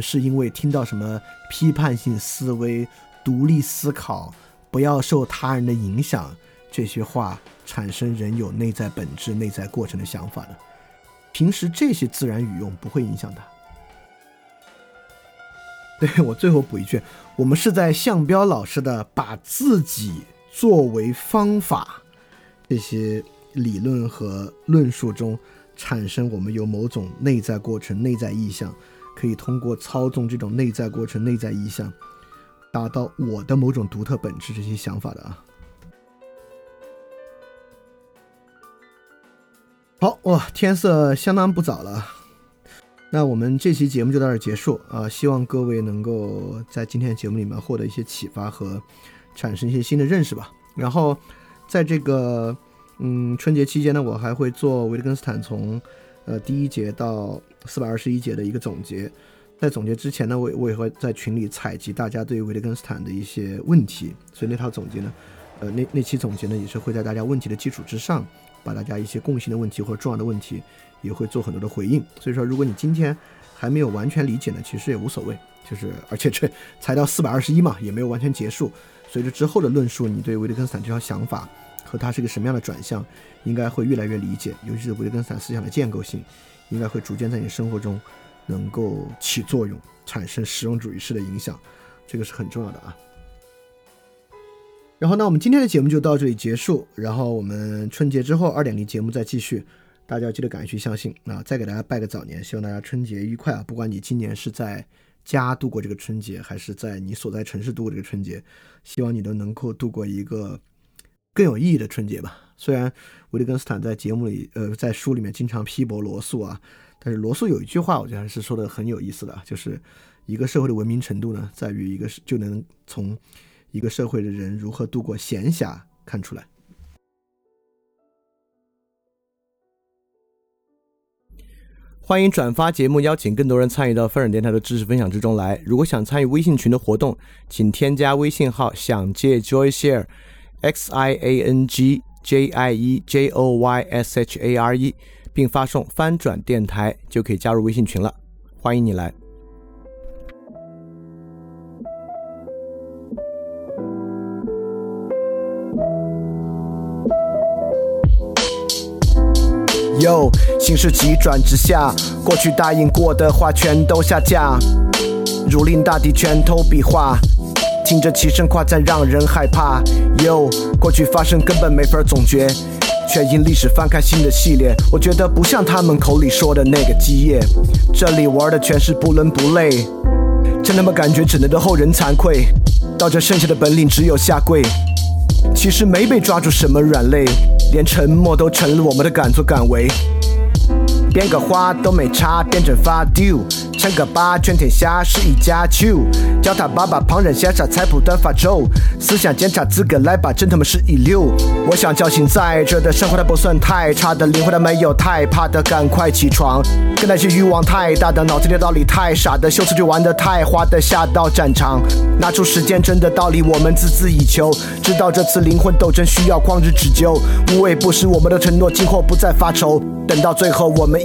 是因为听到什么批判性思维、独立思考、不要受他人的影响这些话，产生人有内在本质、内在过程的想法的。平时这些自然语用不会影响他。对我最后补一句，我们是在向彪老师的把自己作为方法这些理论和论述中产生，我们有某种内在过程、内在意向，可以通过操纵这种内在过程、内在意向，达到我的某种独特本质这些想法的啊。好哇，天色相当不早了。那我们这期节目就到这儿结束啊！希望各位能够在今天的节目里面获得一些启发和产生一些新的认识吧。然后，在这个嗯春节期间呢，我还会做维特根斯坦从呃第一节到四百二十一节的一个总结。在总结之前呢，我我也会在群里采集大家对维特根斯坦的一些问题。所以那套总结呢，呃那那期总结呢，也是会在大家问题的基础之上，把大家一些共性的问题或者重要的问题。也会做很多的回应，所以说，如果你今天还没有完全理解呢，其实也无所谓，就是而且这才到四百二十一嘛，也没有完全结束。随着之后的论述，你对维特根斯坦这套想法和它是个什么样的转向，应该会越来越理解，尤其是维特根斯坦思想的建构性，应该会逐渐在你生活中能够起作用，产生实用主义式的影响，这个是很重要的啊。然后，那我们今天的节目就到这里结束，然后我们春节之后二点零节目再继续。大家要记得敢于去相信啊！再给大家拜个早年，希望大家春节愉快啊！不管你今年是在家度过这个春节，还是在你所在城市度过这个春节，希望你都能够度过一个更有意义的春节吧。虽然维特根斯坦在节目里，呃，在书里面经常批驳罗素啊，但是罗素有一句话，我觉得还是说的很有意思的，就是一个社会的文明程度呢，在于一个就能从一个社会的人如何度过闲暇看出来。欢迎转发节目，邀请更多人参与到翻转电台的知识分享之中来。如果想参与微信群的活动，请添加微信号“想借 Joy Share” X I A N G J I E J O Y S H A R E，并发送“翻转电台”就可以加入微信群了。欢迎你来。哟，形势急转直下，过去答应过的话全都下架，如临大敌，拳头比划，听着齐声夸赞让人害怕。哟，过去发生根本没法总结，却因历史翻开新的系列。我觉得不像他们口里说的那个基业，这里玩的全是不伦不类，真他妈感觉只能对后人惭愧。到这剩下的本领只有下跪。其实没被抓住什么软肋，连沉默都成了我们的敢作敢为。编个花都没差，变成发丢。称个八，全天下是一家球。叫他爸爸，旁人羡煞菜谱断发愁。思想检查资格来吧，真他妈是一流。我想叫醒在这的生活，它不算太差的灵魂，它没有太怕的，赶快起床。跟那些欲望太大的，脑子里道理太傻的，秀词就玩的太花的，下到战场，拿出时间真的道理，我们孜孜以求。知道这次灵魂斗争需要旷日持久，无畏不食我们的承诺，今后不再发愁。等到最后，我们